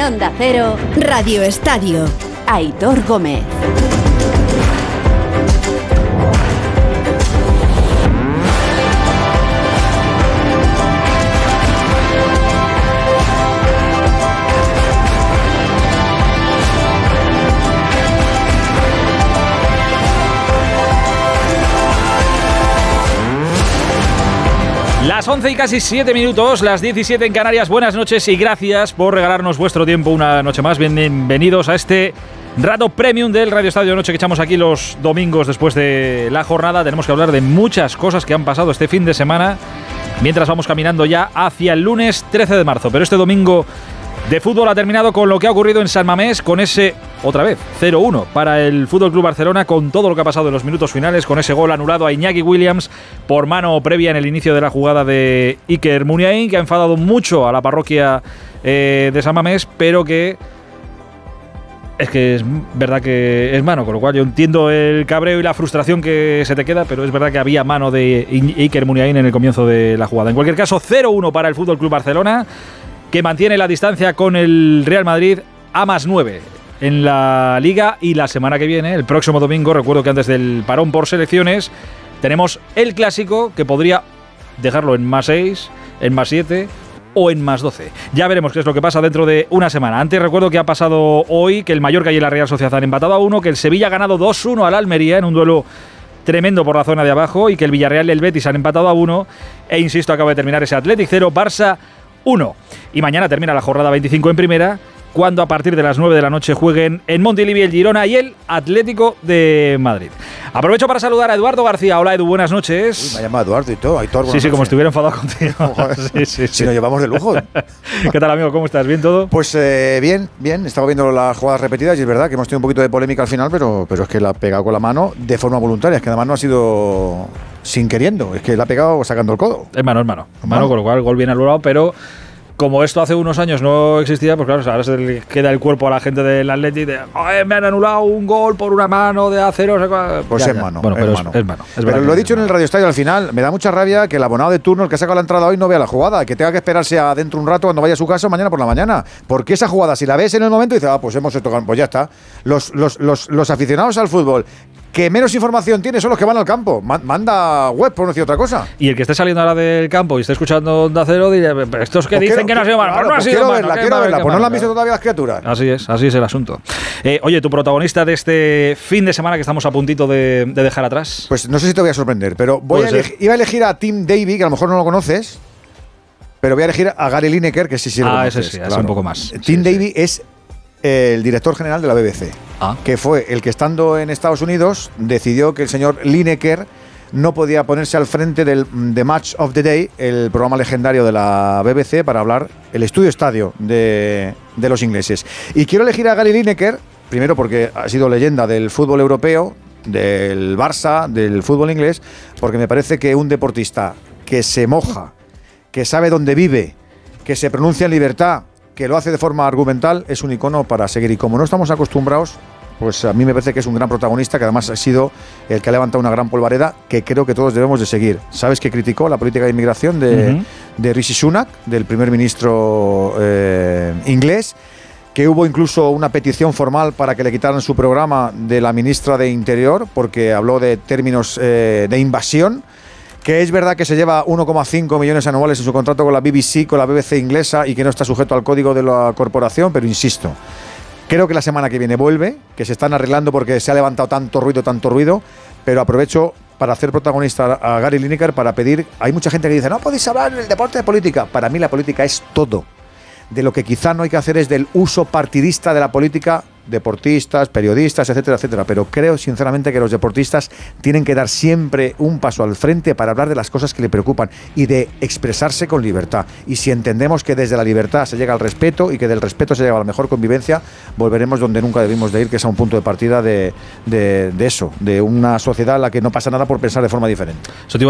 En Onda Cero, Radio Estadio. Aitor Gómez. Las 11 y casi 7 minutos, las 17 en Canarias. Buenas noches y gracias por regalarnos vuestro tiempo una noche más. Bienvenidos a este rato premium del Radio Estadio Noche que echamos aquí los domingos después de la jornada. Tenemos que hablar de muchas cosas que han pasado este fin de semana mientras vamos caminando ya hacia el lunes 13 de marzo. Pero este domingo de fútbol ha terminado con lo que ha ocurrido en San Mamés, con ese, otra vez, 0-1 para el Fútbol Club Barcelona, con todo lo que ha pasado en los minutos finales, con ese gol anulado a Iñaki Williams por mano previa en el inicio de la jugada de Iker Muniain, que ha enfadado mucho a la parroquia eh, de San Mamés, pero que es que es verdad que es mano, con lo cual yo entiendo el cabreo y la frustración que se te queda, pero es verdad que había mano de Iker Muniain en el comienzo de la jugada. En cualquier caso, 0-1 para el Fútbol Club Barcelona que mantiene la distancia con el Real Madrid a más 9 en la liga y la semana que viene, el próximo domingo, recuerdo que antes del parón por selecciones, tenemos el clásico que podría dejarlo en más 6, en más 7 o en más 12. Ya veremos qué es lo que pasa dentro de una semana. Antes recuerdo que ha pasado hoy que el Mallorca y la Real Sociedad han empatado a 1, que el Sevilla ha ganado 2-1 al Almería en un duelo tremendo por la zona de abajo y que el Villarreal y el Betis han empatado a 1 e insisto, acaba de terminar ese Athletic 0, Barça 1. Y mañana termina la jornada 25 en primera, cuando a partir de las 9 de la noche jueguen en Montilivi el Girona y el Atlético de Madrid. Aprovecho para saludar a Eduardo García. Hola Edu, buenas noches. Uy, me ha llamado Eduardo y todo. Aitor, sí, sí, como estuviera enfadado contigo. sí, sí, Si nos llevamos de lujo. ¿Qué tal amigo? ¿Cómo estás? ¿Bien todo? Pues eh, bien, bien. Estaba viendo las jugadas repetidas y es verdad que hemos tenido un poquito de polémica al final, pero, pero es que la ha pegado con la mano de forma voluntaria. Es que además no ha sido sin queriendo. Es que la ha pegado sacando el codo. Es mano, es mano. Mano, con lo cual gol bien anulado, pero como esto hace unos años no existía, pues claro, ahora se le queda el cuerpo a la gente del Atleti de me han anulado un gol por una mano de acero. Pues es mano. Bueno, es pero mano. es, mano. pero lo he dicho en el Radio Estadio al final, me da mucha rabia que el abonado de turno, el que ha sacado la entrada hoy, no vea la jugada, que tenga que esperarse adentro un rato cuando vaya a su casa mañana por la mañana. Porque esa jugada, si la ves en el momento, dices, ah, pues hemos tocado, pues ya está. Los, los, los, los aficionados al fútbol que menos información tiene son los que van al campo. Manda web, por no decir otra cosa. Y el que esté saliendo ahora del campo y esté escuchando Onda Cero, dirá, pero estos que Pues dicen quiero- que no ha sido malo, claro, no ha pues sido quiero verla, quiero verla, pues no la han visto todavía las criaturas. Así es, así es el asunto. Eh, oye, tu protagonista de este fin de semana que estamos a puntito de, de dejar atrás. Pues no sé si te voy a sorprender, pero voy a iba a elegir a Tim Davy, que a lo mejor no lo conoces, pero voy a elegir a Gary Lineker, que sí, sí lo Ah, conoces. ese sí, ese un poco más. Tim Sí, Davy es el director general de la BBC, Ah. que fue el que estando en Estados Unidos decidió que el señor Lineker no podía ponerse al frente del The Match of the Day, el programa legendario de la BBC, para hablar el estudio estadio de, de los ingleses. Y quiero elegir a Gary Lineker, primero porque ha sido leyenda del fútbol europeo, del Barça, del fútbol inglés, porque me parece que un deportista que se moja, que sabe dónde vive, que se pronuncia en libertad, que lo hace de forma argumental, es un icono para seguir. Y como no estamos acostumbrados, pues a mí me parece que es un gran protagonista, que además ha sido el que ha levantado una gran polvareda que creo que todos debemos de seguir. ¿Sabes que criticó la política de inmigración de, de Rishi Sunak, del primer ministro eh, inglés? que hubo incluso una petición formal para que le quitaran su programa de la ministra de Interior, porque habló de términos eh, de invasión, que es verdad que se lleva 1,5 millones anuales en su contrato con la BBC, con la BBC inglesa, y que no está sujeto al código de la corporación, pero insisto, creo que la semana que viene vuelve, que se están arreglando porque se ha levantado tanto ruido, tanto ruido, pero aprovecho para hacer protagonista a Gary Lineker para pedir, hay mucha gente que dice, no podéis hablar del deporte de política, para mí la política es todo. De lo que quizá no hay que hacer es del uso partidista de la política, deportistas, periodistas, etcétera, etcétera. Pero creo sinceramente que los deportistas tienen que dar siempre un paso al frente para hablar de las cosas que le preocupan y de expresarse con libertad. Y si entendemos que desde la libertad se llega al respeto y que del respeto se llega a la mejor convivencia, volveremos donde nunca debimos de ir, que es a un punto de partida de, de- de eso, de una sociedad en la que no pasa nada por pensar de forma diferente.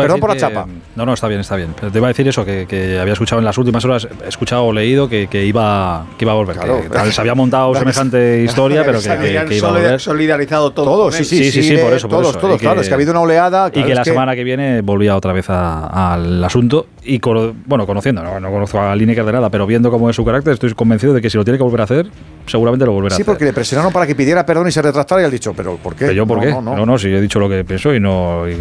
Perdón por la que- chapa. No, no, está bien, está bien. Pero te iba a decir eso, que, que había escuchado en las últimas horas, escuchado o leído que, que iba, que iba a volver. Claro. que tal, se había montado semejante historia historia, pero que, que, iba a volver. solidarizado todo. Todos, sí, sí, sí, sí, por eso, por todos, eso. todos, Y que- claro, es que ha habido una oleada. y que la semana que viene volvía otra vez a- al asunto y bueno conociendo no, no conozco a Lineker de nada pero viendo cómo es su carácter estoy convencido de que si lo tiene que volver a hacer seguramente lo volverá Sí, a hacer porque le presionaron para que pidiera perdón y se retractara y él dicho, pero ¿por qué? ¿Pero yo por No, qué? no, No no. no. si he dicho lo que pienso y no. y-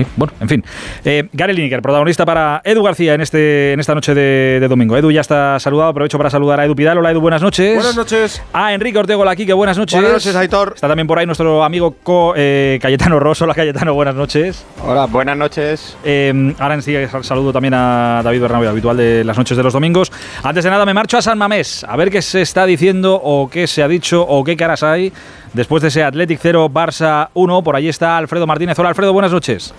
y- bueno, en fin. Eh, Gary Lineker, protagonista para Edu García en, este, en esta noche de, de domingo. Edu ya está saludado. Aprovecho para saludar a Edu Pidal. Hola, Edu, buenas noches. Buenas noches. A Enrique Ortego aquí, que buenas noches. Buenas noches, Aitor. Está también por ahí nuestro amigo co- eh, Cayetano Rosso. Hola, Cayetano, buenas noches. Hola, buenas noches. Eh, ahora en sí saludo también a David Bernabé, habitual de las noches de los domingos. Antes de nada me marcho a San Mamés, a ver qué se está diciendo o qué se ha dicho o qué caras hay después de ese Athletic 0 Barça 1. Por allí está Alfredo Martínez. Hola Alfredo, buenas noches.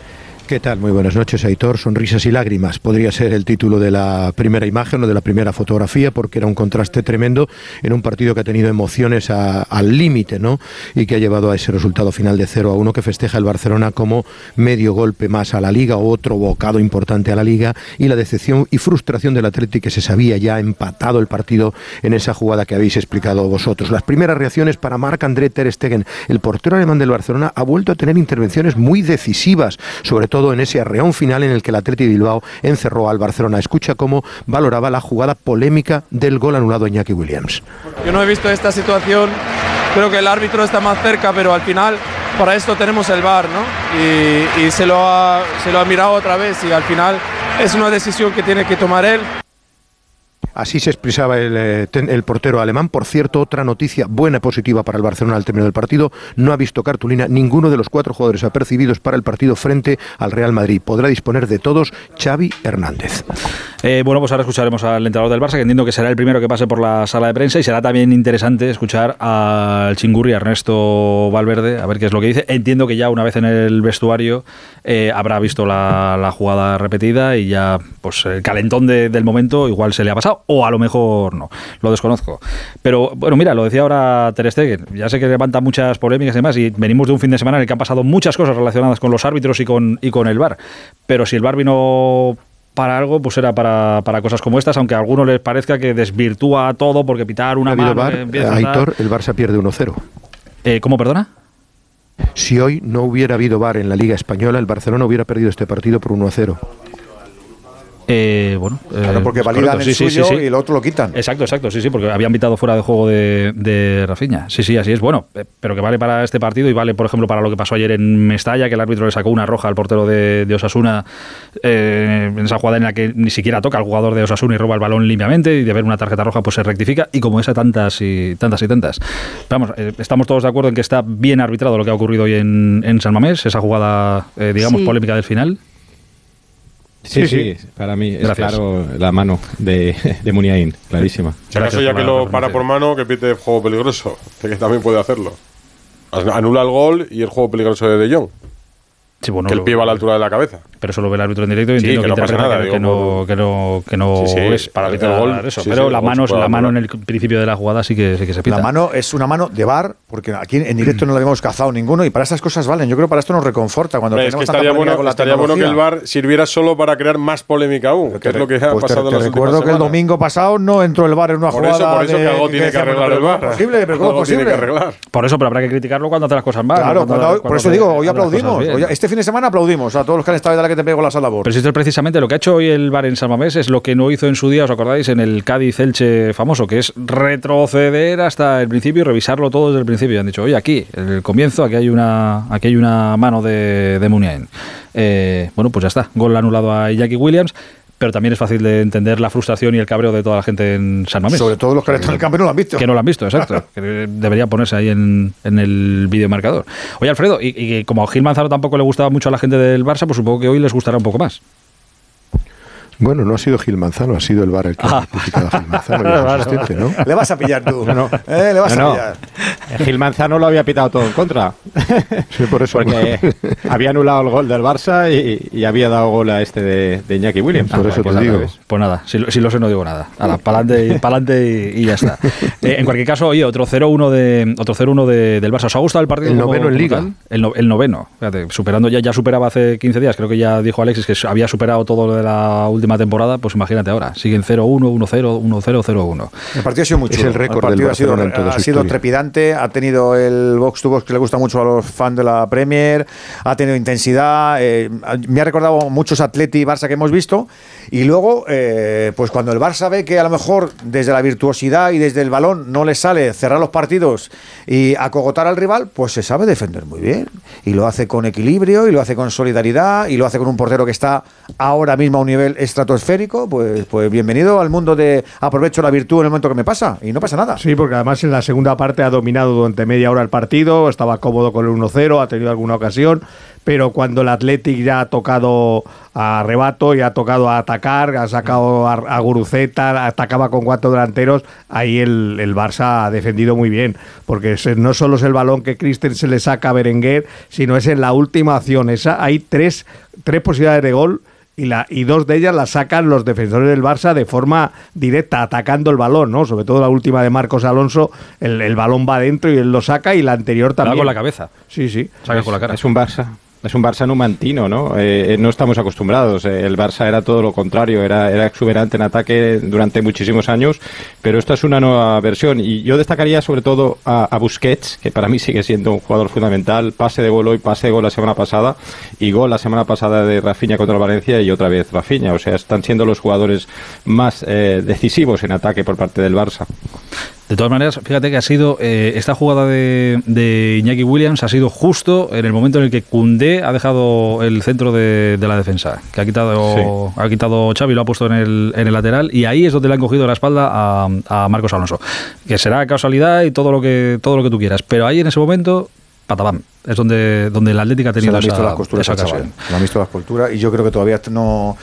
¿Qué tal? Muy buenas noches, Aitor. Sonrisas y lágrimas. Podría ser el título de la primera imagen o de la primera fotografía, porque era un contraste tremendo en un partido que ha tenido emociones a- al límite, ¿no? Y que ha llevado a ese resultado final de 0 a 1 que festeja el Barcelona como medio golpe más a la liga, o otro bocado importante a la liga, y la decepción y frustración del Atlético que se sabía ya empatado el partido en esa jugada que habéis explicado vosotros. Las primeras reacciones para Marc-André Ter Stegen, el portero alemán del Barcelona, ha vuelto a tener intervenciones muy decisivas, sobre todo en ese arreón final en el que el Atleti Bilbao encerró al Barcelona. Escucha cómo valoraba la jugada polémica del gol anulado a Iñaki Williams. Yo no he visto esta situación, creo que el árbitro está más cerca, pero al final para esto tenemos el VAR, ¿no? Y, y se, lo ha, se lo ha mirado otra vez y al final es una decisión que tiene que tomar él. Así se expresaba el, eh, el portero alemán. Por cierto, otra noticia buena y positiva para el Barcelona al término del partido. No ha visto cartulina ninguno de los cuatro jugadores apercibidos para el partido frente al Real Madrid. Podrá disponer de todos Xavi Hernández. Eh, bueno, pues ahora escucharemos al entrenador del Barça, que entiendo que será el primero que pase por la sala de prensa y será también interesante escuchar al chingurri Ernesto Valverde, a ver qué es lo que dice. Entiendo que ya una vez en el vestuario eh, habrá visto la, jugada repetida y ya, pues el calentón de- del momento igual se le ha pasado, o a lo mejor no, lo desconozco. Pero bueno, mira, lo decía ahora Ter Stegen, ya sé que levanta muchas polémicas y demás, y venimos de un fin de semana en el que han pasado muchas cosas relacionadas con los árbitros y con, y con el VAR. Pero si el VAR vino para algo, pues era para, para cosas como estas, aunque a algunos les parezca que desvirtúa todo porque pitar una mano que empieza a dar- Aitor, el Barça pierde 1-0. Eh, ¿Cómo, perdona? Si hoy no hubiera habido VAR en la Liga Española, el Barcelona hubiera perdido este partido por 1-0. Eh, bueno, Claro, eh, porque validan correcto. el Sí, suyo sí, sí. y el otro lo quitan. Exacto, exacto, sí, sí, porque habían pitado fuera de juego de, de Rafinha. Sí, sí, así es. Bueno, eh, pero que vale para este partido y vale, por ejemplo, para lo que pasó ayer en Mestalla, que el árbitro le sacó una roja al portero de, de Osasuna eh, en esa jugada en la que ni siquiera toca al jugador de Osasuna y roba el balón limpiamente y de ver una tarjeta roja pues se rectifica y como esa tantas y tantas y tantas. Vamos, eh, estamos todos de acuerdo en que está bien arbitrado lo que ha ocurrido hoy en, en San Mamés, esa jugada, eh, digamos, Sí. polémica del final. Sí, Sí, sí, para mí es Gracias. claro la mano de, de Muniain, clarísima. Si acaso ya que lo para por mano, que pite juego peligroso. Que también puede hacerlo. Anula el gol y el juego peligroso de De Jong. Sí, bueno, que el pie va a la altura de la cabeza. Pero eso lo ve el árbitro en directo y Sí, entiendo que que, no pasa nada, que, digo, no, que no, que no Sí, sí, es para el arbitrar gol, eso. sí, pero sí, la mano, la mano en el principio de la jugada sí que, sí que se pita. La mano es una mano de bar, porque aquí en directo no la habíamos cazado ninguno y para estas cosas valen. Yo creo que para esto nos reconforta cuando es que tenemos estaría bueno, con la estaría bueno que el. VAR sirviera solo para crear más polémica aún, que es lo que ha Pues te- pasado te, en las recuerdo que el domingo pasado no entró el bar en una Por jugada eso, por eso de- que algo tiene que arreglar pero el ¿cómo VAR. es posible, pero ¿cómo posible? Por eso, pero habrá que criticarlo cuando hace las cosas mal. Claro, por eso digo, hoy aplaudimos. este fin de semana aplaudimos a todos los que han estado y dale que te pego la sala. Pero esto es precisamente lo que ha hecho hoy el VAR en San Mamés, es lo que no hizo en su día, ¿os acordáis? En el Cádiz-Elche famoso, que es retroceder hasta el principio y revisarlo todo desde el principio. Y han dicho, oye, aquí, en el comienzo, aquí hay una, aquí hay una mano de, de Muniain. Eh, bueno, pues ya está. Gol anulado a Jackie Williams. Pero también es fácil de entender la frustración y el cabreo de toda la gente en San Mamés. Sobre todo los que han estado en el campo y no lo han visto. Que no lo han visto, exacto. que debería ponerse ahí en, en el videomarcador. Oye, Alfredo, y, y como a Gil Manzano tampoco le gustaba mucho a la gente del Barça, pues supongo que hoy les gustará un poco más. Bueno, no ha sido Gil Manzano, ha sido el VAR el que Ah. ha criticado a Gil Manzano asistente, ¿no? Le vas a pillar tú. No, no. Eh, Le vas No, a no. pillar. Gil Manzano lo había pitado todo en contra. Sí, por eso. Porque había anulado el gol del Barça y, y había dado gol a este de, de Iñaki Williams. Por eso Pues te digo. revés. Pues nada, si, lo- si lo sé no digo nada. Para adelante y, pa'lante y, y ya está. Eh, en cualquier caso, oye, otro 0-1 de, otro 0-1 de- del Barça. ¿Os ha gustado el partido? El como- noveno en Liga. El, no- el noveno. Fíjate, superando ya, ya superaba hace 15 días. Creo que ya dijo Alexis que había superado todo lo de la última temporada. Pues imagínate ahora. Siguen 0-1, 1-0, 1-0, 0-1. El partido ha sido muy Es chulo. el récord partido del ha sido, en toda ha su sido trepidante. ha tenido el box to box que le gusta mucho a los fans de la Premier, ha tenido intensidad, eh, me ha recordado muchos Atleti y Barça que hemos visto, y luego, eh, pues cuando el Barça ve que a lo mejor desde la virtuosidad y desde el balón no le sale cerrar los partidos y acogotar al rival, pues se sabe defender muy bien, y lo hace con equilibrio, y lo hace con solidaridad, y lo hace con un portero que está ahora mismo a un nivel estratosférico, pues, pues bienvenido al mundo de aprovecho la virtud en el momento que me pasa, y no pasa nada. Sí, porque además en la segunda parte ha dominado durante media hora el partido, estaba cómodo con el 1-0, ha tenido alguna ocasión, pero cuando el Athletic ya ha tocado a rebato y ha tocado a atacar, ha sacado a, a Guruceta, atacaba con cuatro delanteros, ahí el, el Barça ha defendido muy bien, porque no solo es el balón que Christen se le saca a Berenguer, sino es en la última acción. Esa, hay tres, tres posibilidades de gol y, la, y dos de ellas las sacan los defensores del Barça de forma directa, atacando el balón, ¿no? Sobre todo la última de Marcos Alonso, el, el balón va adentro y él lo saca y la anterior también. con la cabeza. Sí, sí. Saca con la cara. Es un Barça. Es un Barça numantino, ¿no? Eh, no estamos acostumbrados. Eh, el Barça era todo lo contrario, era, era exuberante en ataque durante muchísimos años, pero esta es una nueva versión. Y yo destacaría sobre todo a, Busquets, que para mí sigue siendo un jugador fundamental. Pase de gol hoy, pase de gol la semana pasada y gol la semana pasada de Rafinha contra Valencia y otra vez Rafinha. O sea, están siendo los jugadores más eh, decisivos en ataque por parte del Barça. De todas maneras, fíjate que ha sido eh, esta jugada de, de Iñaki Williams ha sido justo en el momento en el que Cundé ha dejado el centro de, de la defensa, que ha quitado, ha quitado Xavi, lo ha puesto en el, en el lateral y ahí es donde le han cogido la espalda a, a Marcos Alonso, que será causalidad y todo lo que todo lo que tú quieras, pero ahí en ese momento patabam, es donde donde el Atlético ha Se tenido le han visto esa, las costuras esa ocasión. Se han visto las costuras y yo creo que todavía no,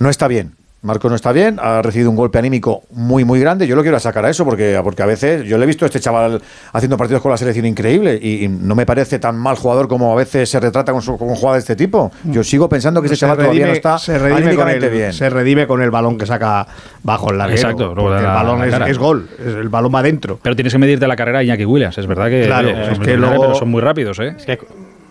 no está bien. Marcos no está bien, ha recibido un golpe anímico muy, muy grande. Yo lo quiero sacar a eso porque, porque a veces yo le he visto a este chaval haciendo partidos con la selección increíble y, y no me parece tan mal jugador como a veces se retrata con, su, con jugadas de este tipo. Yo sigo pensando que ese Se chaval todavía no está se redime, con anímicamente el, bien. se redime con el balón que saca bajo el larguero. Exacto, el la- balón la es, gol, es- el balón va dentro. Pero tienes que medirte la carrera a Iñaki Williams, es verdad que, Claro, oye, es son que luego- pero son muy rápidos, ¿eh? Es que,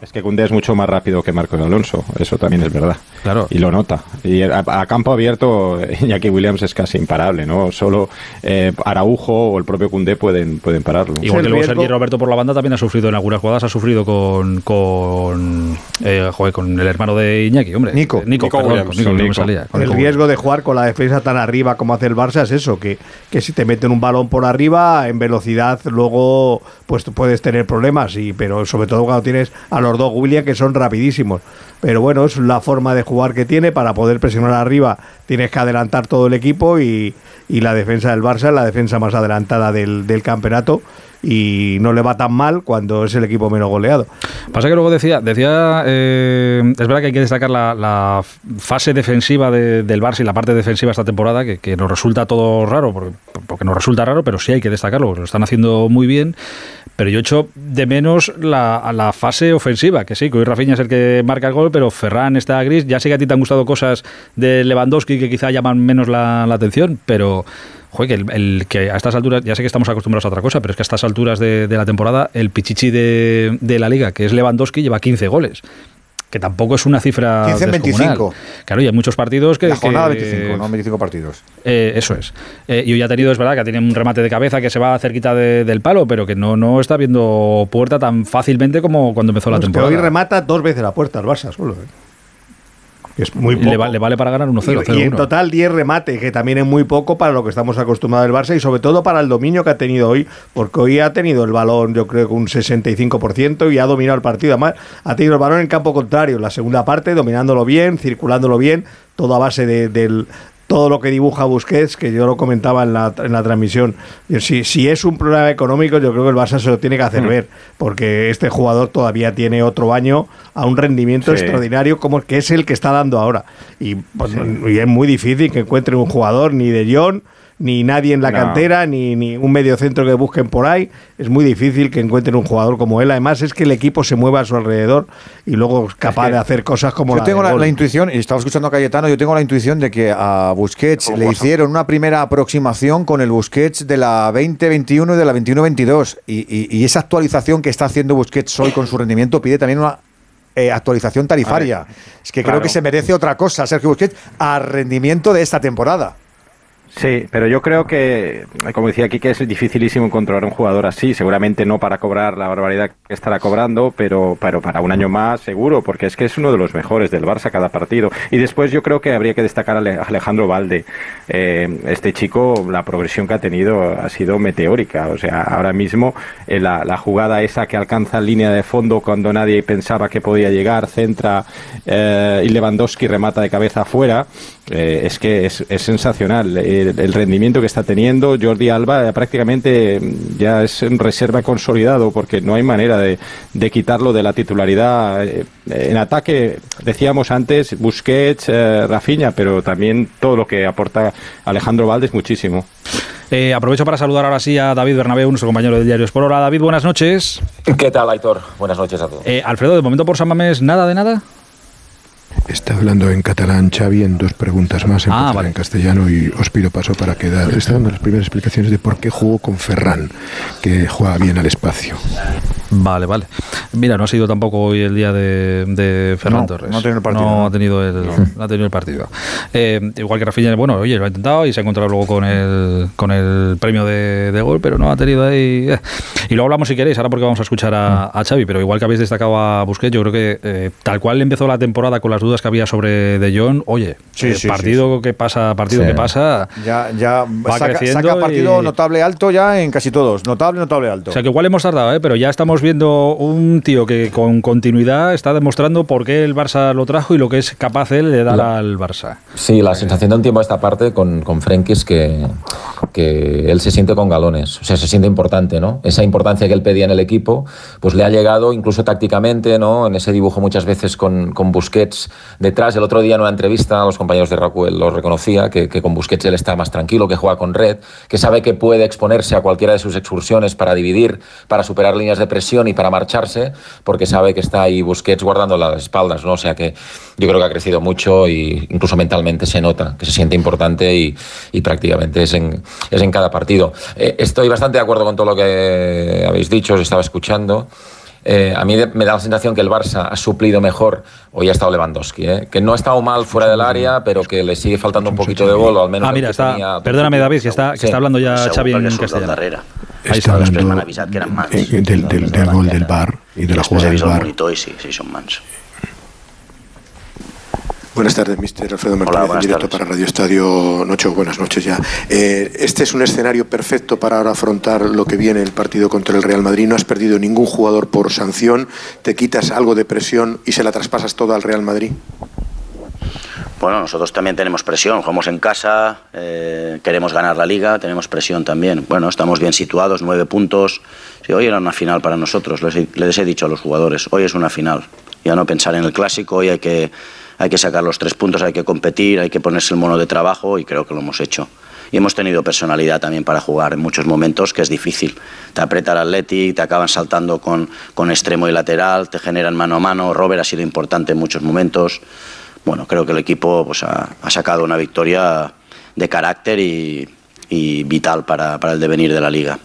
es que Koundé es mucho más rápido que Marcos Alonso, eso también es verdad. Claro. Y lo nota. Y a, a campo abierto, Iñaki Williams es casi imparable, ¿no? Solo eh, Araujo o el propio Koundé pueden, pueden pararlo. Igual el que luego Sergi Roberto por la banda también ha sufrido en algunas jugadas, ha sufrido con con, eh, joder, con el hermano de Iñaki, hombre. Nico. Eh, Nico, Nico perdón, Williams. con Nico, Con no me Nico. salía, con el riesgo de jugar con la defensa tan arriba como hace el Barça es eso, que, que si te meten un balón por arriba, en velocidad, luego pues tú puedes tener problemas, y, pero sobre todo cuando tienes a los dos William que son rapidísimos. Pero bueno, es la forma de jugar que tiene para poder presionar arriba. Tienes que adelantar todo el equipo y, y la defensa del Barça es la defensa más adelantada del, del campeonato y no le va tan mal cuando es el equipo menos goleado. Pasa que luego decía, decía eh, es verdad que hay que destacar la, la fase defensiva de- del Barça y la parte defensiva esta temporada, que, que nos resulta todo raro, porque, porque nos resulta raro, pero sí hay que destacarlo, lo están haciendo muy bien. Pero yo echo de menos la, la fase ofensiva, que sí, que hoy Rafinha es el que marca el gol, pero Ferran está gris. Ya sé que a ti te han gustado cosas de Lewandowski que quizá llaman menos la, la atención, pero joder, que, el, el que a estas alturas, ya sé que estamos acostumbrados a otra cosa, pero es que a estas alturas de, de la temporada, el pichichi de, de la liga, que es Lewandowski, lleva 15 goles. Que tampoco es una cifra. 15 en descomunal. 25. Claro, y hay muchos partidos que. la jornada que- 25, no 25 partidos. eh, eso es. Eh, y hoy ha tenido, es verdad, que tiene un remate de cabeza que se va cerquita de- del palo, pero que no, no está viendo puerta tan fácilmente como cuando empezó la Es que temporada. hoy remata dos veces la puerta al Barça solo. ¿eh? Es muy poco. le, va- le vale para ganar 1-0. Y, y en 0-1. total 10 remates, que también es muy poco para lo que estamos acostumbrados del Barça y sobre todo para el dominio que ha tenido hoy, porque hoy ha tenido el balón yo creo que un 65% y ha dominado el partido. Además, ha tenido el balón en campo contrario, la segunda parte, dominándolo bien, circulándolo bien, todo a base de- del todo lo que dibuja Busquets, que yo lo comentaba en la, en la transmisión. Si, si es un problema económico, yo creo que el Barça se lo tiene que hacer ver, porque este jugador todavía tiene otro año a un rendimiento Sí. extraordinario como el que es el que está dando ahora. Y, pues, y es muy difícil que encuentre un jugador ni de John, ni nadie en la No. cantera, ni, ni un medio centro que busquen por ahí. Es muy difícil que encuentren un jugador como él. Además, es que el equipo se mueva a su alrededor y luego es capaz que de hacer cosas como Yo la tengo la, intuición, y estaba escuchando a Cayetano, yo tengo la intuición de que a Busquets le hicieron una primera aproximación con el Busquets de la 2021 y de la 21-22. Y, y- y esa actualización que está haciendo Busquets hoy con su rendimiento pide también una eh, actualización tarifaria. Es que creo que se merece otra cosa, Sergio Busquets, a rendimiento de esta temporada. Sí, pero yo creo que, como decía aquí, que es dificilísimo encontrar un jugador así. Seguramente no para cobrar la barbaridad que estará cobrando, pero, pero para un año más seguro, porque es que es uno de los mejores del Barça cada partido. Y después yo creo que habría que destacar a Alejandro Valde. Eh, este chico, la progresión que ha tenido ha sido meteórica. O sea, ahora mismo eh, la, la, jugada esa que alcanza línea de fondo cuando nadie pensaba que podía llegar, centra eh, y Lewandowski remata de cabeza afuera, es que es, es sensacional el, rendimiento que está teniendo. Jordi Alba prácticamente ya es en reserva consolidado porque no hay manera de, de quitarlo de la titularidad. Eh, en ataque, decíamos antes, Busquets, eh, Rafinha, pero también todo lo que aporta Alejandro Valdes muchísimo. Eh, aprovecho para saludar ahora sí a David Bernabeu, nuestro compañero del diario Sport. Hola David, buenas noches. ¿Qué tal, Aitor? Buenas noches a todos. Alfredo, de momento por San Mamés, ¿nada de nada? Está hablando en catalán Xavi en dos preguntas más en, Ah, vale. en castellano y os pido paso para quedar. Está dando las primeras explicaciones de por qué jugó con Ferran, que juega bien al espacio. Vale, vale. Mira, no ha sido tampoco hoy el día de, de Ferran No, Torres. no ha tenido el partido, No no. ha tenido el, no ha tenido el partido. Eh, igual que Rafinha, bueno, oye, lo ha intentado y se ha encontrado luego con el, con el premio de, de gol, pero no ha tenido ahí... eh. Y luego hablamos si queréis, ahora porque vamos a escuchar a, a Xavi, pero igual que habéis destacado a Busquets, yo creo que eh, tal cual empezó la temporada con las dudas que había sobre De Jong, oye, Sí, eh, sí, partido que pasa, partido Sí. que pasa... Ya, ya Va saca, creciendo saca partido y- notable alto ya en casi todos. Notable, notable alto. O sea que igual hemos tardado, ¿eh? pero ya estamos viendo un tío que con continuidad está demostrando por qué el Barça lo trajo y lo que es capaz él de dar al Barça. Sí, la sensación de un tiempo a esta parte con, con Frenkie es que, que él se siente con galones, o sea, se siente importante, ¿no? Esa importancia que él pedía en el equipo, pues le ha llegado incluso tácticamente, ¿no? En ese dibujo muchas veces con, con Busquets detrás. El otro día en una entrevista los compañeros de Racuel lo reconocía, que, que con Busquets él está más tranquilo, que juega con red, que sabe que puede exponerse a cualquiera de sus excursiones para dividir, para superar líneas de presión y para marcharse, porque sabe que está ahí Busquets guardando las espaldas, ¿no? O sea que yo creo que ha crecido mucho y incluso mentalmente se nota que se siente importante y, y prácticamente es en, es en cada partido. Eh, estoy bastante de acuerdo con todo lo que habéis dicho, os estaba escuchando. Eh, a mí de- me da la sensación que el Barça ha suplido mejor, hoy ha estado Lewandowski, ¿eh? que no ha estado mal fuera del área, pero que le sigue faltando un poquito de gol, o al menos Ah, mira, está. tenía Perdóname. David, que está, que Sí. está hablando ya Segur Xavi en castellano. Ahí Está está. hablando que mans. eh, del, del- del gol del bar y de la jugada del bar. sí, sí, són mans. Buenas tardes, mister Alfredo Martínez, Hola, en directo tardes. para Radio Estadio Noche. Buenas noches ya. Eh, este es un escenario perfecto para ahora afrontar lo que viene el partido contra el Real Madrid. No has perdido ningún jugador por sanción, te quitas algo de presión y se la traspasas toda al Real Madrid. Bueno, nosotros también tenemos presión, jugamos en casa, eh, queremos ganar la liga, tenemos presión también. Bueno, estamos bien situados, nueve puntos. Sí, hoy era una final para nosotros, les, he- les he dicho a los jugadores, hoy es una final. Ya no pensar en el clásico, hoy hay que, hay que sacar los tres puntos, hay que competir, hay que ponerse el mono de trabajo y creo que lo hemos hecho. Y hemos tenido personalidad también para jugar en muchos momentos, que es difícil. Te aprieta el Athletic, te acaban saltando con, con extremo y lateral, te generan mano a mano. Robert ha sido importante en muchos momentos. Bueno, creo que el equipo pues, ha, ha sacado una victoria de carácter y, y vital para, para el devenir de la liga.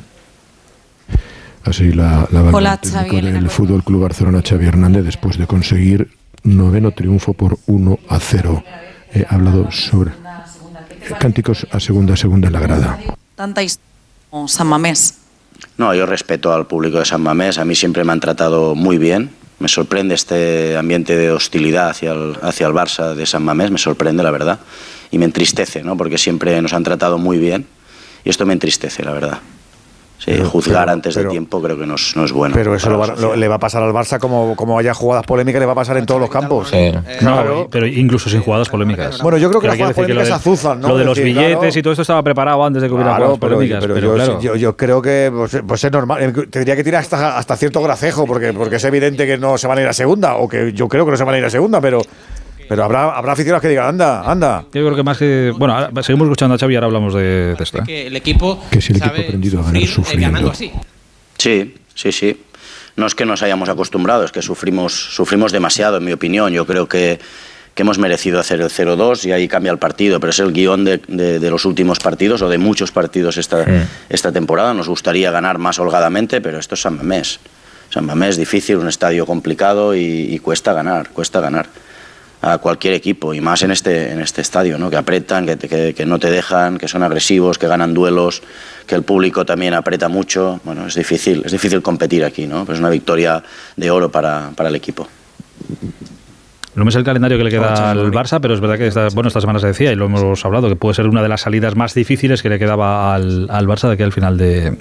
Así la, la Hola, el Xavi, del Fútbol Club Barcelona, Xavi Hernández, después de conseguir noveno triunfo por 1 a 0. He hablado sobre cánticos a segunda, a segunda en la grada. Tanta historia como San Mamés. No, yo respeto al público de San Mamés, a mí siempre me han tratado muy bien. Me sorprende este ambiente de hostilidad hacia el, hacia el Barça de San Mamés, me sorprende la verdad. Y me entristece, ¿no? porque siempre nos han tratado muy bien y esto me entristece, la verdad. Sí, Pero- juzgar pero- antes de pero- tiempo creo que no es, no es bueno. Pero eso lo va- lo- le va a pasar al Barça como, como haya jugadas polémicas, le va a pasar en todos los campos. No, pero incluso sin jugadas polémicas. Bueno, yo creo que las jugadas polémicas de- azuzan, ¿no? Lo de los decir, billetes claro. y todo esto estaba preparado antes de que hubiera Claro, jugadas pero, polémicas. pero Pero, yo, claro. yo, yo creo que pues, pues es normal. Eh, Tendría que tirar hasta, hasta cierto gracejo, porque, porque es evidente que no se van a ir a segunda, o que yo creo que no se van a ir a segunda, pero, pero habrá, habrá aficionados que digan, anda, anda. Yo creo que más que. Bueno, ahora seguimos escuchando a Xavi y ahora hablamos de, de esto. ¿eh? que el equipo Que si el equipo ha aprendido a ganar eh, sufriendo. ganando así. Sí, sí, sí. No es que nos hayamos acostumbrado, es que sufrimos, sufrimos demasiado, en mi opinión. Yo creo que, que hemos merecido hacer el 0-2 y ahí cambia el partido, pero es el guion de, de- de los últimos partidos o de muchos partidos esta, esta temporada. Nos gustaría ganar más holgadamente, pero esto es San Mamés. San Mamés es difícil, un estadio complicado y, y cuesta ganar, cuesta ganar. A cualquier equipo y más en este, en este estadio, ¿no? que apretan, que, que- no te dejan, que son agresivos, que ganan duelos, que el público también aprieta mucho. Bueno, es difícil, es difícil competir aquí, ¿no? Pero es una victoria de oro para, para el equipo. No me sé el calendario que le queda al Barça, pero es verdad que esta, bueno, esta semana se decía y lo hemos hablado, que puede ser una de las salidas más difíciles que le quedaba al, al Barça de aquí al final de,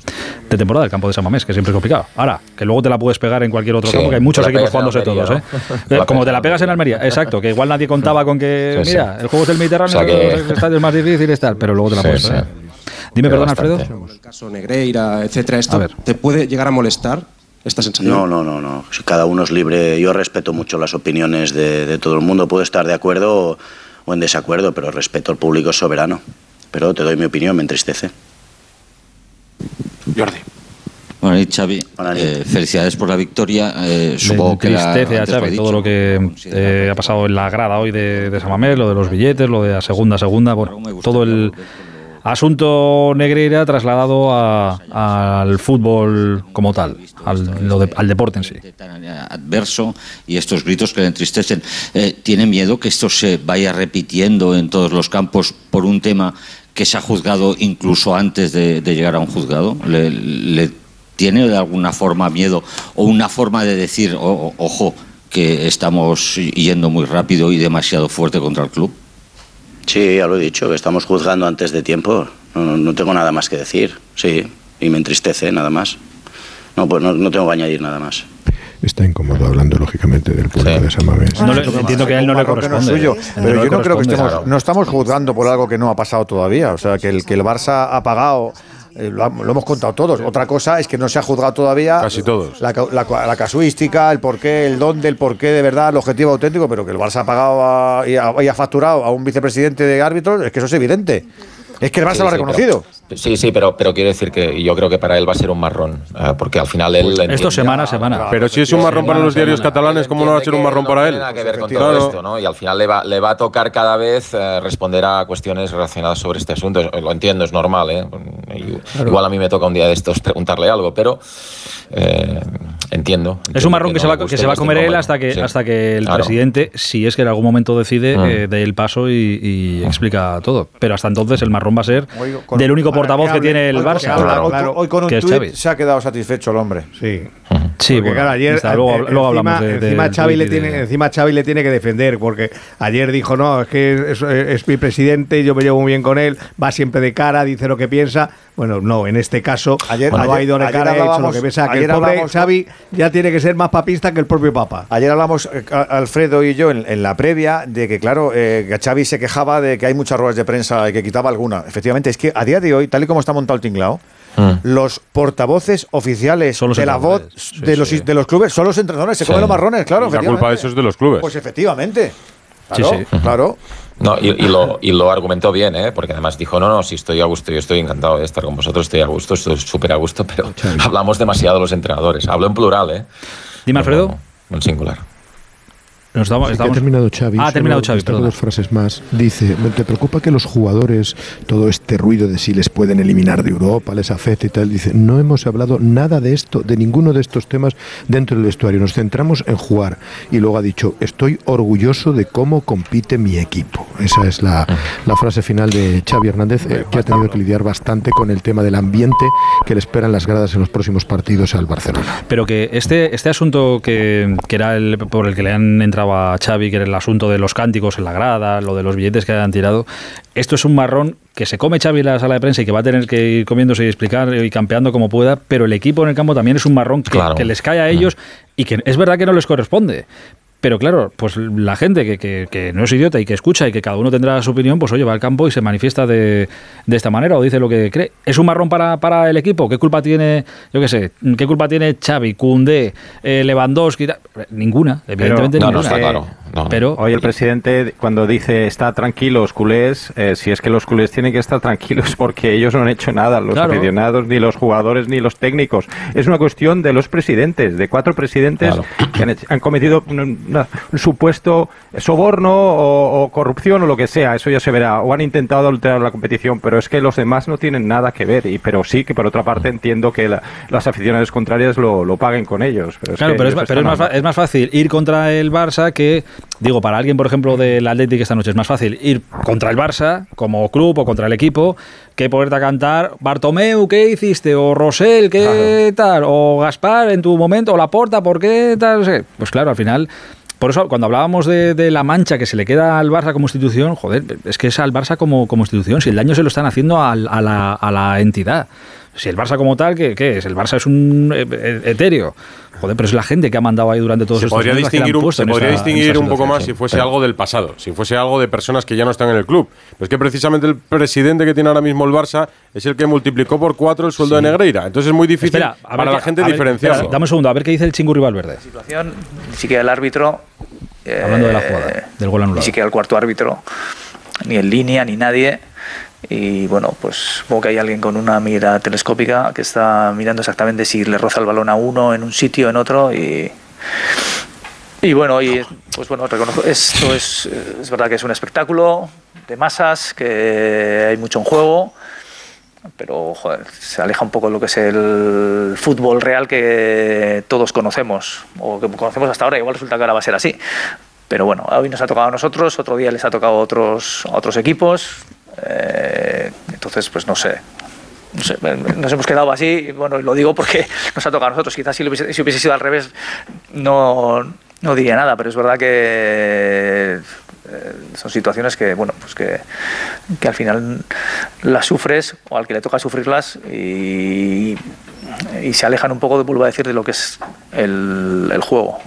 de temporada, el campo de San Mamés, que siempre es complicado. Ahora, que luego te la puedes pegar en cualquier otro Sí, campo, que hay muchos equipos jugándose Almería, todos, ¿eh? ¿no? La Como te la pegas en Almería, exacto, que igual nadie contaba con que, Sí, sí. mira, el juego es del Mediterráneo, O sea que- los estadios más difíciles tal, pero luego te la Sí, puedes sí. pegar. Dime, perdón, Alfredo. el caso Negreira, etcétera, A esto ver. te puede llegar a molestar esta sensación. No, no, no, no. Si Cada uno es libre. Yo respeto mucho las opiniones de, de todo el mundo. Puedo estar de acuerdo o, o en desacuerdo, pero respeto al público soberano. Pero te doy mi opinión, me entristece. Jordi. Bueno, y Xavi, eh, felicidades por la victoria. Eh, supongo que la- a Xavi dicho, todo lo que eh, ha pasado en la grada hoy de, de San Mamés, lo de los billetes, lo de la segunda, segunda, bueno, todo el asunto Negreira trasladado a- al fútbol como tal, al, deporte en sí. adverso y estos gritos que le entristecen. Eh, ¿Tiene miedo que esto se vaya repitiendo en todos los campos por un tema que se ha juzgado incluso antes de, llegar a un juzgado? ¿Le, tiene de alguna forma miedo o una forma de decir, "O- o- ojo, que estamos yendo muy rápido y demasiado fuerte contra el club? Sí, ya lo he dicho, que estamos juzgando antes de tiempo. No, no- tengo nada más que decir. Sí, y me entristece, nada más. No, pues no, no tengo que añadir nada más. Está incómodo hablando, lógicamente, del público de San Mamés. No entiendo que a él no le que no corresponde. suyo, pero no yo no creo que corresponde, estemos, claro. no estamos juzgando por algo que no ha pasado todavía. O sea, que el, que el Barça ha pagado, eh, lo, lo hemos contado todos. Otra cosa es que no se ha juzgado todavía. Casi todos. La casuística, el porqué, el dónde, el porqué de verdad, el objetivo auténtico, pero que el Barça ha pagado a- y, ha, y ha facturado a un vicepresidente de árbitros, es que eso es evidente. Es que el Barça Sí, lo ha sí, reconocido. pero- sí, sí, pero, pero quiero decir que yo creo que para él va a ser un marrón, eh, porque al final él... Esto entiende- semana a semana. Pero si es un marrón para los diarios catalanes, ¿cómo no va a ser un marrón para él? tiene nada que ver con Claro. todo esto, ¿no? Y al final le va, le va a tocar cada vez eh, responder a cuestiones relacionadas sobre este asunto. Lo entiendo, es normal, ¿eh? Y- Igual a mí me toca un día de estos preguntarle algo, pero eh, entiendo. Es un marrón que, se va, no que se va a este comer él hasta que, Sí. hasta que el Claro. presidente, si es que en algún momento decide, Mm. eh, dé el paso y, y explica todo. Pero hasta entonces el marrón va a ser con- del único portavoz que tiene el Barça. hoy con- Hoy con un que es se ha quedado satisfecho el hombre. Sí. Sí, Porque, bueno, claro, ayer, está, luego, eh, luego encima, hablamos de, de- encima, del Xavi le de- tiene, encima Xavi le tiene que defender, porque ayer dijo, no, es que es, es mi presidente, yo me llevo muy bien con él, va siempre de cara, dice lo que piensa. Bueno, no, en este caso Ayer- no ha ayer- ido de cara, ha hecho lo que piensa, que el ayer pobre Xavi ya tiene que ser más papista que el propio Papa. Ayer hablamos, eh, Alfredo y yo, en, en la previa, de que, claro, eh, que Xavi se quejaba de que hay muchas ruedas de prensa y que quitaba alguna. Efectivamente, es que a día de hoy, tal y como está montado el tinglao, los portavoces oficiales los de la voz de, los, de los clubes son los entrenadores, se Sí. comen los marrones, claro. Y la culpa de eso es de los clubes. Pues efectivamente. Claro, sí. claro. No, y, y lo, y lo argumentó bien, ¿eh? porque además dijo, no, no, si estoy a gusto, yo estoy encantado de estar con vosotros, estoy a gusto, estoy súper a gusto, pero hablamos demasiado los entrenadores. Hablo en plural, ¿eh? Dime, Alfredo. No en singular. Nos que estamos- ha terminado Xavi. Ah, ha terminado Xavi, dos frases más. Dice, ¿te preocupa que los jugadores, todo este ruido de si les pueden eliminar de Europa, les afecta y tal? Dice, no hemos hablado nada de esto, de ninguno de estos temas dentro del vestuario. Nos centramos en jugar. Y luego ha dicho, estoy orgulloso de cómo compite mi equipo. Esa es la, la frase final de Xavi Hernández, eh, que ha tenido que lidiar bastante con el tema del ambiente que le esperan las gradas en los próximos partidos al Barcelona. Pero que este, este asunto que, que era el por el que le han entrado a Xavi, que era el asunto de los cánticos en la grada, lo de los billetes que han tirado, esto es un marrón que se come Xavi en la sala de prensa y que va a tener que ir comiéndose y explicar y campeando como pueda, pero el equipo en el campo también es un marrón que, Claro. que les cae a ellos y que es verdad que no les corresponde. Pero claro, pues la gente que, que- que no es idiota y que escucha y que cada uno tendrá su opinión, pues oye, va al campo y se manifiesta de, de esta manera o dice lo que cree. ¿Es un marrón para, para el equipo? ¿Qué culpa tiene, yo qué sé, qué culpa tiene Xavi, Koundé, eh, Lewandowski? Ninguna, evidentemente no, no, ninguna. está claro. Pero Hoy el presidente, cuando dice está tranquilos, culés, eh, si es que los culés tienen que estar tranquilos porque ellos no han hecho nada, los Claro. aficionados, ni los jugadores, ni los técnicos. Es una cuestión de los presidentes, de cuatro presidentes que han, hecho- han cometido un, una- un supuesto soborno o, o corrupción o lo que sea, eso ya se verá. O han intentado adulterar la competición, pero es que los demás no tienen nada que ver. Y, pero sí que por otra parte entiendo que la- las aficiones contrarias lo, lo paguen con ellos. Pero es Claro, que pero, es, pero es, más, es más fácil ir contra el Barça que digo, para alguien, por ejemplo, del Atlético esta noche es más fácil ir contra el Barça, como club o contra el equipo, que ponerte a cantar Bartomeu, ¿qué hiciste? O Rosell, ¿qué tal? O Gaspar, en tu momento, o Laporta, ¿por qué tal? No sé. Pues claro, al final... Por eso, cuando hablábamos de, de la mancha que se le queda al Barça como institución, joder, es que es al Barça como, como institución. Si el daño se lo están haciendo al- a, la, a la entidad. Si el Barça como tal, ¿qué, qué es? El Barça es un eh, eh, etéreo. Joder, pero es la gente que ha mandado ahí durante todos Se estos podría años la que la han distinguir, un, se podría esta- distinguir un poco más sí. si fuese Pero- algo del pasado, si fuese algo de personas que ya no están en el club. Pero es que precisamente el presidente que tiene ahora mismo el Barça es el que multiplicó por cuatro el sueldo de Negreira. Entonces es muy difícil Espera, a ver para la qué- gente ver, diferenciarlo. espera, dame un segundo, a ver qué dice el Chingurri Valverde. situación, ni siquiera el árbitro. eh, Hablando de la jugada, del gol anulado. Ni siquiera el cuarto árbitro, ni en línea, ni nadie. Y bueno, pues supongo que hay alguien con una mira telescópica que está mirando exactamente si le roza el balón a uno en un sitio, en otro. Y, y bueno, y pues bueno, reconozco, esto es, es verdad que es un espectáculo de masas, que hay mucho en juego pero joder, se aleja un poco de lo que es el fútbol real que todos conocemos, o que conocemos hasta ahora, igual resulta que ahora va a ser así. Pero bueno, hoy nos ha tocado a nosotros, otro día les ha tocado a otros, a otros equipos, eh, entonces pues no sé. Sé, nos hemos quedado así, bueno, lo digo porque nos ha tocado a nosotros. Quizás si, lo hubiese, si hubiese sido al revés no, no diría nada, pero es verdad que eh, son situaciones que, bueno, pues que, que al final las sufres o al que le toca sufrirlas y, se alejan un poco, vuelvo a decir, de lo que es el juego.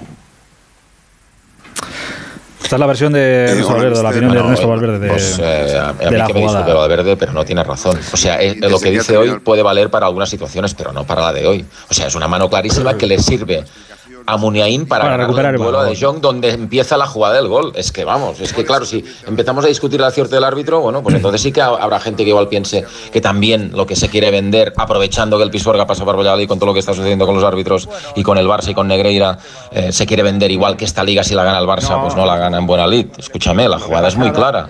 Esta es la versión de Ernesto Valverde, la opinión de Ernesto eh, Valverde de, pues, eh, a, mí la que me jugada. disculpe Valverde, pero no tiene razón. O sea, eh, lo que dice hoy puede valer para algunas situaciones, pero no para la de hoy. O sea, es una mano clarísima que le sirve a Muniain para, Para ganar recuperar el el duelo de Jong donde empieza la jugada del gol. Es que vamos, es que claro, si empezamos a discutir el acierto del árbitro, bueno, pues entonces sí que ha- habrá gente que igual piense que también lo que se quiere vender, aprovechando que el Pisuerga pasa por Valladolid con todo lo que está sucediendo con los árbitros y con el Barça y con Negreira, eh, se quiere vender igual que esta liga si la gana el Barça, pues no la gana en buena lid. Escúchame, la jugada es muy clara.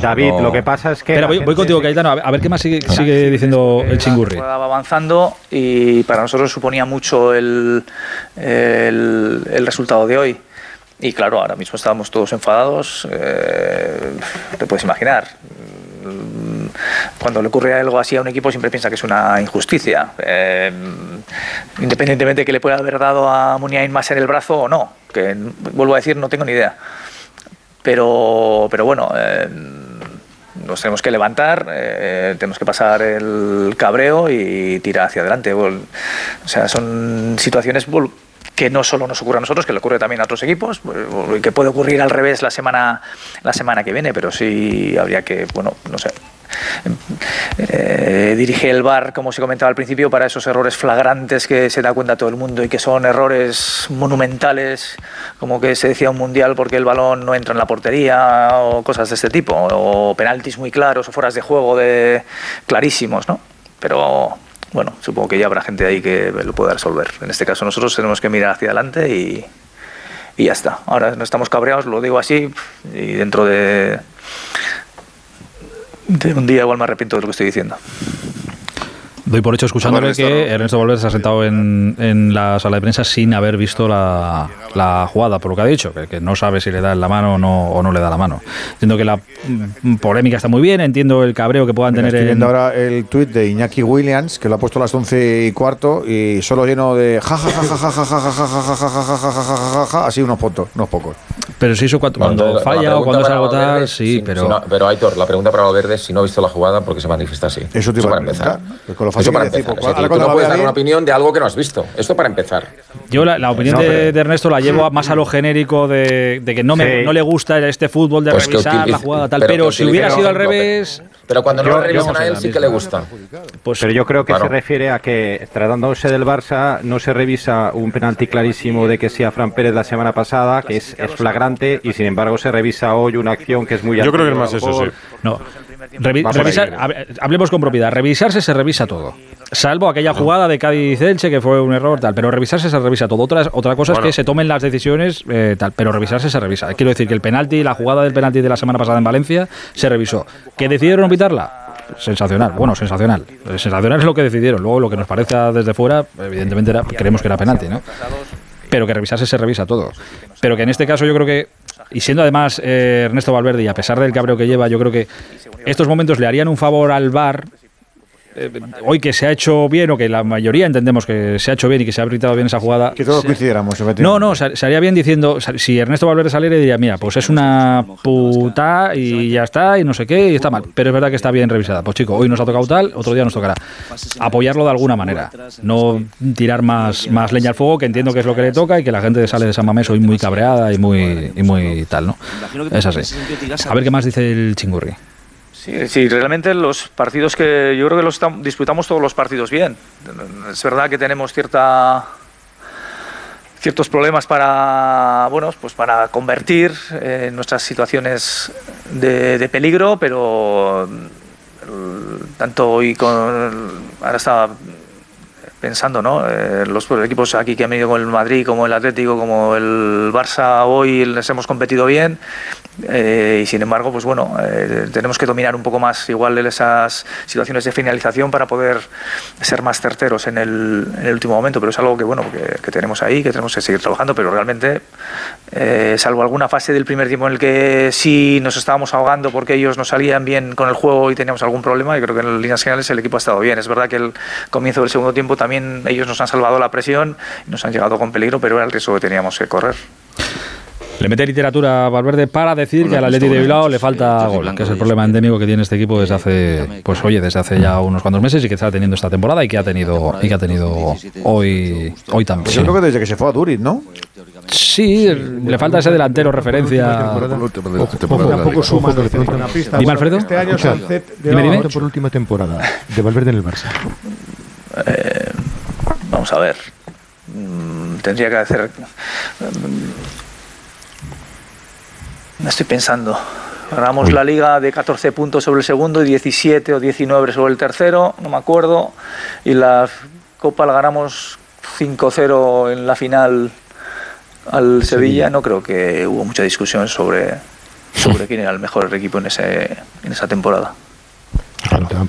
David, No. lo que pasa es que. Espera, voy, contigo, Cayetano, a ver, qué más sigue, sigue diciendo el Chingurri. Va avanzando y para nosotros suponía mucho el, el, el resultado de hoy. Y claro, ahora mismo estábamos todos enfadados, eh, te puedes imaginar. Cuando le ocurre algo así a un equipo siempre piensa que es una injusticia, eh, independientemente de que le pueda haber dado a Muniain más en el brazo o no, que vuelvo a decir no tengo ni idea. Pero, pero bueno, eh, nos tenemos que levantar, eh, tenemos que pasar el cabreo y tirar hacia adelante. O sea, son situaciones que no solo nos ocurre a nosotros, que le ocurre también a otros equipos, vol- y que puede ocurrir al revés la semana, la semana que viene, pero sí habría que, bueno, no sé. Eh, dirige el VAR, como se comentaba al principio, para esos errores flagrantes que se da cuenta todo el mundo y que son errores monumentales, como que se decía un mundial porque el balón no entra en la portería o cosas de este tipo, o penaltis muy claros o fueras de juego de clarísimos, ¿no? Pero bueno, supongo que ya habrá gente ahí que lo pueda resolver. En este caso nosotros tenemos que mirar hacia adelante y, y ya está. Ahora no estamos cabreados, lo digo así, y dentro de, de un día igual me arrepiento de lo que estoy diciendo. Doy por hecho escuchándole que Ernesto Valverde se ha sentado en, la sala de prensa sin haber visto la, jugada, por lo que ha dicho, que, no sabe si le da en la mano o no, o no le da la mano. Entiendo que la polémica está muy bien, entiendo el cabreo que puedan tener. Estoy viendo ahora el tuit de Iñaki Williams, que lo ha puesto a las 11 y cuarto, y solo lleno de así unos pocos. Unos pocos. Pero si eso cuando, falla o cuando es algo tal, sí, pero... Si Aitor, la pregunta para Valverde es si no ha visto la jugada, porque se manifiesta así. Eso te iba empezar. Eso para empezar. pues, Es decir, ahora tú cuando no puedes dar una opinión de algo que no has visto. Esto para empezar. Yo la, la opinión No, de, pero- de Ernesto la llevo más a lo genérico de, de que no, me, Sí. no le gusta este fútbol de Pues revisar utilice- la jugada tal, pero si hubiera sido al revés... Pero cuando no lo revisan a él, sí que le gusta. Pero yo creo que claro. se refiere a que, tratándose del Barça, no se revisa un penalti clarísimo de que sí a Fran Pérez la semana pasada, que es, es flagrante, y sin embargo se revisa hoy una acción que es muy Yo creo que es más eso, sí. No. Revi- ahí, hablemos con propiedad. Revisarse se revisa todo. Salvo aquella jugada de Cádiz-Elche que fue un error, tal. Pero revisarse se revisa todo. Otra, otra cosa es que se tomen las decisiones, eh, tal. Pero revisarse se revisa. Quiero decir que el penalti, la jugada del penalti de la semana pasada en Valencia, se revisó. ¿Que decidieron no pitarla? Sensacional. Bueno, sensacional. Sensacional es lo que decidieron. Luego, lo que nos parece desde fuera, evidentemente era- creemos que era penalti, ¿no? pero que revisarse se revisa todo. Pero que en este caso yo creo que y siendo además eh, Ernesto Valverde, y a pesar del cabreo que lleva, yo creo que estos momentos le harían un favor al VAR. Eh, hoy que se ha hecho bien, o que la mayoría entendemos que se ha hecho bien y que se ha habilitado bien esa jugada. Que todos se- coincidiéramos. efectivamente. no, no, haría bien diciendo, si Ernesto Valverde saliera diría, mira, pues es una puta y ya está, y no sé qué, y está mal. Pero es verdad que está bien revisada. Pues chico, hoy nos ha tocado tal, otro día nos tocará. Apoyarlo de alguna manera. No tirar más, más leña al fuego, que entiendo que es lo que le toca y que la gente sale de San Mamés hoy muy cabreada y muy, y muy tal, ¿no? Es así. A ver qué más dice el chingurri. Sí, sí, realmente los partidos que yo creo que los tam- disputamos todos los partidos bien. Es verdad que tenemos cierta ciertos problemas para bueno pues para convertir eh, nuestras situaciones de, de peligro, pero mm, tanto hoy con ahora estaba pensando, ¿no? Eh, los equipos aquí que han venido con el Madrid, como el Atlético, como el Barça, hoy les hemos competido bien. Eh, y sin embargo, pues bueno, eh, tenemos que dominar un poco más igual esas situaciones de finalización para poder ser más certeros en el, en el último momento. Pero es algo que bueno que, tenemos ahí, que tenemos que seguir trabajando. Pero realmente, eh, salvo alguna fase del primer tiempo en el que sí nos estábamos ahogando porque ellos no salían bien con el juego y teníamos algún problema, y creo que en líneas generales el equipo ha estado bien. Es verdad que el comienzo del segundo tiempo también ellos nos han salvado la presión nos han llegado con peligro, pero era el riesgo que teníamos que correr. Le mete literatura a Valverde para decir que al Atleti de Bilbao le falta gol, que es el problema endémico que tiene este equipo desde hace, pues oye, desde hace ya unos cuantos meses y que está teniendo esta temporada y que ha tenido y que ha tenido hoy hoy Pues también. yo creo que desde que se fue a Duriz, ¿no? Sí, le falta ese delantero referencia. Tampoco suma una pista. Dime, Alfredo. Este año Sancet dime. por última temporada de Valverde en el Barça. Eh, vamos a ver. Mm, tendría que hacer. Mm, estoy pensando. Ganamos la liga de 14 puntos sobre el segundo y 17 o 19 sobre el tercero, no me acuerdo. Y la Copa la ganamos 5-0 en la final al Sevilla. No creo que hubo mucha discusión sobre, sobre quién era el mejor equipo en, ese, en esa temporada.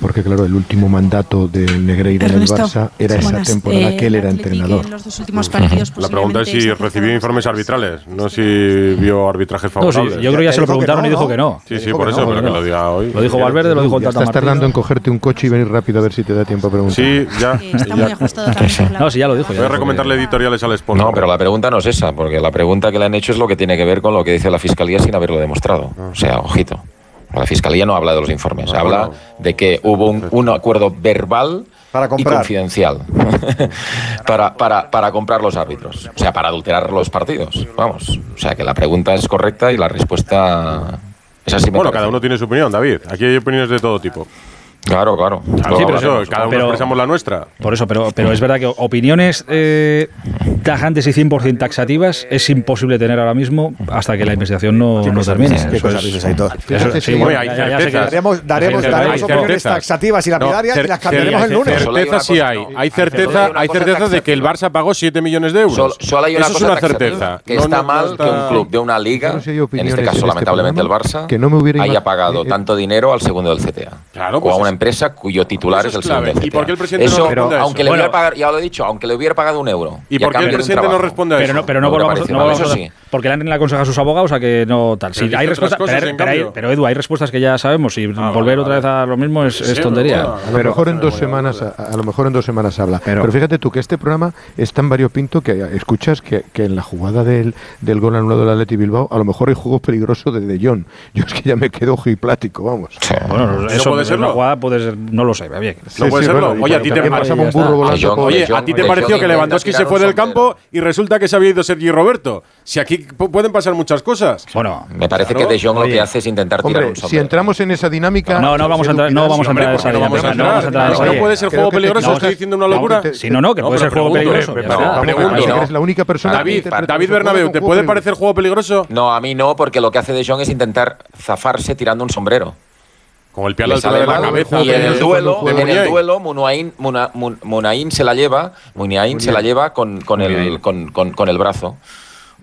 Porque, claro, el último mandato de Negreira en el Barça era esa buenas. temporada Eh, que él era entrenador. en los dos últimos partidos La pregunta es si recibió informes arbitrales, no si vio arbitrajes No, sí, favorables. yo creo que ya se lo preguntaron y dijo que no. Sí, sí, por eso, pero que lo diga hoy. Lo dijo Valverde, lo dijo Tata estás tardando en cogerte un coche y venir rápido a ver si te da tiempo a preguntar. Sí, ya. está muy ajustado también No, sí, ya lo dijo. Voy a recomendarle editoriales al Sport. No, pero la pregunta no es esa, porque la pregunta que le han hecho es lo que tiene que ver con lo que dice la Fiscalía sin haberlo demostrado. O sea, ojito. La Fiscalía no habla de los informes, Ah, habla bueno. de que hubo un, un acuerdo verbal Para y confidencial para, para, para comprar los árbitros, o sea, para adulterar los partidos. Vamos, o sea, que la pregunta es correcta y la respuesta es así. Bueno, cada uno tiene su opinión, David. Aquí hay opiniones de todo tipo. Claro, claro. Claro, Sí, pero eso- cada uno pero- expresamos la nuestra. Por eso, pero, pero es verdad que opiniones eh, tajantes y 100% taxativas es imposible tener ahora mismo hasta que la investigación no, no termine. ¿Qué Eso cosas es- eso- sí, hay ya- ya certezas. Daremos, daremos, daremos opiniones taxativas y lapidarias No, y las cambiaremos el lunes. Certeza una sí hay. Hay certeza, una hay certeza de que el. Barça pagó 7 millones de euros. Solo, solo hay una Eso es una certeza. Que No, está no, mal no que un club de una liga, en este en caso este lamentablemente el programa, Barça, que no me hubiera haya pagado eh, tanto dinero al segundo del CTA. Claro, o pues a una es- empresa cuyo titular es el segundo del ¿Y CTA. por qué el presidente no aunque le hubiera pagado, ya lo he dicho, aunque le hubiera pagado un euro. ¿Y por qué el presidente no responde a eso? Pero no, pero no No me volvamos, parece no mal, volvamos eso a- sí. porque le han aconsejado a sus abogados a que no tal. Sí, Pero hay respuestas, cosas, pero, pero hay- pero, Edu, hay respuestas que ya sabemos y Ah, volver vale, otra vez a lo mismo es, tontería. bueno, A lo mejor en dos semanas, a, a lo mejor en dos semanas habla. Pero, Pero- fíjate tú que este programa es tan variopinto que escuchas que, que en la jugada del, del gol anulado del Atleti Bilbao a lo mejor hay juegos peligrosos de De Jong. Yo es que ya me quedo ojiplático, vamos. Bueno, eso puede serlo? una jugada puede ser, no lo sé, bien. No puede serlo. bueno, Oye, a y ti te también pasamos un burro volando De Jong, por- Oye, De Jong- ¿a ti te De pareció que Lewandowski se fue del sombrero. Campo y resulta que se había ido Sergi Roberto? Si aquí pu- pueden pasar muchas cosas. Bueno, Me parece Claro. que De Jong lo que hace es intentar tirar Hombre, un si sombrero. entramos en esa dinámica. No, no vamos a entrar- no vamos a entrar en ¿por qué esa no vamos a dinámica, no vamos a entrar ¿No puede ser juego peligroso? ¿Estoy diciendo una locura? Si no, no, que puede ser juego peligroso. eres la única persona David, David como ¿te puede parecer juego peligroso? No, a mí no, porque lo que hace De Jong es intentar zafarse tirando un sombrero. Como el pie a la Le altura sale de la cabeza. y en el duelo, en el duelo Munain, Muna- Mun- Munain se la lleva, Muniain se la lleva con, con, el, con, con, con el brazo.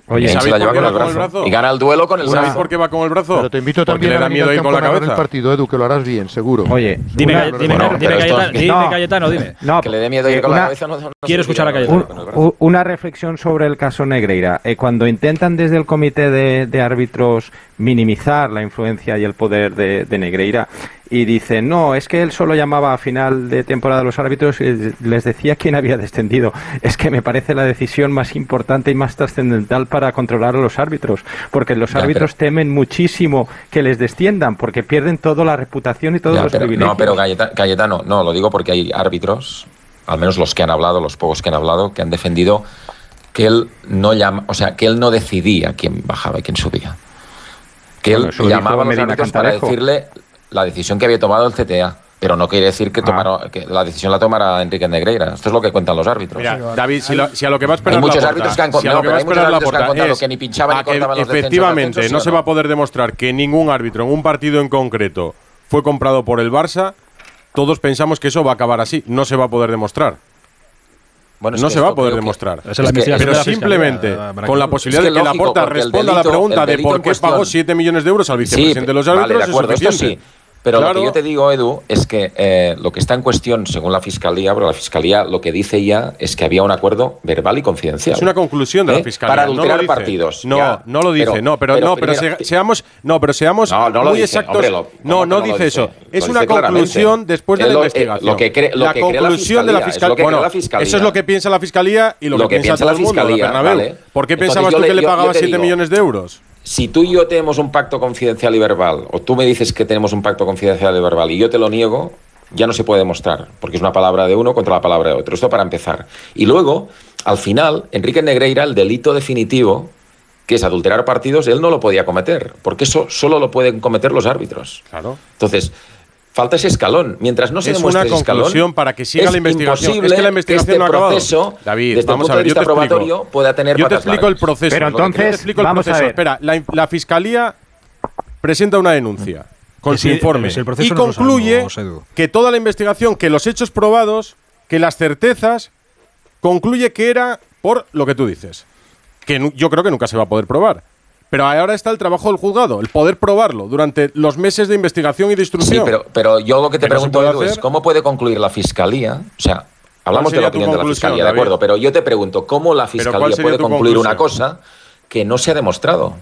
Oye, ¿Y se sabéis la lleva por qué con el brazo. Y gana el duelo con el ¿Sabéis brazo. por qué va con el brazo? Pero te invito también le a miedo ir con la cabeza. el partido, Edu, que lo harás bien, seguro. Oye, Dime, Cayetano, dime, No. Cayetano, dime. No, Que le dé miedo ir con la cabeza. Quiero escuchar a Cayetano. Una reflexión sobre el caso Negreira. Eh, cuando intentan desde el comité de, árbitros minimizar la influencia y el poder de, de Negreira y dicen, no, es que él solo llamaba a final de temporada a los árbitros y les decía quién había descendido. Es que me parece la decisión más importante y más trascendental para controlar a los árbitros, porque los Ya, árbitros temen muchísimo que les desciendan, porque pierden toda la reputación y todos Ya, los pero- privilegios. no, pero Cayeta- Cayetano, no, lo digo porque hay árbitros, al menos los que han hablado, los pocos que han hablado, que han defendido que él no llama, o sea, que él no decidía quién bajaba y quién subía. Que él llamaba a los árbitros para decirle la decisión que había tomado el CTA. Pero no quiere decir Ah. que, tomara- que la decisión la tomara Enrique Negreira. Esto es lo que cuentan los árbitros. Mira, David, si, lo- si a lo que va a esperar Hay muchos árbitros que han si a lo que va a pero hay muchos esperar árbitros que han Laporta contado es que ni pinchaban ni que cortaban los efectivamente no ¿sí se va no? a poder demostrar que ningún árbitro en un partido en concreto fue comprado por el Barça. Todos pensamos que eso va a acabar así. No se va a poder demostrar. Bueno, no se va a poder demostrar. Esa es la Es que- investigación Pero la simplemente con la posibilidad Es que de que la Porta responda a la pregunta de por qué pagó cuestión- 7 millones de euros al vicepresidente Sí, de los vale, árbitros de es acuerdo, esto suficiente. sí. Pero lo que yo te digo, Edu, es que eh, lo que está en cuestión, según la Fiscalía, pero la Fiscalía lo que dice ya es que había un acuerdo verbal y confidencial. Es una conclusión de la ¿Eh? fiscalía. Para no lo adulterar partidos. No, ya. no lo dice. Pero- no, pero, no, pero primero- se- seamos, no, pero seamos No, no lo muy dice, exactos. hombre, lo- no, ¿cómo no dice eso. Es una conclusión después de la investigación. lo que cree- lo la conclusión de la fiscalía, Bueno, eso es lo que piensa la fiscalía y lo, que, piensa la fiscalía. ¿Por qué pensabas tú que le pagaba te 7 digo, millones de euros? Si tú y yo tenemos un pacto confidencial y verbal, o tú me dices que tenemos un pacto confidencial y verbal y yo te lo niego, ya no se puede demostrar, porque es una palabra de uno contra la palabra de otro. Esto para empezar. Y luego, al final, Enrique Negreira, el delito definitivo, que es adulterar partidos, él no lo podía cometer, porque eso solo lo pueden cometer los árbitros. Claro. Entonces, falta ese escalón. Mientras no se Es demuestre una ese escalón, conclusión para que siga es la investigación. Es que la investigación este no ha acabado. proceso, David, desde vamos el punto a ver, de yo te vista explico. probatorio, pueda tener Yo te explico el proceso. Pero Yo te entonces, explico el a proceso. ver. Espera, la, la fiscalía presenta una denuncia con Sí, su informe proceso y no concluye sabemos, que toda la investigación, que los hechos probados, que las certezas, concluye que era por lo que tú dices. Que yo creo que nunca se va a poder probar. Pero ahora está el trabajo del juzgado, el poder probarlo durante los meses de investigación y de instrucción. Sí, pero, pero yo lo que te Que no pregunto, Edu, es cómo puede concluir la fiscalía. O sea, hablamos de la opinión de la fiscalía, de acuerdo, pero yo te pregunto, ¿cómo la ¿cuál fiscalía puede concluir una cosa que no se ha demostrado?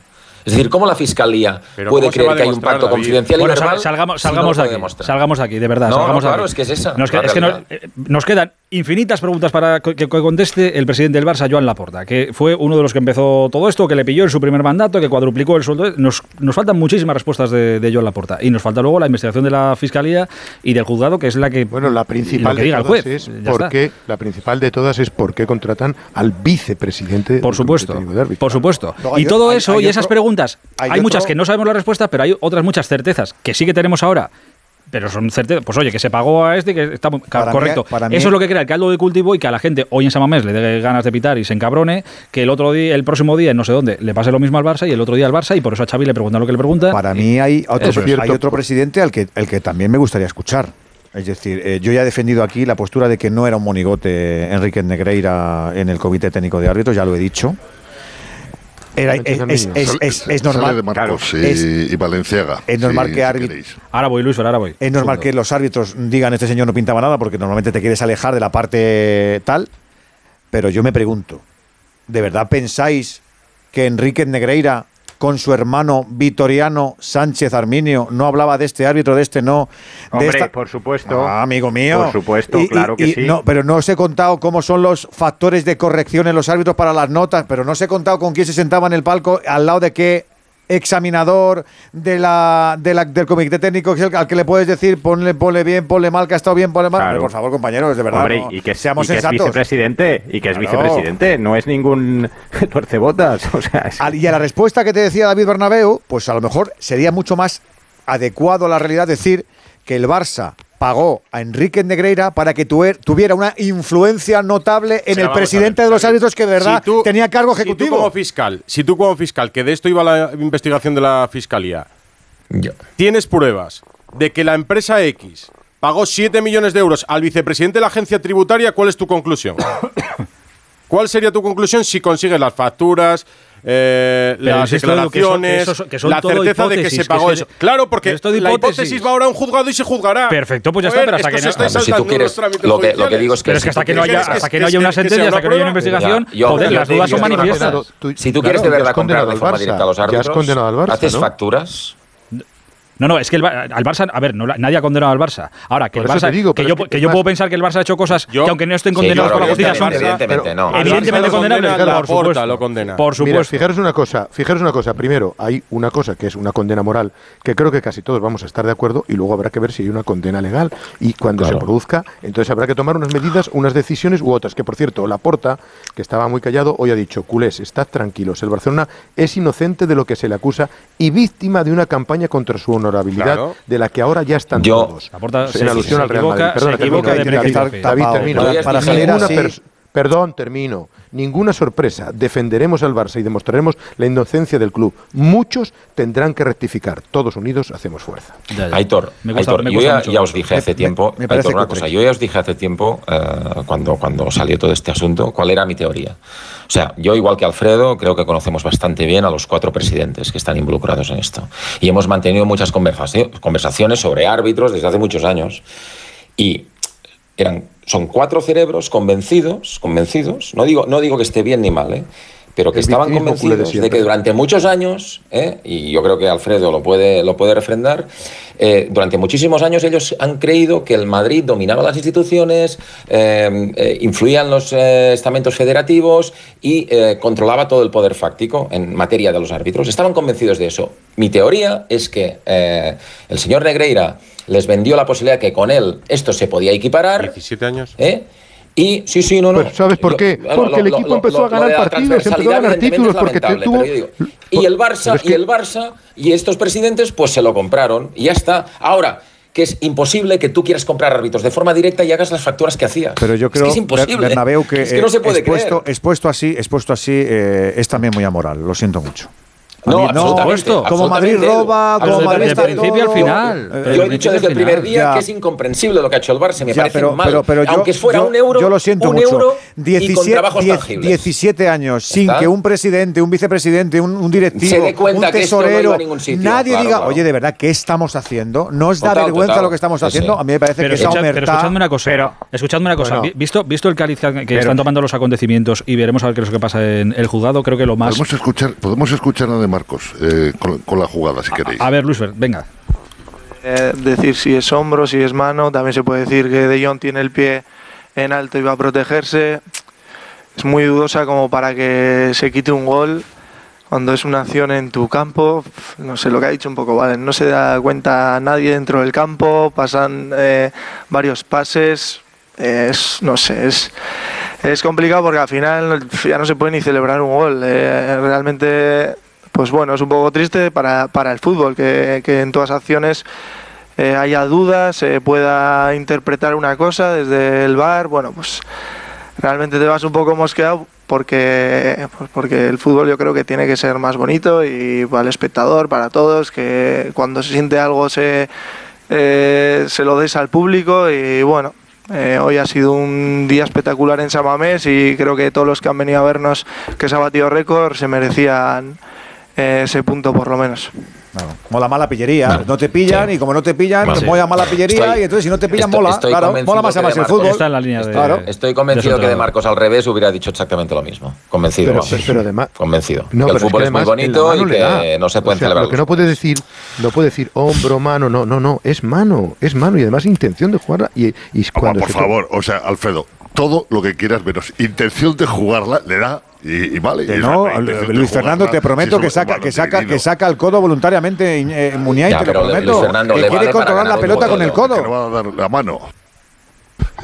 Es decir, ¿cómo la fiscalía Pero puede ¿cómo se creer que hay un pacto David? confidencial Bueno, y verbal? salgamos, si no salgamos lo de puede aquí. demostrar? Salgamos de aquí, de verdad. No, no, salgamos claro, aquí. es que es esa, Nos, es que no- realidad. eh, nos quedan infinitas preguntas para que, conteste el presidente del Barça, Joan Laporta, que fue uno de los que empezó todo esto, que le pilló en su primer mandato, que cuadruplicó el sueldo. Nos, nos faltan muchísimas respuestas de, de Joan Laporta. Y nos falta luego la investigación de la fiscalía y del juzgado, que es la que. Bueno, la principal que de diga el todas juez. es por qué, la principal de todas es por qué contratan al vicepresidente. Por del supuesto, por supuesto. Y todo hay- eso hay y esas otro- preguntas, hay hay, muchas otro- que no sabemos la respuesta, pero hay otras muchas certezas que sí que tenemos ahora. Pero son certezas. Pues oye, que se pagó a este, que está mí- correcto. para mí- Eso es lo que crea el caldo de cultivo y que a la gente hoy en Samamés le dé ganas de pitar y se encabrone, que el otro día, el próximo día, en no sé dónde, le pase lo mismo al Barça y el otro día al Barça, y por eso a Xavi le preguntan lo que le pregunta. Para mí hay otro, hay otro presidente al que, el que también me gustaría escuchar. Es decir, eh, yo ya he defendido aquí la postura de que no era un monigote Enrique Negreira en el Comité Técnico de Árbitros, ya lo he dicho. Era- es, es- es- es- es normal. Sale de Marcos y, es, y Valenciaga. es normal si- que si. Ahora voy, Luis, ahora voy. es normal que los árbitros digan este señor no pintaba nada porque normalmente te quieres alejar de la parte tal. Pero yo me pregunto, ¿de verdad pensáis que Enrique Negreira con su hermano Vitoriano Sánchez Arminio no hablaba de este árbitro, de este no? de Hombre, esta- por supuesto. Ah, amigo mío. Por supuesto, claro que sí. No, pero no os he contado cómo son los factores de corrección en los árbitros para las notas, pero no os he contado con quién se sentaba en el palco, al lado de qué examinador de la, de la- del comité técnico al que le puedes decir ponle, ponle bien, ponle mal, que ha estado bien, ponle mal. Claro. Por favor, compañeros, de verdad. Hombre, no- y que, seamos y que es vicepresidente, y que es Claro. vicepresidente, no es ningún tuercebotas. O sea, es- Y a la respuesta que te decía David Bernabeu, pues a lo mejor sería mucho más adecuado a la realidad decir que el Barça pagó a Enrique Negreira para que tuer- tuviera una influencia notable en O sea, el presidente ver, de los árbitros que de verdad si tú- tenía cargo Si tú ejecutivo. como fiscal, si tú como fiscal, que de esto iba la investigación de la fiscalía, tienes pruebas de que la empresa X pagó 7 millones de euros al vicepresidente de la agencia tributaria, ¿cuál es tu conclusión? ¿Cuál sería tu conclusión si consigues las facturas, eh, las que son- declaraciones, que son- que son la certeza de que se pagó que es eso. Claro, porque pero esto de la hipótesis. va ahora a un juzgado y se juzgará. Perfecto, pues ya está, pero hasta que no- estáis Pero si tú saltando quieres, los trámites lo que, lo que judiciales. digo es que Pero es si que hasta tú que no quieres- haya, hasta que no haya una sentencia, hasta que no haya una investigación, joder, las dudas son manifiestas. Si tú quieres de verdad comprar condenado de al forma Barça, directa a los árbitros, haces facturas. No, no, es que el, al Barça, a ver, no, nadie ha condenado al Barça. Ahora, que el Barça, digo, que yo, es que yo puedo pensar que el Barça ha hecho cosas Yo- que aunque no estén Sí, condenados por la justicia son evidentemente, evidentemente, no. evidentemente condenables, condena por la Porta, supuesto. lo condena. Por Mira, supuesto. fijaros una cosa, fijaros una cosa. Primero, hay una cosa que es una condena moral, que creo que casi todos vamos a estar de acuerdo, y luego habrá que ver si hay una condena legal. Y cuando Claro. se produzca, entonces habrá que tomar unas medidas, unas decisiones u otras. Que por cierto, Laporta, que estaba muy callado, hoy ha dicho: culés, estad tranquilos. El Barcelona es inocente de lo que se le acusa y víctima de una campaña contra su honorabilidad, Claro. de la que ahora ya están Yo- todos. En alusión al Real equivoca- Madrid. Perdona, se equivoca termino, de David, termino. Para salir así, Perdón, termino. Ninguna sorpresa. Defenderemos al Barça y demostraremos la inocencia del club. Muchos tendrán que rectificar. Todos unidos hacemos fuerza. Ya, ya. Aitor, Me gusta- Aitor, me yo ya, os dije hace Me- tiempo, me parece Aitor, una cosa, yo ya os dije hace tiempo, eh, cuando, cuando salió todo este asunto, cuál era mi teoría. O sea, yo igual que Alfredo, creo que conocemos bastante bien a los cuatro presidentes que están involucrados en esto. Y hemos mantenido muchas conversaci- conversaciones sobre árbitros desde hace muchos años. Y eran, son cuatro cerebros convencidos, convencidos, no digo, no digo que esté bien ni mal, ¿eh? Pero que El estaban de convencidos de, que durante muchos años, ¿eh? y yo creo que Alfredo lo puede, lo puede refrendar, eh, durante muchísimos años ellos han creído que el Madrid dominaba las instituciones, eh, eh, influía en los eh, estamentos federativos y eh, controlaba todo el poder fáctico en materia de los árbitros. Estaban convencidos de eso. Mi teoría es que eh, el señor Negreira les vendió la posibilidad que con él esto se podía equiparar. 17 años. ¿eh? Y sí, sí, no, no. Pues, ¿sabes por qué? lo- Porque el lo- equipo lo- empezó a ganar partidos, empezó a ganar títulos, es porque te tuvo- pero digo, Y el Barça, Pero es que- y el Barça, y estos presidentes, pues se lo compraron y ya está. Ahora, que es imposible que tú quieras comprar árbitros de forma directa y hagas las facturas que hacías. Pero yo Es creo, que es imposible. Bernabéu, que, es que no eh, se puede expuesto, creer. expuesto así, expuesto así eh, es también muy amoral. Lo siento mucho. No, mí absolutamente, Como Madrid roba, como Madrid desde está el principio todo, al final. eh, Yo he dicho desde el primer día Ya. que es incomprensible lo que ha hecho el Barça. Me Ya, parece pero, mal. pero, pero yo, Aunque fuera yo- un euro, yo lo siento un mucho. euro y con 17, trabajos 10 tangibles. 17 años sin está. que un presidente, un vicepresidente, un, un directivo, Se dé cuenta un que esto no tesorero, iba a ningún sitio. nadie Claro, diga, claro. oye, de verdad, ¿qué estamos haciendo? ¿No os da Total, vergüenza total. lo que estamos haciendo? sí. A mí me parece Pero, que esa escucha- pero escuchadme una cosa. escuchadme una cosa. Visto, visto el cáliz que están tomando los acontecimientos y veremos a ver qué es lo que pasa en el juzgado, creo que lo más. Podemos escuchar, podemos escuchar a de Marcos eh, con, con la jugada, si queréis. A ver, Luis, venga. Eh, decir si es hombro, si es mano, también se puede decir que De Jong tiene el pie en alto y va a protegerse. Es muy dudosa como para que se quite un gol cuando es una acción en tu campo. No sé lo que ha dicho un poco, vale. No se da cuenta nadie dentro del campo, pasan eh, varios pases. Es, no sé, es, es complicado porque al final ya no se puede ni celebrar un gol. Eh, realmente, pues bueno, es un poco triste para, para el fútbol que, que en todas acciones eh, haya dudas, se pueda interpretar una cosa desde el bar. Bueno, pues realmente te vas un poco mosqueado porque, pues porque el fútbol yo creo que tiene que ser más bonito y para el espectador, para todos, que cuando se siente algo se, eh, se lo des al público y bueno. eh, hoy ha sido un día espectacular en Samamés y creo que todos los que han venido a vernos que se ha batido récord se merecían ese punto por lo menos. Claro. Mola mala pillería. No te pillan y como no te pillan, Vale. te mola mala pillería Estoy- y entonces si no te pillan estoy- mola. estoy Claro, mola más además de el fútbol. Está en la línea de- Claro. Estoy convencido de que de. Marcos al revés hubiera dicho exactamente lo mismo. Convencido. Pero, pero- Convencido. No, que el es fútbol que es, muy la bonito y que no se O sea, celebrar. Lo que no puede decir, no puede decir hombro, mano, no, no, no, es mano, es mano y además intención de jugarla y, y cuando por favor, o sea, Alfredo, todo lo que quieras menos intención de jugarla le da y, y vale. Que no, Luis Fernando, te prometo si que saca, que saca, que saca el codo voluntariamente eh, Muniain, Ya, te lo prometo. Fernando, que le quiere vale controlar la pelota con el juego, que codo. no va a dar la mano.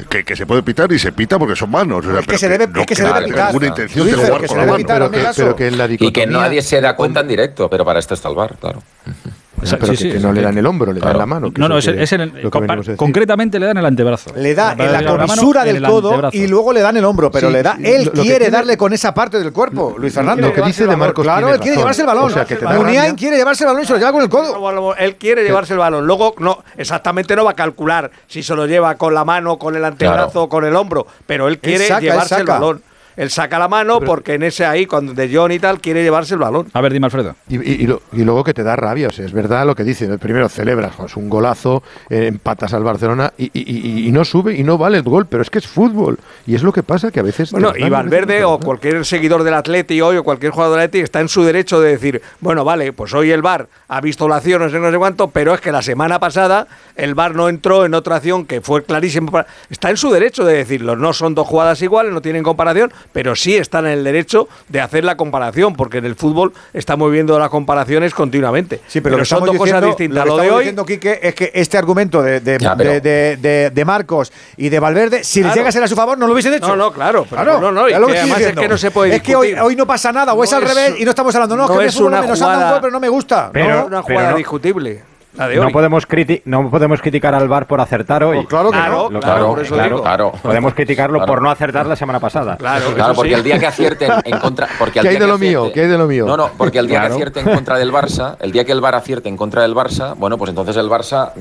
Que, que se puede pitar y se pita porque son manos. o sea, Es que se debe- no es que se debe pitar. ninguna intención Luis, de jugar que con se la debe mano. pitar, pero, hazme que, caso. pero que en la Y que nadie se da cuenta en directo, pero para esto está el bar, claro. pero Sí, que, sí, que sí, no sí. le dan el hombro, le dan Claro. la mano. que No, no, es es, el- concretamente le dan el antebrazo. Le da en la comisura del el codo y luego le dan el hombro, pero Sí, le da. Él lo- lo que quiere tiene- darle con esa parte del cuerpo, Luis Fernando. Lo que dice de. Marcos Claro, él quiere llevarse el balón. O sea, que te da Muniain quiere llevarse el balón y se lo lleva con el codo. Él quiere llevarse el balón. Luego, no, exactamente no va a calcular si se lo lleva con la mano, con el antebrazo o con el hombro, pero él quiere llevarse el balón. Él saca la mano porque en ese ahí, cuando de John y tal, quiere llevarse el balón. A ver, dime, Alfredo. Y, y- y lo- y luego que te da rabia, o sea, es verdad lo que dicen. Primero celebras, pues, un golazo, eh, empatas al Barcelona y, y- y- y no sube y no vale el gol, pero es que es fútbol. Y es lo que pasa que a veces. Bueno, y Valverde o cualquier seguidor del Atleti hoy o cualquier jugador del Atleti está en su derecho de decir, bueno, vale, pues hoy el VAR ha visto la acción, no sé, no sé cuánto, pero es que la semana pasada el VAR no entró en otra acción que fue clarísima. para- Está en su derecho de decirlo. No son dos jugadas iguales, no tienen comparación, pero sí están en el derecho de hacer la comparación, porque en el fútbol estamos viendo las comparaciones continuamente. Sí, pero, lo que son dos cosas diciendo- distintas. Lo Lo que de estamos hoy diciendo, Quique, es que este argumento de, de, Ya, pero- de- de- de- de Marcos y de Valverde, si les Claro. llega a ser a su favor, no lo hubiesen hecho. No, no, claro, pero Claro, no, no, y es lo que además es que no se puede Es que hoy, hoy no pasa nada, o es No al es revés un- y no estamos hablando. No, no que me es fútbol una menos anda un jugada- gol, pero no me gusta. Pero- no, una pero jugada discutible. La de No hoy. podemos, criti- no podemos criticar al VAR por acertar hoy. Pues claro que Lo- no, claro, por eso digo. claro. Podemos criticarlo Claro. por no acertar la semana pasada. Claro, Claro, porque el día que acierten en contra. Porque el ¿Qué hay día de que lo mío? acierte- ¿Qué hay de lo mío? No, no, porque el día Claro. que acierte en contra del Barça, el día que el VAR acierte en contra del Barça, bueno, pues entonces el Barça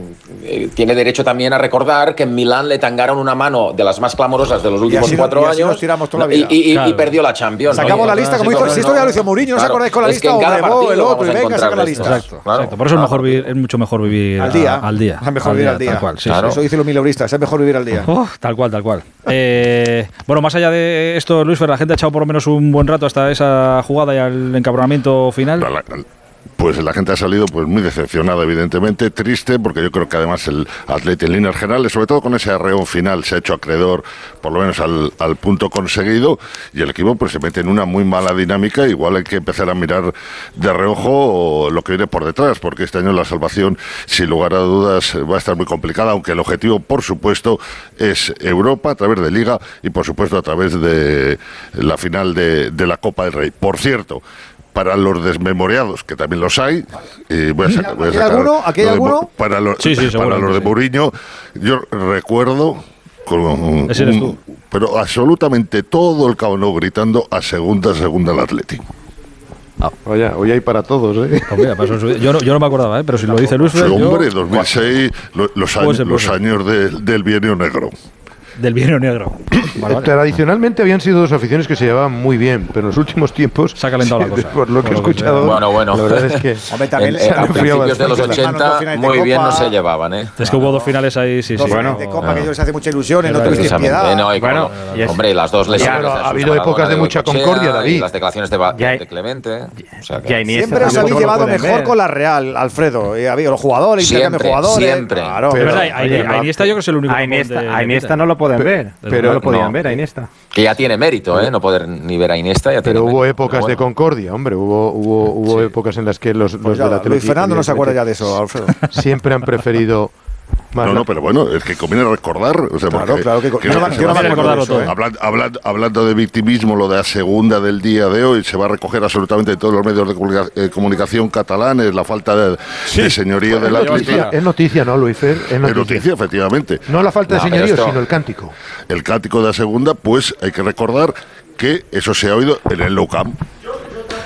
eh, tiene derecho también a recordar que en Milán le tangaron una mano de las más clamorosas de los últimos así no- cuatro y así años. tiramos toda la No, y- vida. Y, y- y Claro. perdió la Champions. Sacamos la lista, como sí, no, si no, esto ya lo hizo Mourinho, ¿no os claro. acordáis con la lista? O el otro, y a venga, saca la lista. Exacto, Claro, exacto. Por eso es, claro. mejor es mucho mejor vivir Al día. a- al día. Es mejor Al vivir al día. Tal cual, sí, Claro. sí. Eso dicen los mileuristas, es mejor vivir al día. Oh, tal cual, tal cual. Eh, bueno, más allá de esto, Luis la gente ha echado por lo menos un buen rato hasta esa jugada y al encabronamiento final. La- la- Pues la gente ha salido pues muy decepcionada, evidentemente, triste, porque yo creo que además el Atleti en líneas generales, sobre todo con ese arreón final, se ha hecho acreedor, por lo menos al, punto conseguido, y el equipo pues se mete en una muy mala dinámica, igual hay que empezar a mirar de reojo lo que viene por detrás, porque este año la salvación, sin lugar a dudas, va a estar muy complicada, aunque el objetivo, por supuesto, es Europa a través de Liga y, por supuesto, a través de la final de la Copa del Rey. Por cierto, para los desmemoriados, que también los hay, y voy a sacar, voy a ¿Aquí hay sacar alguno? ¿Aquí hay lo de Mo- alguno? Para, los Sí, sí, para los de sí. Mourinho, yo recuerdo con Ese eres un- pero absolutamente todo el cabrón gritando a segunda, segunda el Atlético. Oye, hoy hay para todos, ¿eh? Pues yo, no, yo no me acordaba, ¿eh? pero si lo dice Luis Sí, Fer, yo- hombre, 2006, lo- los, Puede años, los años de- del bienio negro. Del bienio negro. Vale, vale. Tradicionalmente habían sido dos aficiones que se llevaban muy bien, pero en los últimos tiempos Se ha calentado la cosa. Por lo que he escuchado, Bueno, bueno. la verdad es que Hombre, también En- a principios de los bastante. 80 Dos finales de muy bien no se llevaban, ¿eh? Es que hubo dos finales ahí, sí, Dos sí. Bueno, de Copa, que ellos se hace mucha ilusión, no Precisamente, piedad. no, y Bueno, como- y es- hombre, las dos lesiones. ha habido épocas de mucha concordia, David. Y las declaraciones de, de Clemente. O sea que- Siempre os habéis llevado mejor ver. con la Real, Alfredo. Y había los jugadores, intercambio de Siempre, jugadores. siempre. Claro. Pero- Iniesta yo creo que es el único. A Iniesta no lo pueden ver, pero no lo podían no. ver a Iniesta. Que ya tiene mérito, ¿eh? No poder ni ver a Iniesta. Ya tiene Pero hubo mérito, épocas pero de bueno. concordia, hombre. Hubo, hubo, hubo Sí. épocas en las que los, los Pues ya, del Luis Atleti, Fernando no se acuerda ya de eso, Alfredo. Siempre han preferido. Más No, la- no, pero bueno, es que conviene recordar. O sea, Claro, claro que- yo no me- se yo no va a acuerdo de eso, ¿eh? Hablan- hablan- hablando de victimismo, lo de la segunda del día de hoy, se va a recoger absolutamente en todos los medios de comunica- eh, comunicación catalanes, la falta de, de señorío del Bueno, Atlético. lleva Es noticia, ¿no, Luis Fer? Es Es noticia. efectivamente. No la falta de No, señorío, esto- sino el cántico. El cántico de la segunda, pues hay que recordar que eso se ha oído en el Nou Camp.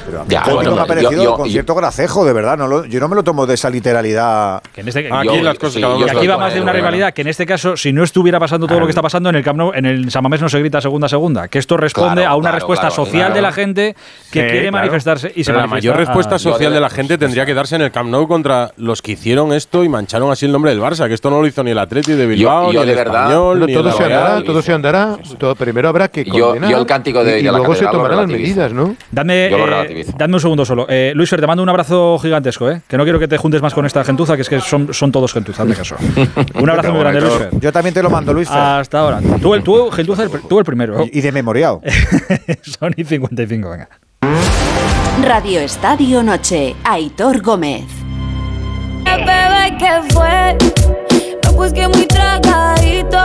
Pero a mí Ya, el bueno, me ha yo- parecido yo- con cierto gracejo, de verdad. No lo- yo no me lo tomo de esa literalidad. Que en este, Aquí Yo- las cosas sí, yo se aquí va más de una bueno. rivalidad que en este caso, si no estuviera pasando todo lo que está pasando en el Camp Nou, en el San Mamés no se grita segunda segunda, que esto responde Claro, a una claro, respuesta claro, social claro. de la gente que Sí, quiere claro. manifestarse y se Pero la manifiesta mayor respuesta social Yo de la gente tendría que darse en el Camp Nou contra los que hicieron esto y mancharon así el nombre del Barça, que esto no lo hizo ni el Atleti de Bilbao, yo ni el Español, todo el se andará, todo se andará. Todo, primero habrá que Yo- condenar. yo el cántico de- y, luego se tomarán las medidas, ¿no? Dadme, Lo dadme un segundo solo. Eh, Luis Fer, te mando un abrazo gigantesco, ¿eh? que no quiero que te juntes más con esta gentuza, que es que son, son todos gentuza, hazme caso. Un abrazo muy grande, Luis Fer. Yo también te lo mando, Luis. Fer. Hasta ahora. Tú, el, tú gentuza, el, tú el primero. Y, y de memoriado. Sony 55, venga. Radio Estadio Noche, Aitor Gómez. Bebé, ¿qué fue? Me busqué muy tragadito.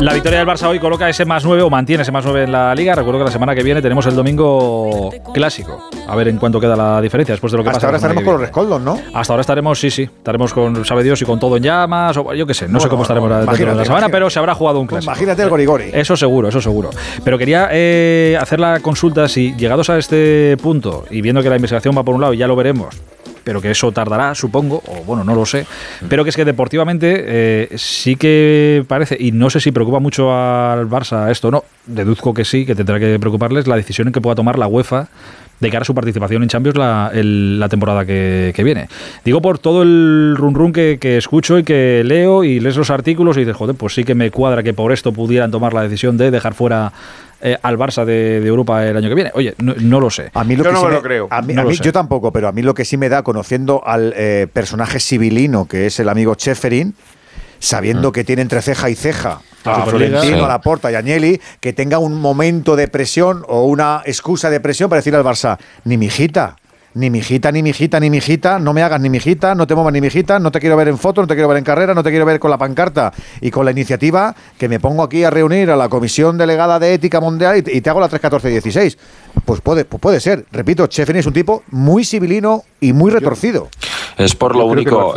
La victoria del Barça hoy coloca ese más 9 o mantiene ese más 9 en la liga. Recuerdo que la semana que viene tenemos el domingo clásico. A ver en cuánto queda la diferencia después de lo que Hasta pasa. ahora estaremos con los rescoldos, ¿no? Hasta ahora estaremos, sí, sí. Estaremos con, sabe Dios, y con todo en llamas. O yo qué sé, no sé cómo estaremos la- dentro de imagínate, la semana, imagínate. pero se habrá jugado un clásico. Imagínate el gorigori. Eso seguro, eso seguro. Pero quería eh, hacer la consulta si llegados a este punto y viendo que la investigación va por un lado y ya lo veremos, pero que eso tardará, supongo, o bueno, no lo sé, pero que es que deportivamente eh, sí que parece, y no sé si preocupa mucho al Barça esto no, deduzco que sí, que tendrá que preocuparles la decisión que pueda tomar la UEFA de cara a su participación en Champions la, el- la temporada que, que viene. Digo por todo el run run que, que escucho y que leo y lees los artículos y dices, joder, pues sí que me cuadra que por esto pudieran tomar la decisión de dejar fuera eh, al Barça de, de Europa el año que viene. Oye, no, no lo sé. A mí lo que sí me- A mí, No a lo mí- yo tampoco, pero a mí lo que sí me da, conociendo al eh, personaje sibilino que es el amigo Cheferin, sabiendo que tiene entre ceja y ceja a Superliga. Florentino, Sí. a Laporta y a Agnelli, que tenga un momento de presión o una excusa de presión para decirle al Barça, ni mijita, ni mijita, ni mijita, ni mijita, no me hagas ni mijita, no te muevas ni mijita, no te quiero ver en foto, no te quiero ver en carrera, no te quiero ver con la pancarta y con la iniciativa que me pongo aquí a reunir a la Comisión Delegada de Ética Mundial y te, hago la 314-16. Pues puede, pues puede ser. Repito, Cheferin es un tipo muy civilino y muy retorcido. Es por lo único.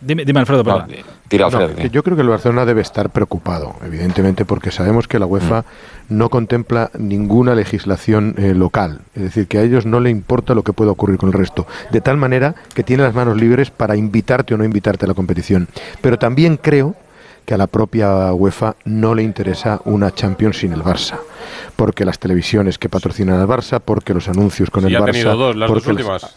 Dime, dime, Alfredo, no, perdón. tira, No, Alfredo. que yo creo que el Barcelona debe estar preocupado, evidentemente, porque sabemos que la UEFA no contempla ninguna legislación eh, local. Es decir, que a ellos no le importa lo que pueda ocurrir con el resto. De tal manera que tiene las manos libres para invitarte o no invitarte a la competición. Pero también creo que a la propia UEFA no le interesa una Champions sin el Barça. Porque las televisiones que patrocinan al Barça, porque los anuncios con Sí, el ha Barça. tenido dos, las dos porque últimas.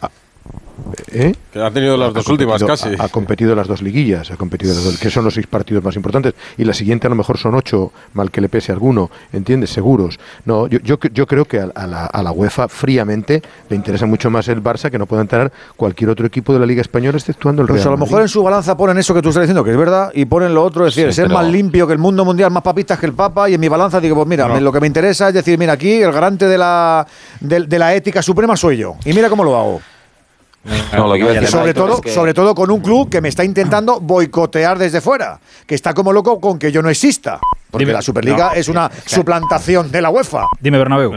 ¿Eh? Que ha tenido las Ha dos últimas competido- casi. Ha, ha competido las dos liguillas, ha competido las dos, que son los seis partidos más importantes. Y la siguiente a lo mejor son ocho, mal que le pese a alguno, ¿entiendes? Seguros. No, yo, yo, yo creo que a, a la, a la UEFA fríamente le interesa mucho más el Barça que no pueda entrar cualquier otro equipo de la Liga Española, exceptuando el Pues Real a lo Madrid. mejor en su balanza ponen eso que tú estás diciendo, que es verdad, y ponen lo otro, es decir, Sí, ser pero- más limpio que el mundo mundial, más papistas que el Papa, y en mi balanza digo, pues mira, No. me- lo que me interesa es decir, mira, aquí el garante de la, de, de la ética suprema soy yo, y mira cómo lo hago. No, lo que iba a Y decir, sobre todo, es que- sobre todo con un club que me está intentando boicotear desde fuera, que está como loco con que yo no exista. Porque Dime- la Superliga no, es una suplantación de la UEFA. Dime, Bernabéu.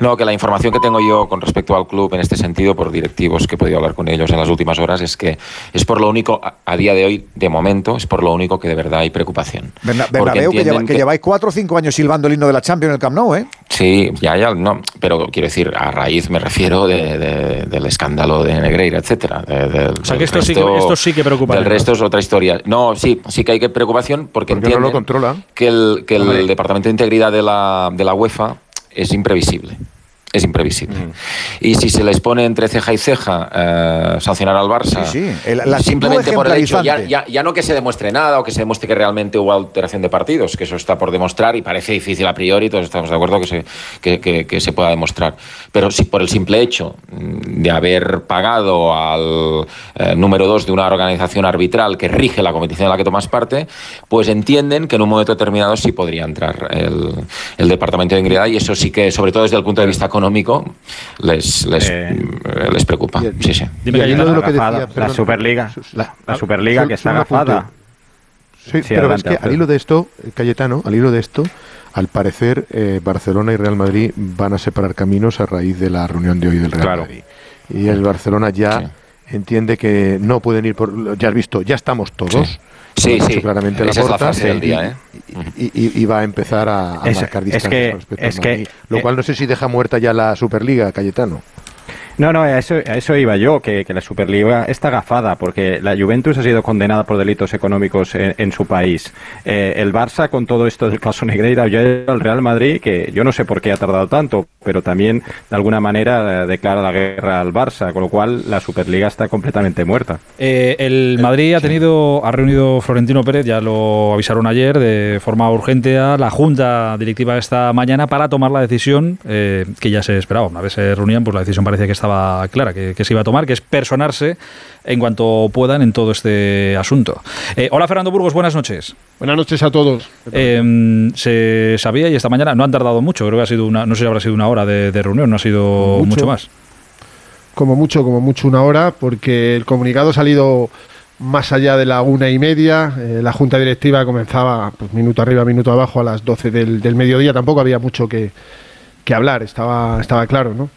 No, que la información que tengo yo con respecto al club en este sentido, por directivos que he podido hablar con ellos en las últimas horas, es que es por lo único, a, a día de hoy, de momento, es por lo único que de verdad hay preocupación. Berna- Bernabéu, que, lleva- que que- lleváis cuatro o cinco años silbando el himno de la Champions en el Camp Nou, ¿eh? Sí, ya, ya, no, pero quiero decir, a raíz me refiero de- de- del escándalo de Negreira, etcétera. de- O sea, que esto sí que- esto sí que preocupa, ¿no? resto es otra historia. No, sí, sí que hay que preocupación porque, Porque no entienden lo controla. que el, que el. Departamento de Integridad de la, de la UEFA es imprevisible. Es imprevisible. Y si se les pone entre ceja y ceja eh, sancionar al Barça, Sí, sí, el- la simplemente por el hecho, ya, ya- ya no que se demuestre nada o que se demuestre que realmente hubo alteración de partidos, que eso está por demostrar y parece difícil a priori, todos estamos de acuerdo que se, que, que- que se pueda demostrar. Pero si por el simple hecho mm, de haber pagado al eh, número dos de una organización arbitral que rige la competición en la que tomas parte, pues entienden que en un momento determinado sí podría entrar el, el Departamento de Integridad y eso sí que, sobre todo desde el punto de vista económico, les, les, mm, les preocupa. Sí, sí. Y al hilo de lo que decía, la perdón. Superliga, la, la Superliga que está agafada. Sí, Sí, pero adelante, es que al hilo de esto, eh, Cayetano, al hilo de esto, al parecer eh, Barcelona y Real Madrid van a separar caminos a raíz de la reunión de hoy del Real Claro. Madrid. Y el Barcelona ya entiende que no pueden ir por... Ya has visto, ya estamos todos. Sí. Sí, sí. claramente Esa es la del día, ¿eh? Y, y- y va a empezar a, a Es- marcar es distancias que- respecto es al que, Madrid. Lo eh, cual no sé si deja muerta ya la Superliga, Cayetano. No, no, a eso, a eso iba yo, que, que la Superliga está agafada, porque la Juventus ha sido condenada por delitos económicos en, en su país. Eh, el Barça, con todo esto del caso Negreira, ya el Real Madrid, que yo no sé por qué ha tardado tanto, pero también de alguna manera eh, declara la guerra al Barça, con lo cual la Superliga está completamente muerta. Eh, el Madrid ha tenido, ha reunido Florentino Pérez, ya lo avisaron ayer, de forma urgente a la Junta Directiva esta mañana para tomar la decisión eh, que ya se esperaba. Una vez se reunían, pues la decisión parecía que estaba clara, que, que se iba a tomar, que es personarse en cuanto puedan en todo este asunto. Eh, hola Fernando Burgos, buenas noches. Buenas noches a todos. Eh, se sabía y esta mañana no han tardado mucho, creo que ha sido una, no sé si habrá sido una hora de, de reunión, no ha sido Mucho. mucho más. Como mucho, como mucho una hora, porque el comunicado ha salido más allá de la una y media. Eh, la junta directiva comenzaba pues, minuto arriba, minuto abajo a las 12 del, del mediodía. Tampoco había mucho que, que hablar, estaba, estaba claro, ¿no?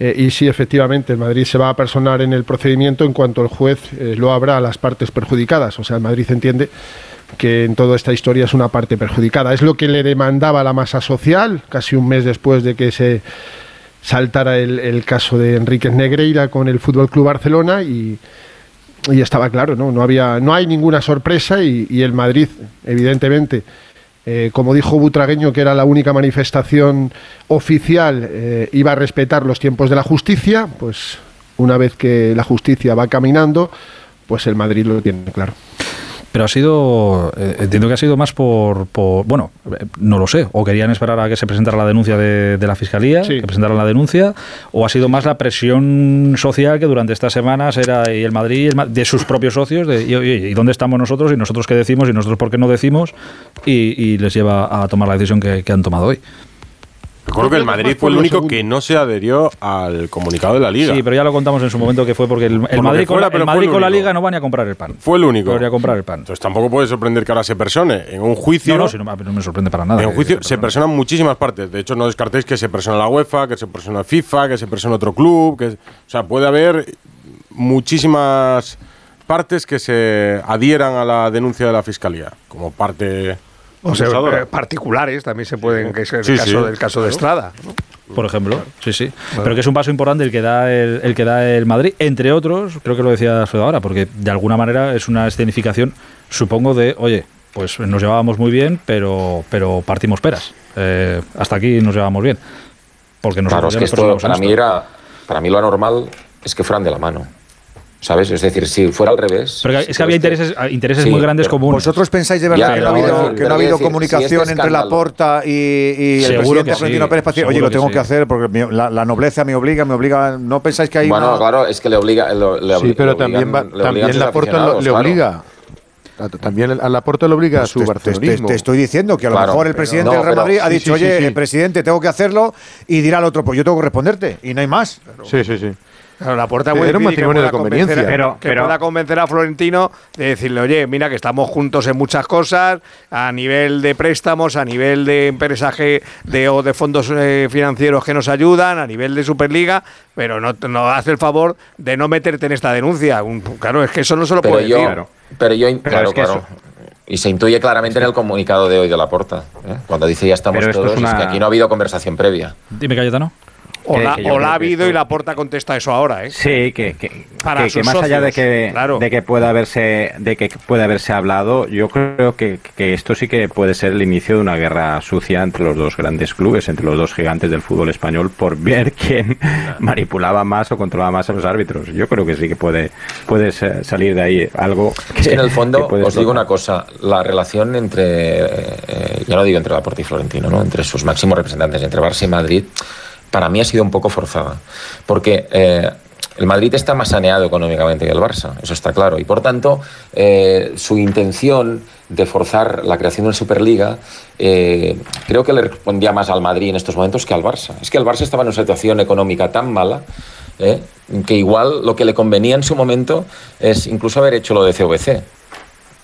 Eh, y sí, efectivamente, el Madrid se va a personar en el procedimiento en cuanto el juez eh, lo abra a las partes perjudicadas. O sea, el Madrid entiende que en toda esta historia es una parte perjudicada. Es lo que le demandaba la masa social, casi un mes después de que se, saltara el, el caso de Enríquez Negreira con el Fútbol Club Barcelona y, y estaba claro, ¿no? No, había, no hay ninguna sorpresa y, y el Madrid, evidentemente, eh, como dijo Butragueño, que era la única manifestación oficial, eh, iba a respetar los tiempos de la justicia, pues una vez que la justicia va caminando, pues el Madrid lo tiene claro. Pero ha sido, eh, entiendo que ha sido más por, por- bueno, eh, no lo sé, o querían esperar a que se presentara la denuncia de, de la Fiscalía, que presentaran la denuncia, o ha sido más la presión social que durante estas semanas era y el Madrid y el de sus propios socios, de, y, ¿y dónde estamos nosotros? ¿Y nosotros qué decimos? ¿Y nosotros por qué no decimos? Y, y les lleva a tomar la decisión que, que han tomado hoy. Recuerdo que el Madrid fue el único que no se adherió al comunicado de la Liga. Sí, pero ya lo contamos en su momento que fue porque el, Madrid, con, fuera, el Madrid con la. Liga no van a comprar el pan. Fue el único. No a comprar el pan. Entonces tampoco puede sorprender que ahora se persone en un juicio. No, no, si no, no me sorprende para nada. En un que- juicio se personan muchísimas partes. De hecho, no descartéis que se persona la UEFA, que se persona FIFA, que se persona otro club. Que, o sea, puede haber muchísimas partes que se adhieran a la denuncia de la fiscalía como parte. O sea, acusadora. eh, particulares también se pueden, que es el, Sí, caso, sí. del caso de Estrada. ¿no? por ejemplo. Sí, sí. Pero que es un paso importante el que da el, el que da el Madrid, entre otros, creo que lo decía Alfredo ahora, porque de alguna manera es una escenificación, supongo, de, oye, pues nos llevábamos muy bien, pero, pero partimos peras. Eh, hasta aquí nos llevábamos bien. Porque nos Claro, es que esto para mí era, para mí lo anormal es que fueran de la mano. ¿Sabes? Es decir, si fuera al revés. Pero es que había intereses, intereses Sí, muy grandes comunes. ¿Vosotros pensáis de verdad Ya, que no ha habido, que no ha habido decir, comunicación si este entre Laporta y, y el Seguro presidente que sí, Florentino Pérez para decir, oye, lo que tengo sí. que hacer porque mi- la, la nobleza me obliga, me obliga. ¿No pensáis que hay Bueno, una- claro, es que le obliga. lo- le Sí, pero le también, obligan- va- le también sus la Porta lo- aficionados, le claro. obliga. A- También a la Porta le obliga a su te, te- barcelonismo. te estoy diciendo que a lo Claro, mejor el presidente no, del Real Madrid ha sí, dicho, sí, oye, sí, sí. el presidente, tengo que hacerlo, y dirá al otro, pues yo tengo que responderte, y no hay más. Sí, sí, sí. Claro, la puerta Era un matrimonio de pueda convencer a- conveniencia. Pero, que pueda convencer a Florentino de decirle, oye, mira que estamos juntos en muchas cosas, a nivel de préstamos, a nivel de empresaje de, o de fondos eh, financieros que nos ayudan, a nivel de Superliga, pero no, no hace el favor de no meterte en esta denuncia. Un- claro, es que eso no se lo Pero puede yo, decir. pero yo, Pero claro, es que claro. Y se intuye claramente en el comunicado de hoy de la Porta, ¿eh? cuando dice ya estamos Pero todos, es es, que aquí no ha habido conversación previa. Dime, Cayetano. O la, que yo o la creo ha habido esto- y la porta contesta eso ahora, ¿eh? Sí, que, que, Para que- más allá de que, claro. de que pueda haberse de que pueda haberse hablado, yo creo que, que esto sí que puede ser el inicio de una guerra sucia entre los dos grandes clubes, entre los dos gigantes del fútbol español, por ver quién manipulaba más o controlaba más a los árbitros. Yo creo que sí que puede puede sa- salir de ahí algo que, Es que en el fondo, os digo una cosa, la relación entre, eh, ya no digo entre Laporta y Florentino, ¿no? entre sus máximos representantes, entre Barça y Madrid, para mí ha sido un poco forzada. Porque eh, el Madrid está más saneado económicamente que el Barça, eso está claro. Y por tanto, eh, su intención de forzar la creación de la Superliga eh, creo que le respondía más al Madrid en estos momentos que al Barça. Es que el Barça estaba en una situación económica tan mala que igual lo que le convenía en su momento es incluso haber hecho lo de CVC.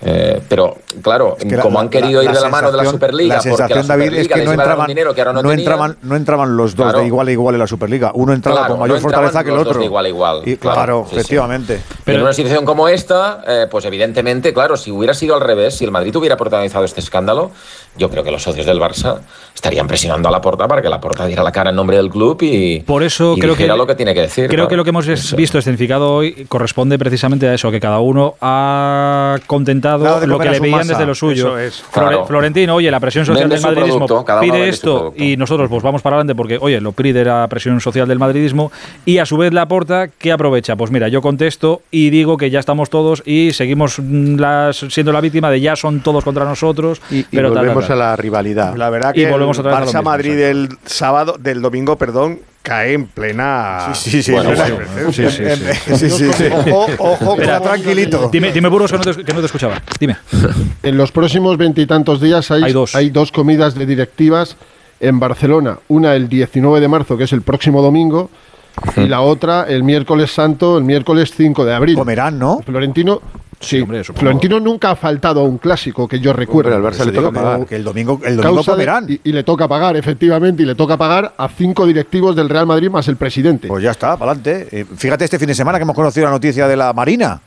Eh, pero claro, que la- como han la- querido la- ir de la mano de la Superliga, La porque sensación, la David, es que no entraban, dinero que ahora no, no entraban, no entraban los dos Claro. de igual a igual en la Superliga. Uno entraba Claro, con mayor no fortaleza que el otro. de igual a igual. Y, claro, sí. efectivamente. Pero en una situación como esta, eh, pues evidentemente, claro, si hubiera sido al revés, si el Madrid hubiera protagonizado este escándalo, yo creo que los socios del Barça estarían presionando a la porta para que la porta diera la cara en nombre del club y, Por eso y creo que dijera lo que tiene que decir. Creo que lo que hemos es- visto escenificado hoy corresponde precisamente a eso, que cada uno ha contentado lo que le veían masa. desde lo suyo. Eso es. Flore- Claro. Florentino, oye, la presión social Vende del madridismo producto, pide esto y nosotros pues vamos para adelante porque, oye, lo pide la presión social del madridismo y a su vez la porta que aprovecha. Pues mira, yo contesto y digo que ya estamos todos y seguimos mm, las, siendo la víctima de ya son todos contra nosotros. Y, y pero tal, volvemos a la rivalidad. La verdad Y que volvemos otra vez a lo Barça mismo, Madrid del sábado, del domingo, perdón, cae en plena. Sí, sí, sí. Ojo, tranquilito. Dime, dime Burgos, que no, te, que no te escuchaba. Dime. En los próximos veintitantos días hay, Hay dos. hay dos comidas de directivas en Barcelona. Una el 19 de marzo, que es el próximo domingo, y la otra el miércoles santo, el miércoles 5 de abril. Comerán, ¿no? Florentino, sí, hombre, supongo. Florentino nunca ha faltado a un clásico que yo recuerdo. Hombre, al Barça le Digo, toca pagar. Que el domingo, el domingo de- y, y le toca pagar, efectivamente, y le toca pagar a cinco directivos del Real Madrid más el presidente. Pues ya está, para adelante. fíjate este fin de semana que hemos conocido la noticia de la Marina.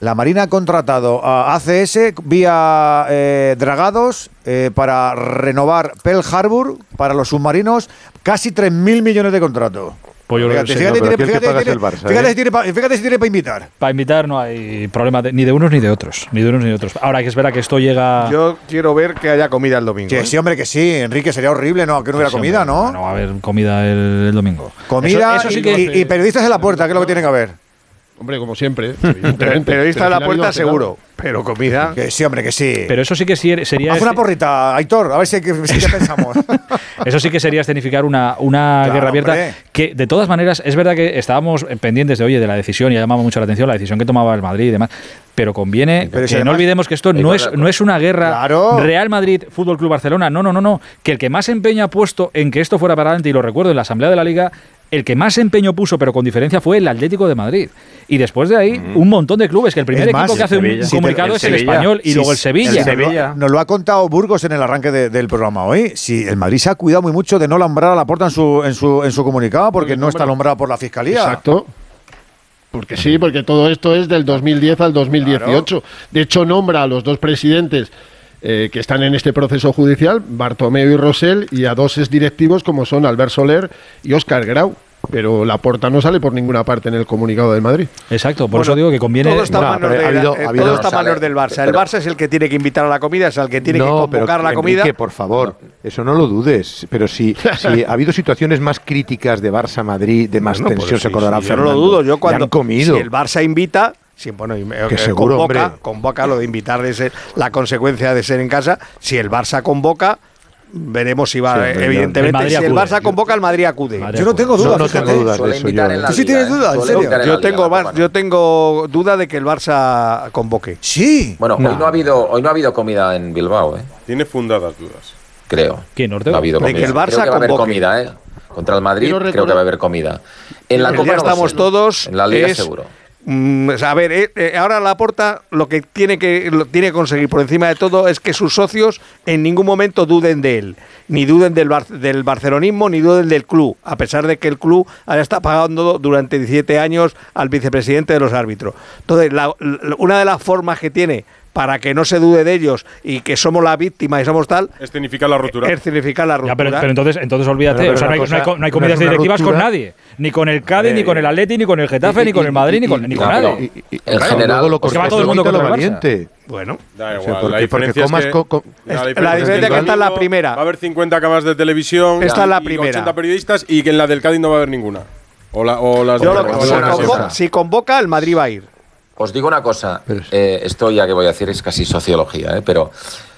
La Marina ha contratado a ACS vía eh, Dragados eh, para renovar Pearl Harbor para los submarinos, casi 3.000 millones de contrato. Que Fíjate, fíjate, No, pero tiene- aquí el que fíjate, paga es tiene- el Barça, fíjate ¿eh? si tiene pa- fíjate si tiene para invitar. Para invitar no hay problema de- ni de unos ni de otros. Ni de unos ni de otros. Ahora que es verdad que esto llega. Yo quiero ver que haya comida el domingo. Que ¿eh? sí, hombre, que sí, Enrique, sería horrible, ¿no? Que no hubiera Sí, comida, hombre, ¿no? No va a haber comida el, el domingo. Comida Eso- eso sí y, que- y- y periodistas en la puerta, que es lo que tiene que haber. Hombre, como siempre. Periodista en la puerta seguro, pero comida. Que sí, hombre, que sí. Pero eso sí que sí- sería. Haz una porrita, Aitor, a ver si, si qué pensamos. Eso sí que sería escenificar una, una Claro, guerra abierta hombre. que, de todas maneras, es verdad que estábamos pendientes de, oye, de la decisión y ha llamado mucho la atención la decisión que tomaba el Madrid y demás. Pero conviene Pero si que no además- olvidemos que esto no es, no es una guerra Claro. Real Madrid, Fútbol Club Barcelona. No, no, no, no. Que el que más empeño ha puesto en que esto fuera para adelante, y lo recuerdo en la Asamblea de la Liga, el que más empeño puso, pero con diferencia, fue el Atlético de Madrid. Y después de ahí, un montón de clubes, que el primer Es más, equipo que hace un comunicado es el Sevilla. español y Sí, luego el Sevilla. Nos lo- Nos lo ha contado Burgos en el arranque de- del programa hoy. Sí, el Madrid se ha cuidado muy mucho de no nombrar a la puerta en su, en su, en su comunicado porque no está nombrado por la fiscalía. Exacto. Porque sí, porque todo esto es del 2010 al 2018. De hecho, nombra a los dos presidentes eh, que están en este proceso judicial, Bartomeu y Rosell, y a dos exdirectivos como son Albert Soler y Óscar Grau. Pero la porta no sale por ninguna parte en el comunicado de Madrid. Exacto, por Bueno, eso digo que conviene. Todo está a manos, de- pero ha habido- ha habido- todo está a no manos del Barça. El Barça es el que tiene que invitar a la comida, es el que tiene que No, pero, convocar la comida. Enrique, por favor, eso no lo dudes. Pero si, si ha habido situaciones más críticas de Barça-Madrid, de más tensión, pues se sí, acordará sí, yo no lo dudo. Yo cuando han comido. si el Barça invita, sí, bueno, y Que eh, seguro, convoca, hombre. convoca lo de invitar de ser la consecuencia de ser en casa. Si el Barça convoca, veremos si va. Sí, eh, evidentemente, el si el. Barça convoca, el Madrid acude. Yo no tengo dudas. No, no tengo dudas de eso invitar yo. en la ¿Tú sí liga, tienes ¿eh? dudas? ¿En serio? Yo liga, tengo, ¿no? yo tengo duda de que el Barça convoque. Sí. Bueno, No. hoy no ha habido hoy no ha habido comida en Bilbao, ¿eh? Tiene fundadas dudas. Creo. ¿Quién, Ortega? No ha habido De comida. que el Barça creo que va a haber comida, ¿eh? Contra el Madrid creo que va a haber comida. En la Copa no estamos sé. todos. En la Liga es- seguro. Sea, a ver, eh, eh, ahora la porta lo que tiene que lo tiene que conseguir por encima de todo es que sus socios en ningún momento duden de él, ni duden del, del barcelonismo, ni duden del club, a pesar de que el club ahora está pagando durante 17 años al vicepresidente de los árbitros. Entonces, la- una de las formas que tiene para que no se dude de ellos y que somos la víctima y somos tal, Escenificar la rotura. es significar la ruptura. Ya, pero, pero entonces, entonces olvídate. Pero, pero o sea, no hay, una no hay cosa- no hay comidas una directivas con nadie. Ni con el Cádiz, ni Eh, con el Atleti, ni con el Getafe, y- ni con el Madrid, y- ni con, y- ni con no, nadie. pero- Y- y- En general, lo porque va todo el mundo quita lo valiente. Bueno, Da O sea, igual, porque- la diferencia porque es comas que, co- co- la Es- diferencia la es diferencia el que está en la primera. Va a haber 50 cámaras de televisión. Esta es la primera. 80 periodistas y que en la del Cádiz no va a haber ninguna. O, la, o las yo lo- convoca, cosa. si convoca, el Madrid va a ir. Os digo una cosa, eh, esto ya que voy a decir es casi sociología, ¿eh? pero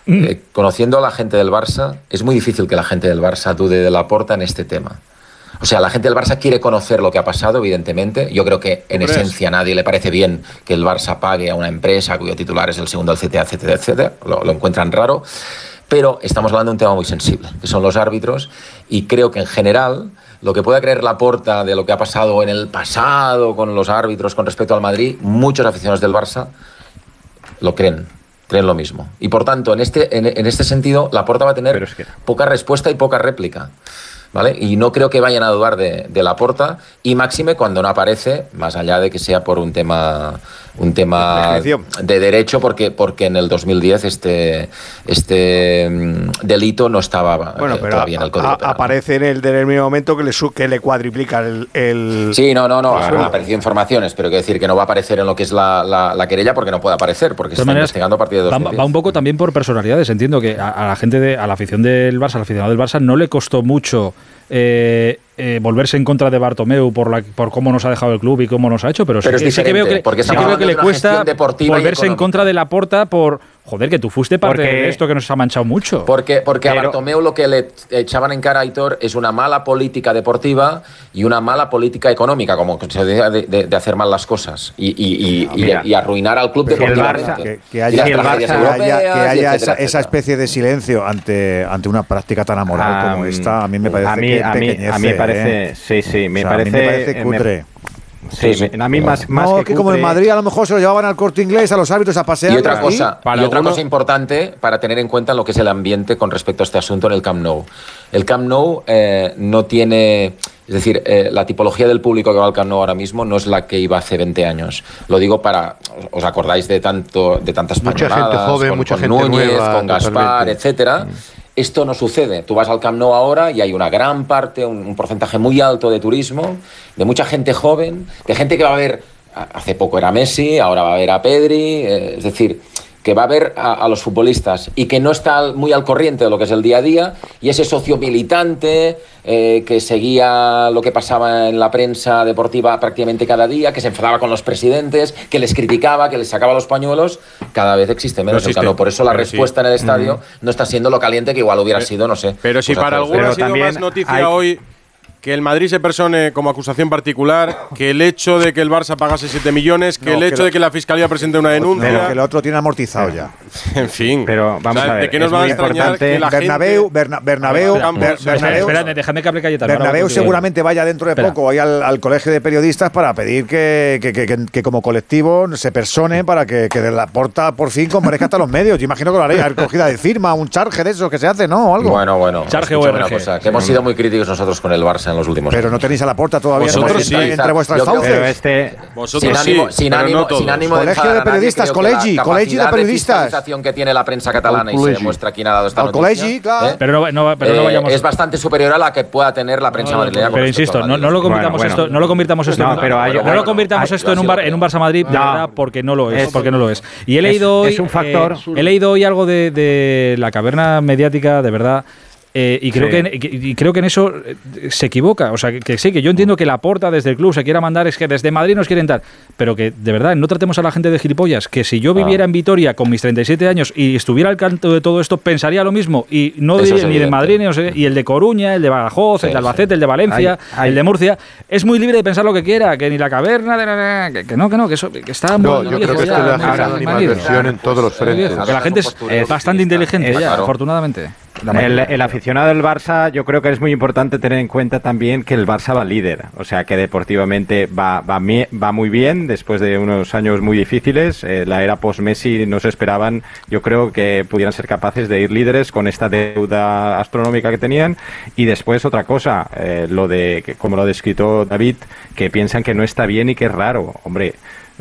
eh, conociendo a la gente del Barça, es muy difícil que la gente del Barça dude de la porta en este tema. O sea, la gente del Barça quiere conocer lo que ha pasado, evidentemente. Yo creo que en esencia a nadie le parece bien que el Barça pague a una empresa cuyo titular es el segundo del CTA, etcétera, etcétera. Lo, lo encuentran raro. Pero estamos hablando de un tema muy sensible, que son los árbitros, y creo que en general lo que pueda creer la porta de lo que ha pasado en el pasado con los árbitros con respecto al Madrid, muchos aficionados del Barça lo creen, creen lo mismo. Y por tanto, en este, en, en este sentido, la porta va a tener poca respuesta y poca réplica. ¿Vale? Y no creo que vayan a dudar de, de la porta y máxime cuando no aparece, más allá de que sea por un tema un tema de derecho, porque, porque en el 2010 este, este mm, delito no estaba Bueno, eh, pero todavía en el Código a- Penal. aparece en el mismo momento que le, su- que le cuadriplica el, el- Sí, no, no, no, han aparecido informaciones, pero quiero decir que no va a aparecer en lo que es la, la, la querella porque no puede aparecer, porque está investigando a partir de va, 2010. va un poco también por personalidades. Entiendo que a, a la gente de, a la afición del Barça, al aficionado del Barça, no le costó mucho eh, eh, volverse en contra de Bartomeu por la, por cómo nos ha dejado el club y cómo nos ha hecho, pero, Pero sí, es que, sí que veo que, porque sí que veo que le cuesta volverse en contra de la porta por joder que tú fuiste parte Porque- de esto que nos ha manchado mucho. Porque, porque a Bartomeu lo que le echaban en cara a Aitor es una mala política deportiva y una mala política económica, como que se decía de, de- de hacer mal las cosas y, y- y- y- mira. y arruinar al club deportivamente. Que, que haya, que esa, especie de silencio ante, ante una práctica tan amoral como esta, a mí me parece a mí, que a mí, a mí me parece, ¿eh? sí, sí, me O sea, a mí parece, me parece me- Sí, me- a mí más, más no, que, que, como en Madrid a lo mejor se lo llevaban al corte inglés, a los árbitros a pasear. Y otra cosa, y otra cosa importante para tener en cuenta lo que es el ambiente con respecto a este asunto en el Camp Nou. El Camp Nou eh, no tiene, es decir, eh, la tipología del público que va al Camp Nou ahora mismo no es la que iba hace 20 años. Lo digo para, os acordáis de tanto, de tantas Mucha gente joven, con, mucha con gente Núñez, nueva, con Gaspar, totalmente. etcétera. Esto no sucede. Tú vas al Camp ahora y hay una gran parte, un, porcentaje muy alto de turismo, de mucha gente joven, de gente que va a ver, hace poco era Messi, ahora va a ver a Pedri, eh, es decir, que va a ver a, a los futbolistas y que no está muy al corriente de lo que es el día a día y ese socio militante eh, que seguía lo que pasaba en la prensa deportiva prácticamente cada día, que se enfadaba con los presidentes, que les criticaba, que les sacaba los pañuelos, cada vez existe menos No existe. Por eso la Pero sí. respuesta en el estadio no está siendo lo caliente que igual hubiera sido, no sé. Pero si pues para algunos ha sido más noticia hoy que el Madrid se persone como acusación particular, que el hecho de que el Barça pagase 7 millones, que No, el que hecho lo- de que la Fiscalía presente una denuncia. Pero que el otro tiene amortizado ya. En fin. Pero vamos O sea, a ver. ¿De qué nos es va a extrañar que la Bernabéu, gente... Berna- Bernabéu, Campos, Ber- espera, Bernabéu, Espérate, déjame que hable Cayetano. Bernabéu seguramente vaya dentro de Espera. poco ahí al, al colegio de periodistas para pedir que, que- que- que- que como colectivo se persone para que, que de la porta por fin comparezca hasta los medios. Yo imagino que lo haréis, recogida de firma, un charge de esos que se hace, ¿no? O algo. Bueno, bueno. Charge escúchame una cosa, que hemos sido muy críticos nosotros con el Barça en los últimos Pero años. no tenéis a la porta todavía Vosotros entre, sí. entre vuestras fauces. este, Vosotros sin ánimo, sí, sin ánimo, no sin ánimo de Colegio de nadie, periodistas, que la colegi, colegio de periodistas. fiscalización que tiene la prensa catalana Al y se colegi. demuestra quién ha dado esta Al noticia, colegi, claro. ¿eh? Pero no, no- pero no Eh, vayamos. es bastante superior a la que pueda tener la prensa madrileña. con pero insisto, no, no lo convirtamos Bueno, bueno. esto, no lo convirtamos esto, No, en, pero hay- no lo convirtamos hay- esto en un bar, en un Barça Madrid, de No. verdad, porque no lo es, porque no lo es. Y he leído hoy, es un factor- eh, he leído hoy algo de la caverna mediática, de verdad. Eh, y creo Sí. que en, y- y creo que en eso eh, se equivoca. O sea, que, que sí, que yo entiendo que la porta desde el club se quiera mandar, es que desde Madrid nos quieren dar. Pero que de verdad no tratemos a la gente de gilipollas. Que si yo viviera en Vitoria con mis 37 años y estuviera al canto de todo esto, pensaría lo mismo. Y no diría ni de. Madrid, ni no sé, y el de Coruña, el de Badajoz, Sí, el de sí. Albacete, el de Valencia, el de Murcia. Es muy libre de pensar lo que quiera, que ni la caverna, de la- que, que no, que no, que eso que está No, muy yo viejo creo que esto le una en todos los frentes. Que la gente es bastante inteligente ya, claro. afortunadamente. El, aficionado del Barça, yo creo que es muy importante tener en cuenta también que el Barça va líder, o sea que deportivamente va, va, mie- va muy bien después de unos años muy difíciles. Eh, la era post-Messi no se esperaban, yo creo que pudieran ser capaces de ir líderes con esta deuda astronómica que tenían. Y después otra cosa, eh, lo de, como lo ha descrito David, que piensan que no está bien y que es raro. Hombre,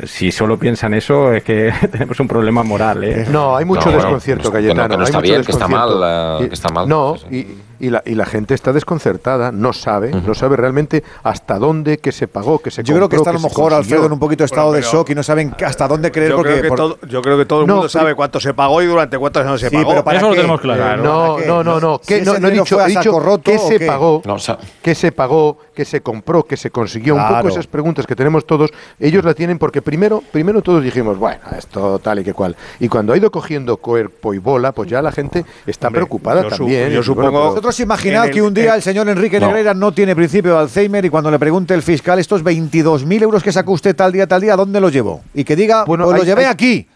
si solo piensan eso es que tenemos un problema moral. ¿eh? No, hay mucho No, bueno, desconcierto, que no- que no- Cayetano. que no hay está mucho bien, que está mal, eh, que está mal. No, Sí, sí. y, y la, y la gente está desconcertada, no sabe, no sabe realmente hasta dónde que se pagó, que se Yo creo que está a lo mejor. Alfredo en un poquito de estado Bueno, de shock y no saben hasta dónde creer Yo porque creo, que por- todo, yo creo que todo el No, mundo pero- sabe cuánto se pagó y durante cuántos años se Sí, pagó. pero ¿para Eso lo qué? tenemos claro. No, ¿para qué? no, no, no, Si ese no, no he dicho, he dicho roto, ¿o se qué? pagó, No, o sea- que se pagó, que se compró, que se consiguió, un poco esas preguntas que tenemos todos, ellos la tienen porque primero, primero todos dijimos, bueno, esto tal y que cual. Y cuando ha ido cogiendo cuerpo y bola, pues ya la gente está Hombre, preocupada yo su- también. yo supongo- pero- Vosotros imaginad En el- que un día el señor Enrique No. Negreira no tiene principio de Alzheimer y cuando le pregunte el fiscal estos 22.000 euros que sacó usted tal día, tal día, ¿dónde los llevó? Y que diga, Bueno, pues hay- lo llevé hay- aquí.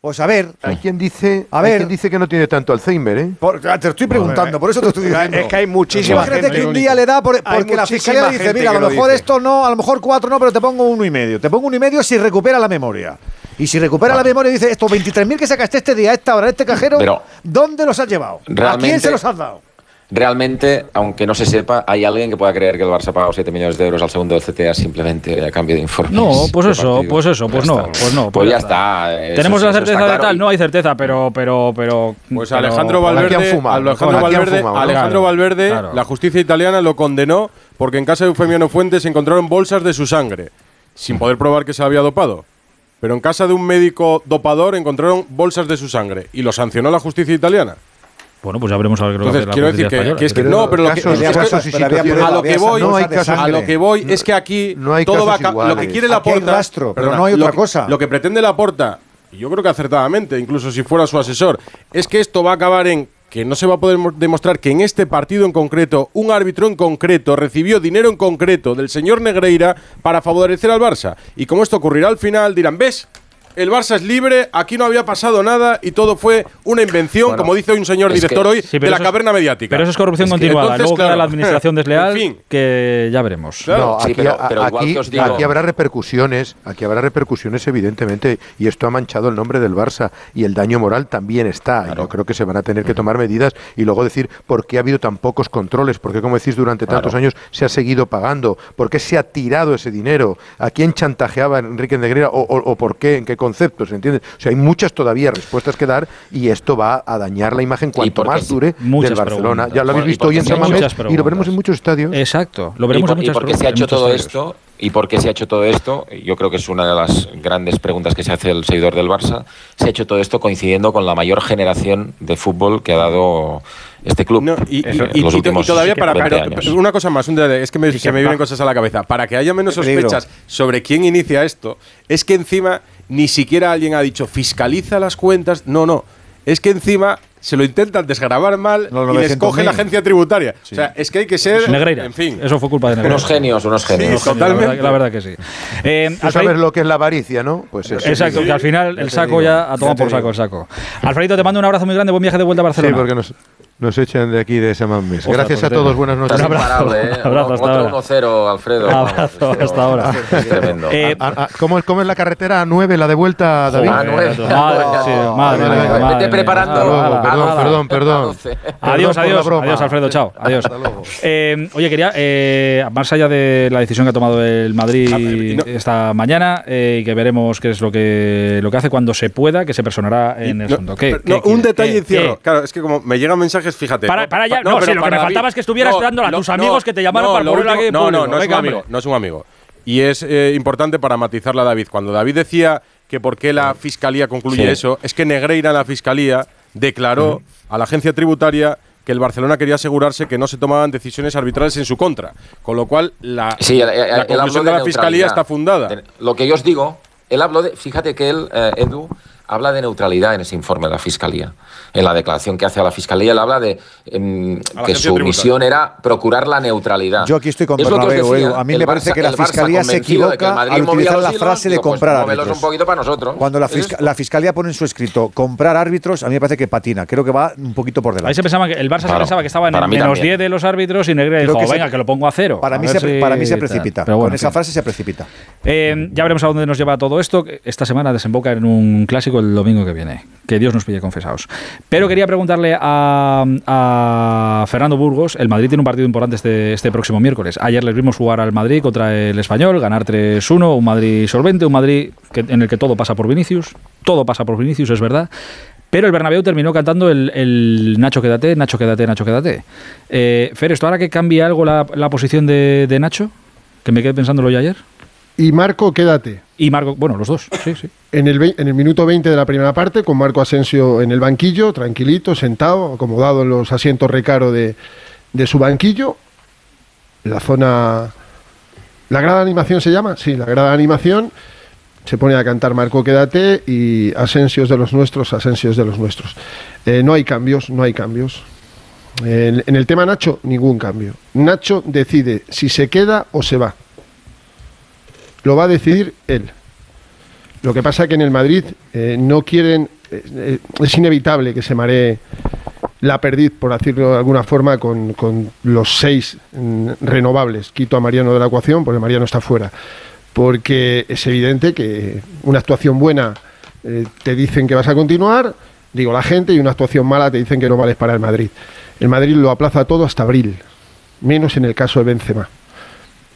Pues a ver, Hay quien dice, A ver. quien dice que no tiene tanto Alzheimer, ¿eh? por- te estoy preguntando, por eso te estoy diciendo. Es que hay muchísima Imagínate gente. que un día le da por- porque la fiscalía dice, mira, a lo mejor esto no, a lo mejor cuatro no, pero te pongo uno y medio. Te pongo uno y medio si recupera la memoria. Y si recupera la memoria y dice, estos 23.000 que sacaste este día, esta hora, este cajero, Pero- ¿dónde los has llevado? ¿A quién se los has dado? Realmente, aunque no se sepa, hay alguien que pueda creer que el Barça ha pagado 7 millones de euros al segundo del CTA simplemente a cambio de informes. No, pues eso, partido. pues eso, pues no, pues no. Pues, pues ya está. eso- Tenemos eso la certeza de claro. tal, no hay certeza, pero, pero, pero. Pues Alejandro Valverde, Alejandro Valverde, fumado, ¿no? Alejandro Claro, Valverde, claro. la justicia italiana lo condenó porque en casa de Eufemiano Fuentes encontraron bolsas de su sangre, sin poder probar que se había dopado. Pero en casa de un médico dopador encontraron bolsas de su sangre y lo sancionó la justicia italiana. Bueno, pues ya veremos a ver Entonces, quiero justicia decir que, que es que Pero no, pero lo que, casos- es casos a lo que voy, no a lo que voy es que aquí No hay todo va a ca- lo iguales. que quiere la porta, rastro, pero no hay otra cosa. Lo que pretende la porta, y yo creo que acertadamente, incluso si fuera su asesor, es que esto va a acabar en que no se va a poder mo- demostrar que en este partido en concreto, un árbitro en concreto recibió dinero en concreto del señor Negreira para favorecer al Barça. Y como esto ocurrirá al final, dirán, ¿ves? El Barça es libre, aquí no había pasado nada y todo fue una invención, Bueno, como dice hoy un señor director que- hoy, Sí, de la es- caverna mediática. Pero eso es corrupción Es que continuada. entonces, Luego queda claro, la administración desleal, en fin. que ya veremos. No, Sí, aquí, pero- a- pero igual aquí- que os digo- aquí habrá repercusiones, aquí habrá repercusiones evidentemente, y esto ha manchado el nombre del Barça y el daño moral también está. Y yo creo que se van a tener que tomar medidas y luego decir por qué ha habido tan pocos controles, por qué, como decís, durante tantos Claro. años se ha seguido pagando, por qué se ha tirado ese dinero, a quién chantajeaba Enrique Negreira o, o- o por qué, en qué conceptos, ¿entiendes? O sea, hay muchas todavía respuestas que dar y esto va a dañar la imagen cuanto porque más dure del Barcelona. preguntas. Ya lo habéis visto hoy en porque San hay Mamés muchas y lo veremos en muchos estadios. Exacto. Lo ¿Y veremos por, en y muchas por qué se ha hecho todo estadios. esto? ¿Y por qué se ha hecho todo esto? Yo creo que es una de las grandes preguntas que se hace el seguidor del Barça. Se ha hecho todo esto coincidiendo con la mayor generación de fútbol que ha dado este club No, y, y- en y- los y to- y últimos todavía para 20 pero- una cosa más, un detalle, es que me, se me vienen cosas a la cabeza. Para que haya menos sospechas sobre quién inicia esto, es que encima ni siquiera alguien ha dicho fiscaliza las cuentas. No, no. Es que encima se lo intentan desgrabar mal y les 900.000. coge la agencia tributaria. O sea, es que hay que ser. Negreira. En fin. Eso fue culpa de Negreira. Unos genios, unos genios. Sí, Unos genios, totalmente. La verdad, la verdad que sí. Eh, Tú sabes lo que es la avaricia, ¿no? Pues eso. Exacto, que al final Ya el saco digo, ya a tomar ya te por saco el saco. Alfredito, te mando un abrazo muy grande, buen viaje de vuelta a Sí, Barcelona. porque nos, nos echan de aquí de San Mamés. Ostras, Gracias a todos, buenas noches. Un abrazo, imparable, ¿eh? un abrazo hasta Otro ahora. 1-0, Alfredo. Abrazo, hasta ahora. Es tremendo. Eh, A- a- ¿cómo, es, ¿Cómo es la carretera a 9, la de vuelta, David? Ah, nueve. Madre, sí, madre madre Vete preparando. Luego, perdón, perdón, perdón. Adiós, adiós, adiós, Alfredo, chao, adiós. Hasta luego. Eh, oye, quería, eh, más allá de la decisión que ha tomado el Madrid Ah, no- esta mañana, eh, y que veremos qué es lo que, lo que hace cuando se pueda, que se personará en el No, fondo. ¿Qué, no, un detalle y cierro. Claro, es que como me llegan mensajes, fíjate. Para, para ya, Pa- no, si pero lo que me faltaba es que estuviera no, esperando a tus amigos que te llamaron no, para lo ponerlo aquí No, no, no es un amigo, no es un amigo. Y es eh, importante para matizarla a David. Cuando David decía que por qué la fiscalía concluye Sí. eso, es que Negreira en la fiscalía declaró a la agencia tributaria que el Barcelona quería asegurarse que no se tomaban decisiones arbitrales en su contra. Con lo cual, la, Sí, la conclusión de, la fiscalía está fundada. Lo que yo os digo, él habló de, fíjate que él, eh, Edu, habla de neutralidad en ese informe de la fiscalía. En la declaración que hace a la fiscalía, él habla de em, que su tributaria. misión era procurar la neutralidad. Yo aquí estoy con Es Bernabéu, decía, Edu. A mí me parece Barça- que la fiscalía se equivoca al utilizar la frase de digo, pues comprar móvelos árbitros. un poquito para nosotros. Cuando la, fisca- fiscalía pone en su escrito comprar árbitros, a mí me parece que patina. Creo que va un poquito por delante. Ahí se pensaba que el Barça se pensaba que estaba en el menos también. 10 de los árbitros y Negreira dijo, que se- venga, que lo pongo a cero. Para a mí, se, si para mí se tal". precipita. Pero bueno, Con esa frase se precipita. Eh, ya veremos a dónde nos lleva todo esto. Esta semana desemboca en un clásico el domingo que viene. Que Dios nos pille confesados. Pero quería preguntarle a, a Fernando Burgos. El Madrid tiene un partido importante este, este próximo miércoles. Ayer les vimos jugar al Madrid contra el Español, ganar 3-1. Un Madrid solvente, un Madrid que- en el que todo pasa por Vinicius. Todo pasa por Vinicius, es verdad. Pero el Bernabéu terminó cantando el, el Nacho quédate, Nacho quédate, Nacho quédate. Eh, Fer, ¿esto ahora que cambia algo la, la posición de, de Nacho? Que me quedé pensándolo yo ayer. Y Marco, quédate. Y Marco, bueno, los dos, sí, sí. En el, en el minuto 20 de la primera parte, con Marco Asensio en el banquillo, tranquilito, sentado, acomodado en los asientos recaro de, de su banquillo. La zona. ¿La grada de animación se llama? Sí, la grada de animación. Se pone a cantar Marco Quédate y Asensios de los nuestros, Asensios de los nuestros. Eh, no hay cambios, no hay cambios. En, en el tema Nacho, ningún cambio. Nacho decide si se queda o se va. Lo va a decidir él. Lo que pasa que en el Madrid eh, no quieren, eh, eh, es inevitable que se maree la perdiz, por decirlo de alguna forma, con, con los seis mm, renovables. Quito a Mariano de la ecuación porque Mariano está fuera. Porque es evidente que una actuación buena te dicen que vas a continuar, digo la gente, y una actuación mala te dicen que no vales para el Madrid. El Madrid lo aplaza todo hasta abril, menos en el caso de Benzema.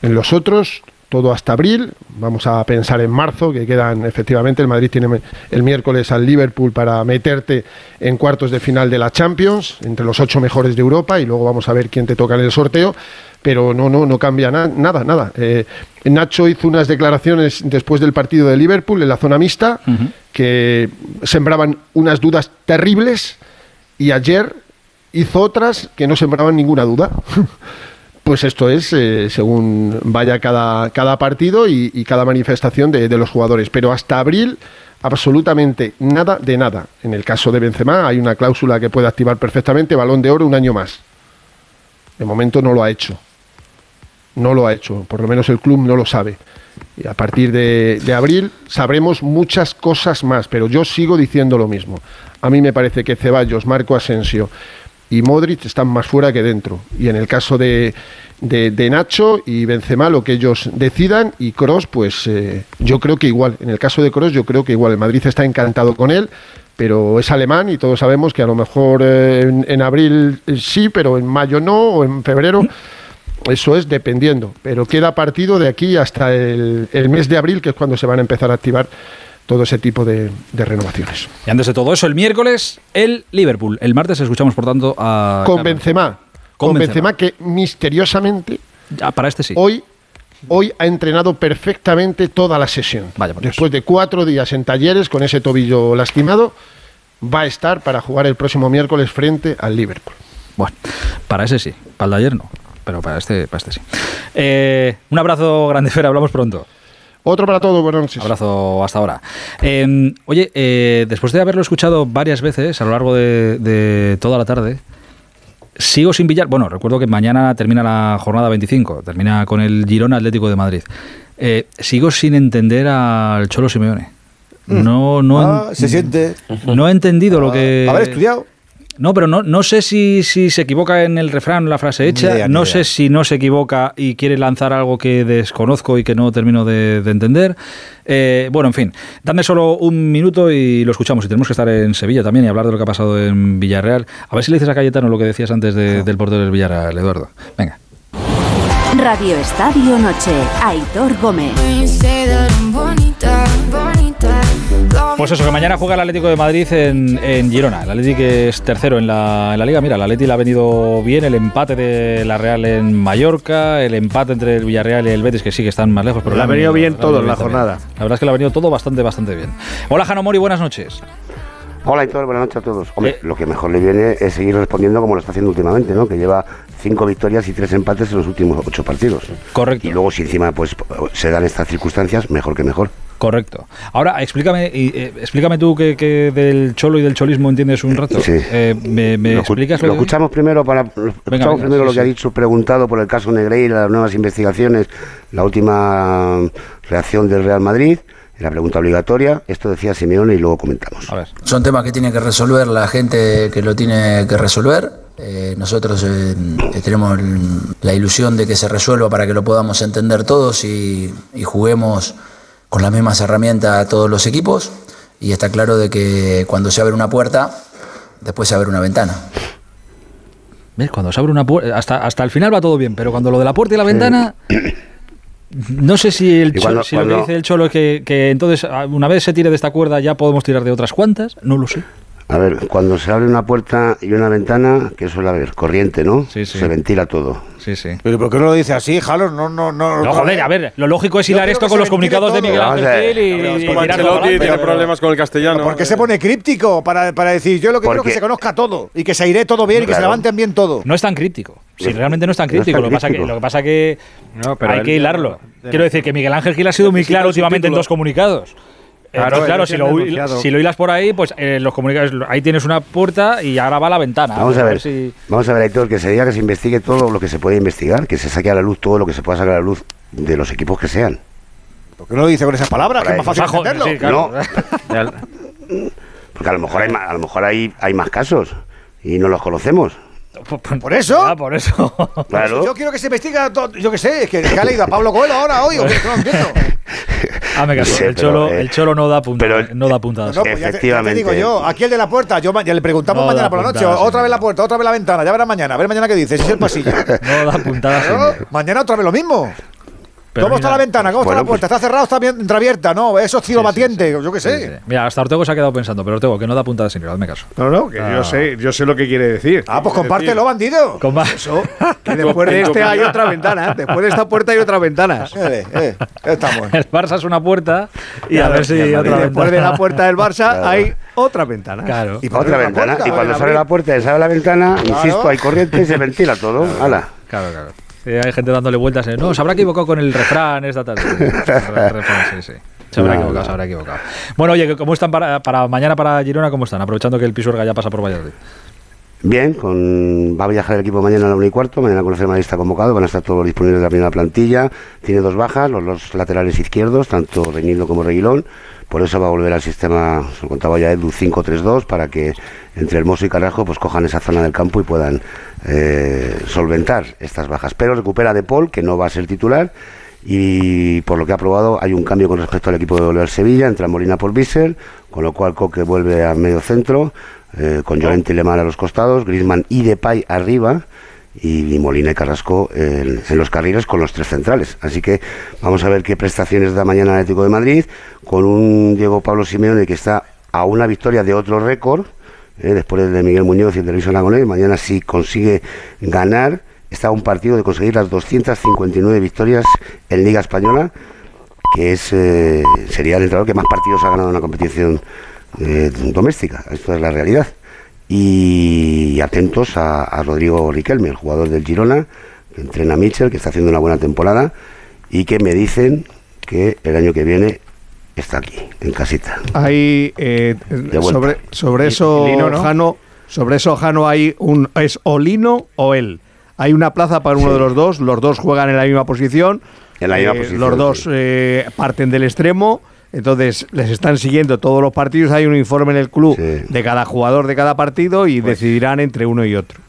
En los otros, todo hasta abril. Vamos a pensar en marzo, que quedan efectivamente. El Madrid tiene el miércoles al Liverpool para meterte en cuartos de final de la Champions, entre los ocho mejores de Europa, y luego vamos a ver quién te toca en el sorteo. Pero no, no, no cambia na- nada, nada. Eh, Nacho hizo unas declaraciones después del partido de Liverpool en la zona mixta que sembraban unas dudas terribles y ayer hizo otras que no sembraban ninguna duda. Pues esto es eh, según vaya cada, cada partido y, cada manifestación de, los jugadores. Pero hasta abril, absolutamente nada de nada. En el caso de Benzema hay una cláusula que puede activar perfectamente balón de oro un año más. De momento no lo ha hecho. No lo ha hecho. Por lo menos el club no lo sabe. Y a partir de abril sabremos muchas cosas más, pero yo sigo diciendo lo mismo. A mí me parece que Ceballos, Marco Asensio y Modric están más fuera que dentro. Y en el caso de, de, Nacho y Benzema, lo que ellos decidan, y Cross, pues eh, yo creo que igual. En el caso de Cross, yo creo que igual. El Madrid está encantado con él, pero es alemán y todos sabemos que a lo mejor eh, en, en abril eh, sí, pero en mayo no, o en febrero. Eso es dependiendo, pero queda partido de aquí hasta el, el mes de abril, que es cuando se van a empezar a activar todo ese tipo de, de renovaciones. Y antes de todo eso, el miércoles, el Liverpool. El martes escuchamos, por tanto, a. Con. Benzema, Con con Benzema. Benzema que misteriosamente Ya, para este sí. hoy, hoy ha entrenado perfectamente toda la sesión. Después de cuatro días en talleres con ese tobillo lastimado, va a estar para jugar el próximo miércoles frente al Liverpool. Bueno, para ese sí. Para el de ayer no. Pero para este, para este sí. Eh, un abrazo grande, Fer. Hablamos pronto. Otro para todos, buenas noches. Abrazo hasta ahora. Eh, oye, eh, después de haberlo escuchado varias veces a lo largo de, de toda la tarde, sigo sin billar. Bueno, recuerdo que mañana termina la jornada 25, termina con el Girona Atlético de Madrid. Eh, sigo sin entender al Cholo Simeone. No, no, Ah, en- se siente. no he entendido lo que. Haber estudiado. No, pero no, no sé si, si se equivoca en el refrán, la frase hecha. idea, no idea. sé si no se equivoca y quiere lanzar algo que desconozco y que no termino de, de entender. Eh, bueno, en fin, dadme solo un minuto y lo escuchamos. Y tenemos que estar en Sevilla también y hablar de lo que ha pasado en Villarreal. A ver si le dices a Cayetano lo que decías antes de- del portero del Villarreal, Eduardo. Venga. Radio Estadio Noche. Aitor Gómez. Pues eso, que mañana juega el Atlético de Madrid en, en Girona. El Atlético es tercero en la, en la liga. Mira, el Atlético le ha venido bien el empate de la Real en Mallorca, el empate entre el Villarreal y el Betis, que sí que están más lejos. Pero Le ha venido bien todo en la jornada. La verdad es que le ha venido todo bastante, bastante bien. Hola, Jano Mori, buenas noches. Hola, Héctor, buenas noches a todos. Hombre, Eh. lo que mejor le viene es seguir respondiendo como lo está haciendo últimamente, ¿no? Que lleva cinco victorias y tres empates en los últimos ocho partidos. Correcto. Y luego, si encima pues se dan estas circunstancias, mejor que mejor. Correcto. Ahora, explícame, y, eh, explícame tú que, que del cholo y del cholismo entiendes un rato. Sí. Eh, ¿Me, me lo, explicas lo lo escuchamos primero para lo escuchamos venga, primero sí, lo que sí. ha dicho preguntado por el caso Negreira, las nuevas investigaciones, la última reacción del Real Madrid, la pregunta obligatoria. Esto decía Simeone y luego comentamos. A ver. Son temas que tiene que resolver la gente que lo tiene que resolver. Eh, nosotros eh, tenemos la ilusión de que se resuelva para que lo podamos entender todos y, y juguemos con las mismas herramientas a todos los equipos. Y está claro de que cuando se abre una puerta, después se abre una ventana. ¿Ves? Cuando se abre una puerta, hasta, hasta el final va todo bien, pero cuando lo de la puerta y la ventana, no sé si, el Y cho- cuando- si lo que dice el cholo es que, que entonces ah, una vez se tire de esta cuerda ya podemos tirar de otras cuantas, no lo sé. A ver, cuando se abre una puerta y una ventana, que suele haber corriente, ¿no? Se ventila todo. Sí, sí. Pero ¿por qué no lo dice así, Jalos? No, no, no. No, joder, a ver, lo lógico es hilar esto con se los comunicados de ventile Miguel todo. Ángel. Gil y, y Ancelotti adelante, tiene problemas con el castellano. ¿Por qué se pone críptico? Para, para decir, yo lo que quiero que se conozca todo y que se iré todo bien y que se Claro. levanten bien todo. No es tan críptico. Si realmente no es tan No es crítico, tan lo, que pasa que, lo que pasa que pero hay él- que hilarlo. Quiero decir que Miguel Ángel Gil ha sido muy claro últimamente en dos comunicados. Claro, claro, si lo, si lo hilas por ahí, pues eh, los comunicados, ahí tienes una puerta y ahora va a la ventana. Vamos a ver, si- vamos a ver, Héctor, que se diga que se investigue todo lo que se puede investigar, que se saque a la luz todo lo que se pueda sacar a la luz de los equipos que sean. ¿Por qué no lo dice con esas palabras? Que es más fácil Pues, entenderlo. sí, claro. No. Porque a lo mejor hay más, a lo mejor hay, hay más casos y no los conocemos. ¿Por eso? Ah, por eso. Claro. Yo quiero que se investigue todo. Yo qué sé, es que, que ha leído a Pablo Coelho ahora, hoy, o que no lo entiendo. Hazme caso, No sé, el, pero, cholo, eh, el cholo no da puntadas. no da puntadas. No, pues ya te- ya te, Efectivamente. digo yo, aquí el de la puerta, yo ya le preguntamos No mañana por la noche, puntadas, otra vez la puerta, otra vez la ventana, ya verás mañana, a ver mañana qué dices, es el pasillo. No da puntadas. Claro, mañana otra vez lo mismo. Pero ¿Cómo está la ventana? ¿Cómo Bueno, está la puerta? ¿Está cerrada o está bien entreabierta? No, eso es cielo batiente, yo qué sé. Mira, hasta Ortego se ha quedado pensando, pero Ortego, que no da puntadas sin hilo, hazme caso. No, no, que yo sé, yo sé lo que quiere decir. Ah, pues compártelo, bandido. Con más. Eso, que después de este hay otra ventana. Después de esta puerta hay otra ventana. Eh, eh, estamos. El Barça es una puerta y a ver si y otra después de la puerta del Barça Claro. hay otra ventana. Claro. ¿Y Otra ventana. puerta? Y cuando sale la puerta y sale la ventana, insisto, hay corriente y se ventila todo. Hala. Claro, claro. Hay gente dándole vueltas. en, No, se habrá equivocado con el refrán esta tarde. El refrán, sí, sí. Se habrá No, equivocado, no. se habrá equivocado. Bueno, oye, ¿cómo están para, para mañana para Girona? ¿Cómo están? Aprovechando que el Pisuerga ya pasa por Valladolid. Bien, con, va a viajar el equipo mañana a la 1 y cuarto, mañana conoceremos la lista convocado, van a estar todos disponibles de la primera plantilla, tiene dos bajas, los dos laterales izquierdos, tanto Reñido como Reguilón, por eso va a volver al sistema, se lo contaba ya Edu, 5-3-2, para que entre Hermoso y Carrasco pues cojan esa zona del campo y puedan eh, solventar estas bajas. Pero recupera De Paul, que no va a ser titular, y por lo que ha probado hay un cambio con respecto al equipo de volver Sevilla, entra Molina por Bissell, con lo cual Coque vuelve al medio centro, eh, con Llorente y Lemar a los costados, Griezmann y Depay arriba, y, Molina y Carrasco en, los carriles con los tres centrales. Así que vamos a ver qué prestaciones da mañana el Atlético de Madrid, con un Diego Pablo Simeone que está a una victoria de otro récord, eh, después de Miguel Muñoz y el de Luis Aragonés, mañana si consigue ganar, está a un partido de conseguir las 259 victorias en Liga Española, que es eh, sería el entrenador que más partidos ha ganado en una competición eh, doméstica. Esto es la realidad. Y atentos a, a Rodrigo Riquelme, el jugador del Girona, que entrena a Mitchell, que está haciendo una buena temporada y que me dicen que el año que viene está aquí, en casita. Hay eh, sobre, sobre eso, Lino, ¿no? Jano, sobre eso, Jano, hay un es o Lino o él. Hay una plaza para uno de los dos, los dos juegan en la misma posición. En la misma eh, posición, Los dos eh, parten del extremo. Entonces les están siguiendo todos los partidos. Hay un informe en el club de cada jugador de cada partido y decidirán entre uno y otro.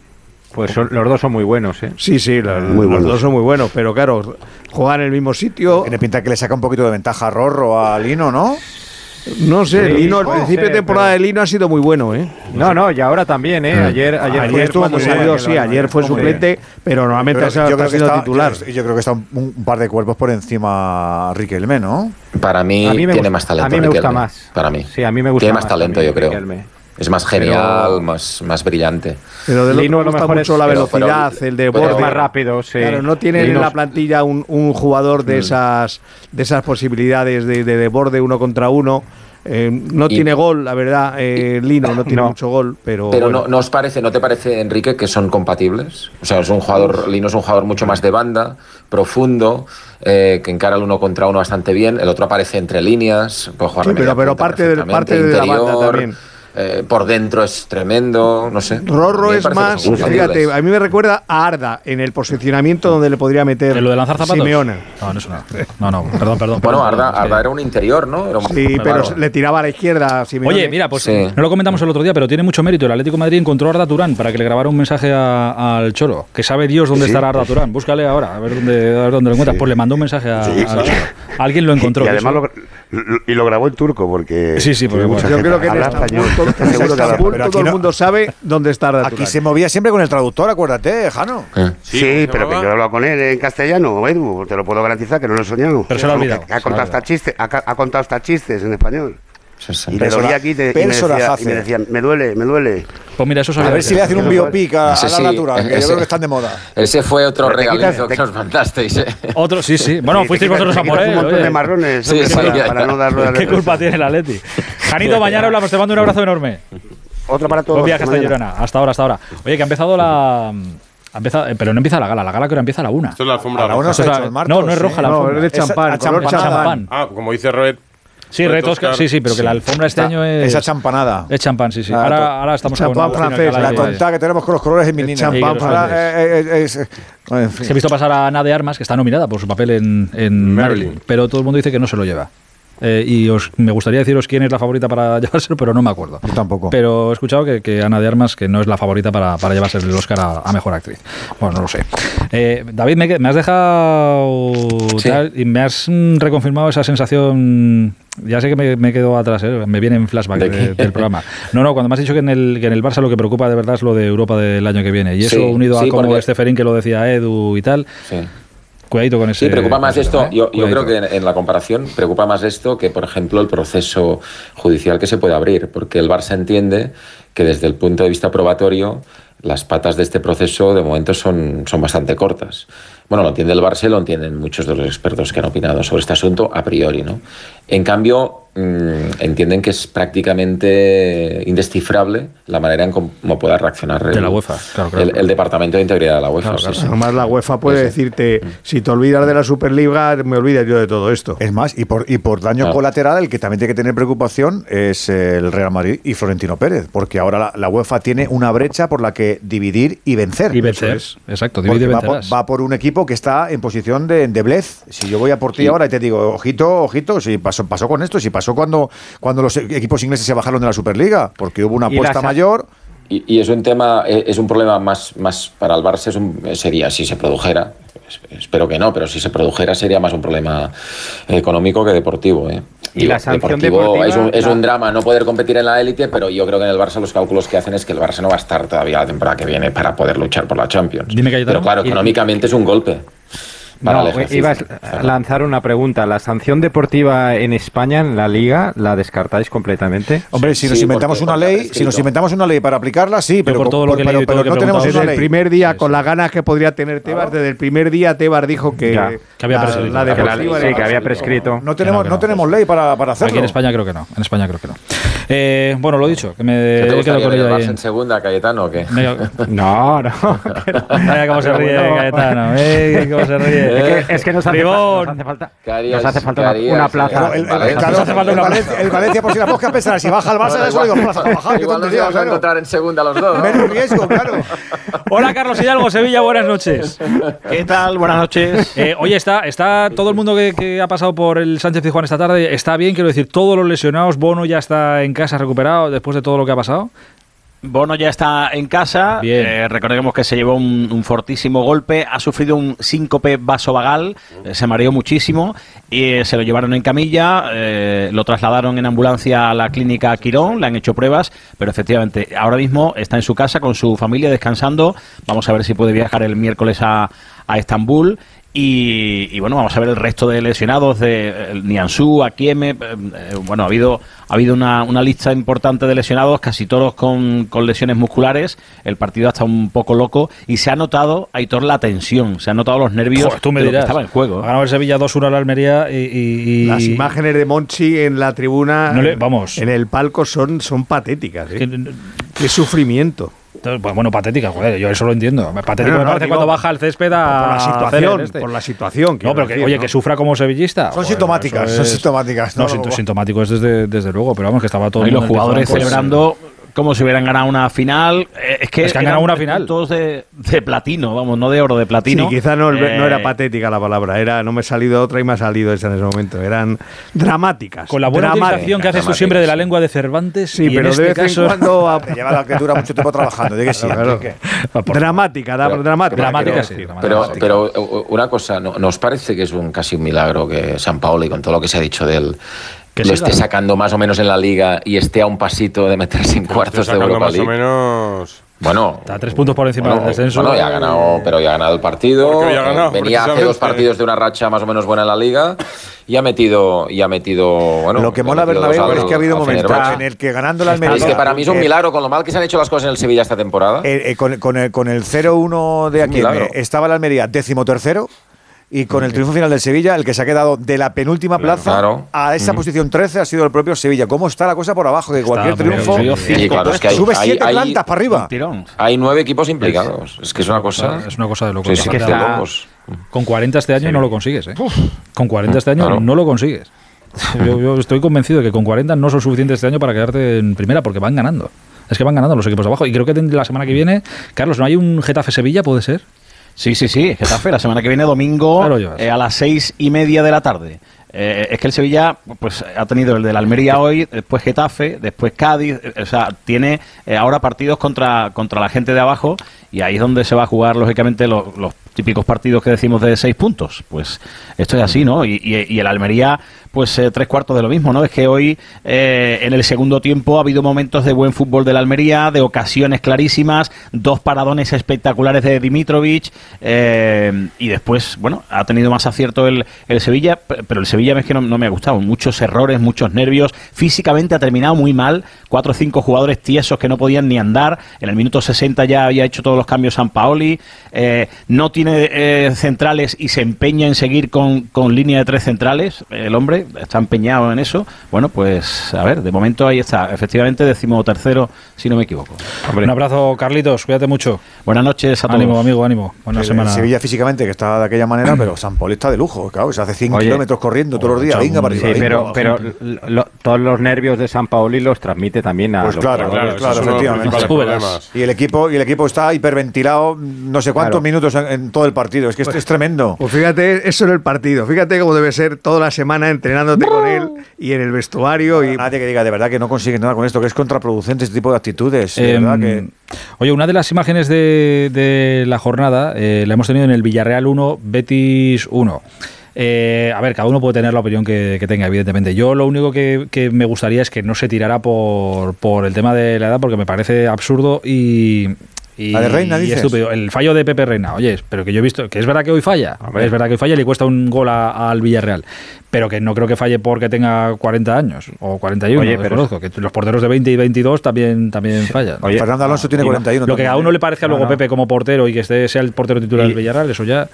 Pues son- los dos son muy buenos, ¿eh? Sí, sí, los, Muy los buenos. dos son muy buenos, pero claro, juegan en el mismo sitio. Tiene pinta que le saca un poquito de ventaja a Rorro a Lino, ¿no? No sé, Sí, Lino, el principio sé, de temporada de Lino ha sido muy bueno, ¿eh? No, no, y ahora también, ¿eh? Ayer, ayer, Ayer, fue estuvo muy salido, sí, ayer fue suplente, pero normalmente Pero ha sido, yo, creo ha que sido está, titular. yo, yo creo que está un, un par de cuerpos por encima Riquelme, ¿no? Para mí, A mí me tiene gusta- más talento. a mí me gusta Riquelme, más. Para mí. Sí, a mí me gusta Tiene más, más talento, yo creo. Riquelme. Es más genial, más, más brillante. Pero de Lino lo gusta mejor mucho es- la velocidad, pero- el de borde. Más rápido, sí. Claro, no tienen en Lino- la plantilla un, un jugador de esas de esas posibilidades de, de, de borde uno contra uno. Eh, no Y- tiene gol, la verdad, eh, Lino no tiene No. mucho gol, pero, Pero bueno. no, ¿no os parece, no te parece, Enrique, que son compatibles? O sea, es un jugador, Lino es un jugador mucho más de banda, profundo, eh, que encara el uno contra uno bastante bien. El otro aparece entre líneas, puede jugar Sí, pero- pero parte de- perfectamente, parte de la banda interior, también. Eh, por dentro es tremendo, no sé. Rorro es más, fíjate, a mí me recuerda a Arda en el posicionamiento donde le podría meter ¿En lo de lanzar zapatos? Simeone. No, no es una. No, no, perdón, perdón. Bueno, Arda, Arda era un interior, ¿no? Era un- Sí, pero le tiraba a la izquierda a Simeone. Oye, mira, pues Sí. no lo comentamos el otro día, pero tiene mucho mérito. El Atlético de Madrid encontró a Arda Turán para que le grabara un mensaje a- al Choro, que sabe Dios dónde Sí, estará Arda Turán. Búscale ahora, a ver dónde, a ver dónde lo encuentras. Pues le mandó un mensaje a- Sí, al. Choro. Alguien lo encontró. Y, además lo, lo- y lo grabó en turco porque Sí, sí, porque, mucha Yo gente. creo que en español. todo, Seguro que pero aquí todo el mundo sabe dónde está Arda Aquí se movía siempre con el traductor, acuérdate, Jano. Eh. Sí, pero que yo he hablado con él en castellano, Edu, te lo puedo garantizar que no lo he soñado. Pero se lo ha olvidado, Ha, se lo ha contado hasta chistes, ha, ca- ha contado hasta chistes en español. Sí, sí. Y le dolía aquí te- y, me decía, y me decía, me duele, me duele. Pues mira, eso A ver si le hacen un biopic a, a sí, la Turán, que yo ese- creo que están de moda. Ese fue otro regalito quitas- te- que os mandasteis. ¿eh? Otro, sí, sí. Bueno, fuisteis quitas- vosotros a por él. un montón oye. de marrones Sí, para, ya, para no dar ruedas de ¿Qué culpa tiene el Atleti? Janito, mañana hablamos. Te mando un abrazo enorme. Otro para todos. Buen viaje hasta. Girona. Hasta ahora, hasta ahora. Oye, que ha empezado la. empezado- eh, pero no empieza la gala. La gala que ahora empieza a la una. Esto es la alfombra A la una roja. se ha es hecho la- el martes. no, no es roja la No, alfombra. es de champán, color champanada. champán. Ah, como dice Roet. Sí, Oscar. Oscar. Sí, sí, pero que la alfombra este año es. Esa champanada. Es champán, sí, sí. La- Ahora, ahora estamos champán francés, La tonta que tenemos con los colores en mi El niña. champán Sí, Ahora, francés. Se ha visto pasar a Ana de Armas, que está nominada por su papel en, en. Marilyn, pero todo el mundo dice que no se lo lleva. Eh, y os, me gustaría deciros quién es la favorita para llevárselo, pero no me acuerdo. Yo tampoco. Pero he escuchado que, que Ana de Armas que no es la favorita para, para llevarse el Oscar a, a Mejor Actriz. Bueno, no lo sé. Eh, David, me, has dejado Sí. tal y me has mm, reconfirmado esa sensación... Ya sé que me, me quedo atrás, ¿eh? me viene en flashback ¿De de- qué? del programa. No, no, cuando me has dicho que en, el, que en el Barça lo que preocupa de verdad es lo de Europa del año que viene. Y eso Sí, unido a como porque- Esteferín que lo decía Edu y tal, Sí. Cuidadito con ese. Sí, preocupa más esto. ¿eh? Yo, yo creo que en, en la comparación preocupa más esto que, por ejemplo, el proceso judicial que se puede abrir, porque el Barça entiende que desde el punto de vista probatorio las patas de este proceso de momento son, son bastante cortas. Bueno, lo entiende el Barça lo entienden muchos de los expertos que han opinado sobre este asunto a priori, ¿no? En cambio, entienden que es prácticamente indescifrable la manera en cómo pueda reaccionar De el, la UEFA, claro, claro, el- el Departamento de Integridad de la UEFA. sí, sí. Además, la UEFA puede decirte: si te olvidas de la Superliga, me olvidas yo de todo esto. Es más, y por, y por daño Claro. colateral, el que también tiene que tener preocupación es el Real Madrid y Florentino Pérez, porque ahora la, la UEFA tiene una brecha por la que dividir y vencer. Y vencer, exacto, y va, por, vencerás. va por un equipo que está en posición de endeblez. Si yo voy a por ti Sí. ahora y te digo, ojito, ojito, si pasó, pasó con esto, si pasó cuando, cuando los equipos ingleses se bajaron de la Superliga, porque hubo una apuesta mayor. Y, y es un tema, eh, es un problema más, más para el Barça, es un- sería si se produjera, es- espero que no, pero si se produjera sería más un problema económico que deportivo. ¿eh? Y la sanción deportivo deportiva, es un, es la- un drama no poder competir en la élite, pero yo creo que en el Barça los cálculos que hacen es que el Barça no va a estar todavía la temporada que viene para poder luchar por la Champions. Dime, pero claro, Y- económicamente es un golpe. Para No, el ejercicio. ibas a lanzar una pregunta. ¿La sanción deportiva en España, en la Liga, la descartáis completamente? Hombre, si nos inventamos una ley, si nos inventamos una ley para aplicarla, sí, pero, por todo lo que he pero- leído y todo pero lo que he no tenemos Desde el primer día, con las ganas que podría tener Tebas, desde el primer día Tebas dijo que, Ya, que había la, prescrito. la Que la deportiva ley- era- sí, que había prescrito. No tenemos, no, tenemos ley para, para hacerlo. Aquí en España creo que no. En España creo que no. Eh, bueno, lo dicho, que me ¿Qué te he gustaría con ella en segunda, Cayetano, o qué? No, no. Cómo se ríe Cayetano. cómo se ríe. Es que, es que nos hace, nos hace falta, ¿Qué harías- nos hace falta una, plaza. El- el- Claro, Nos hace falta el, una Valencia, el Valencia, por si la mosca pensar, si baja el Barça, hay dos plazas para bajar. Igual nos íbamos a encontrar en segunda los dos. ¿no? Menos riesgo, claro. Hola Carlos Hidalgo, Sevilla, buenas noches. ¿Qué tal? Buenas noches. Eh, oye, está, está todo el mundo que, que ha pasado por el Sánchez Pizjuán esta tarde, está bien, quiero decir, todos los lesionados, Bono ya está en casa recuperado después de todo lo que ha pasado. Bono ya está en casa. Eh, recordemos que se llevó un, un fortísimo golpe. Ha sufrido un síncope vasovagal. eh, se mareó muchísimo. Y eh, se lo llevaron en camilla. lo trasladaron en ambulancia a la clínica Quirón. Le han hecho pruebas. Pero efectivamente, ahora mismo está en su casa con su familia descansando. Vamos a ver si puede viajar el miércoles a, a Estambul. Y, y bueno, vamos a ver el resto de lesionados de eh, Nianzú, Akieme. eh, eh, bueno, ha habido, ha habido una, una lista importante de lesionados, casi todos con, con lesiones musculares. El partido está un poco loco y se ha notado, Aitor, la tensión. Se han notado los nervios Joder, tú me de lo que estaba en juego. Ha ganado el Sevilla 2-1 a la Almería y, y- y- Las imágenes de Monchi en la tribuna, No le- vamos. en el palco, son, son patéticas. ¿eh? Qué sufrimiento. Entonces, pues, bueno, patética, joder, yo eso lo entiendo. Patético Bueno, me no, parece digo, cuando baja al césped a por la situación, este. por la situación. No, pero que, decir, oye, ¿no? que sufra como sevillista. Son joder, sintomáticas, son sintomáticas. No, No, sinto- no, sintomático es desde, desde luego, pero vamos, que estaba todo y los jugadores pues, celebrando como si hubieran ganado una final. Eh, es que, Es que han ganado una final. puntos de, de platino, vamos, no de oro, de platino. Sí, quizá no, no era Eh, patética la palabra, era no me ha salido otra y me ha salido esa en ese momento. Eran dramáticas. Con la buena utilización que haces tú siempre de la lengua de Cervantes. Sí, y en pero este de vez caso, en cuando. a- lleva la criatura mucho tiempo trabajando, de que sí. Claro. Dramática, da- dramática. Dramática, sí, decir. Pero, pero una cosa, ¿no, ¿nos parece que es un casi un milagro que San Paolo, y con todo lo que se ha dicho de él, Que lo siga. esté sacando más o menos en la liga y esté a un pasito de meterse en cuartos de Europa más o League? menos. Bueno, Está a tres puntos por encima bueno, del descenso. bueno, ya ha ganado, pero ya ha ganado el partido. Ganado, Venía hace dos partidos de una racha más o menos buena en la liga y ha metido, y ha metido, bueno, Lo que mola Bernabéu dos es al- que ha habido al momentos en el que ganando la Almería. Es que para mí es un eh, milagro con lo mal que se han hecho las cosas en el Sevilla esta temporada. eh, eh, con, con el, con el 0-1 de aquí estaba la Almería décimo tercero y con el triunfo final del Sevilla, el que se ha quedado de la penúltima plaza Claro. a esa Mm. posición 13 ha sido el propio Sevilla. ¿Cómo está la cosa por abajo? Que cualquier triunfo sí, claro, es que hay, sube hay- siete hay- plantas para arriba. tirón. hay nueve equipos implicados. Es que es una cosa. Es una cosa de locos. Sí, sí, de ahora, locos. Con 40 este año no lo consigues, ¿eh? Con 40 este año Claro. no lo consigues. Yo, yo estoy convencido de que con 40 no son suficientes este año para quedarte en primera porque van ganando. Es que van ganando los equipos de abajo. Y creo que la semana que viene, Carlos, ¿no hay un Getafe-Sevilla? ¿Puede ser? Sí, sí, sí. Getafe, la semana que viene, domingo, Claro, eh, a las seis y media de la tarde. Eh, es que el Sevilla pues ha tenido el de la Almería hoy, después Getafe, después Cádiz, eh, o sea, tiene eh, ahora partidos contra, contra la gente de abajo y ahí es donde se va a jugar, lógicamente, los, los típicos partidos que decimos de seis puntos. Pues esto es así, ¿no? Y, y- y el Almería, pues eh, tres cuartos de lo mismo, ¿no? Es que hoy, eh, en el segundo tiempo, ha habido momentos de buen fútbol del Almería, de ocasiones clarísimas, dos paradones espectaculares de Dimitrovic eh, y después, bueno, ha tenido más acierto el, el Sevilla, pe- pero el Sevilla es que no, me ha gustado. Muchos errores, muchos nervios. Físicamente ha terminado muy mal. Cuatro o cinco jugadores tiesos que no podían ni andar. En el minuto 60 ya había hecho todos los cambios San Paoli. No tiene centrales y se empeña en seguir con, con línea de tres centrales, el hombre. Está empeñado en eso. Bueno, pues a ver, de momento ahí está. Efectivamente, decimo tercero, si no me equivoco. Un abrazo, Carlitos, cuídate mucho. Buenas noches a todos. Ánimo, amigo, ánimo. Buena Sí, semana. Sevilla físicamente, que está de aquella manera, pero San Paul está de lujo, claro, se hace 100 Oye, kilómetros corriendo todos los días, venga para Sí, arriba. pero, venga. pero lo- todos los nervios de San Paoli los transmite también a Pues los claro, jugadores. claro, efectivamente. Y el equipo y el equipo está hiperventilado no sé cuántos Claro. minutos en, en todo el partido. Es que es- es tremendo. Pues fíjate, eso en el partido. Fíjate cómo debe ser toda la semana entrenándote con él y en el vestuario. y Nadie que diga de verdad que no consigue nada con esto, que es contraproducente este tipo de actitudes. de Em, verdad que Oye, una de las imágenes de, de la jornada eh, la hemos tenido en el Villarreal 1, Betis 1. Eh, a ver, cada uno puede tener la opinión que, que tenga, evidentemente. Yo lo único que, que me gustaría es que no se tirara por, por el tema de la edad, porque me parece absurdo y. y- La de Reina, dices. estúpido. El fallo de Pepe Reina, oye, pero que yo he visto que es verdad que hoy falla, es verdad que hoy falla y le cuesta un gol a- al Villarreal, pero que no creo que falle porque tenga 40 años o 41, Oye, pero- desconozco, que los porteros de 20 y 22 también, también fallan. Fernando Alonso tiene Y no- 41 Lo que a uno ¿eh? le parezca No, luego no. Pepe como portero y que esté, sea el portero titular del Villarreal, eso ya.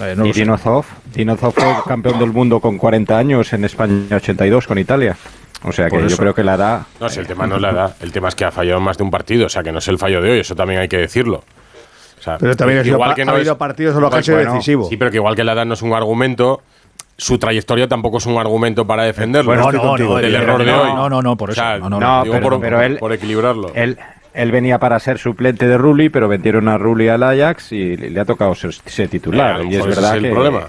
eh, no y. Dinozov, Dinozov fue campeón del mundo con 40 años en España 82 con Italia. O sea que Por yo eso. creo que la edad... No, si el tema no es la edad, el tema es que ha fallado más de un partido, o sea que no es el fallo de hoy, eso también hay que decirlo. O sea, Pero también ha sido pa- ha habido partidos en los que ha sido Bueno, decisivo. Sí, pero que igual que la edad no es un argumento, su trayectoria tampoco es un argumento para defenderlo. Bueno, no, contigo, no, del no, error de no, hoy. no, no, no, por O sea, eso, no, no, No, digo pero, por, pero él, por equilibrarlo. Él, él venía para ser suplente de Rulli, pero vendieron a Rulli al Ajax y le, le ha tocado ser, ser Eh, titular. lo y es verdad es el que, problema.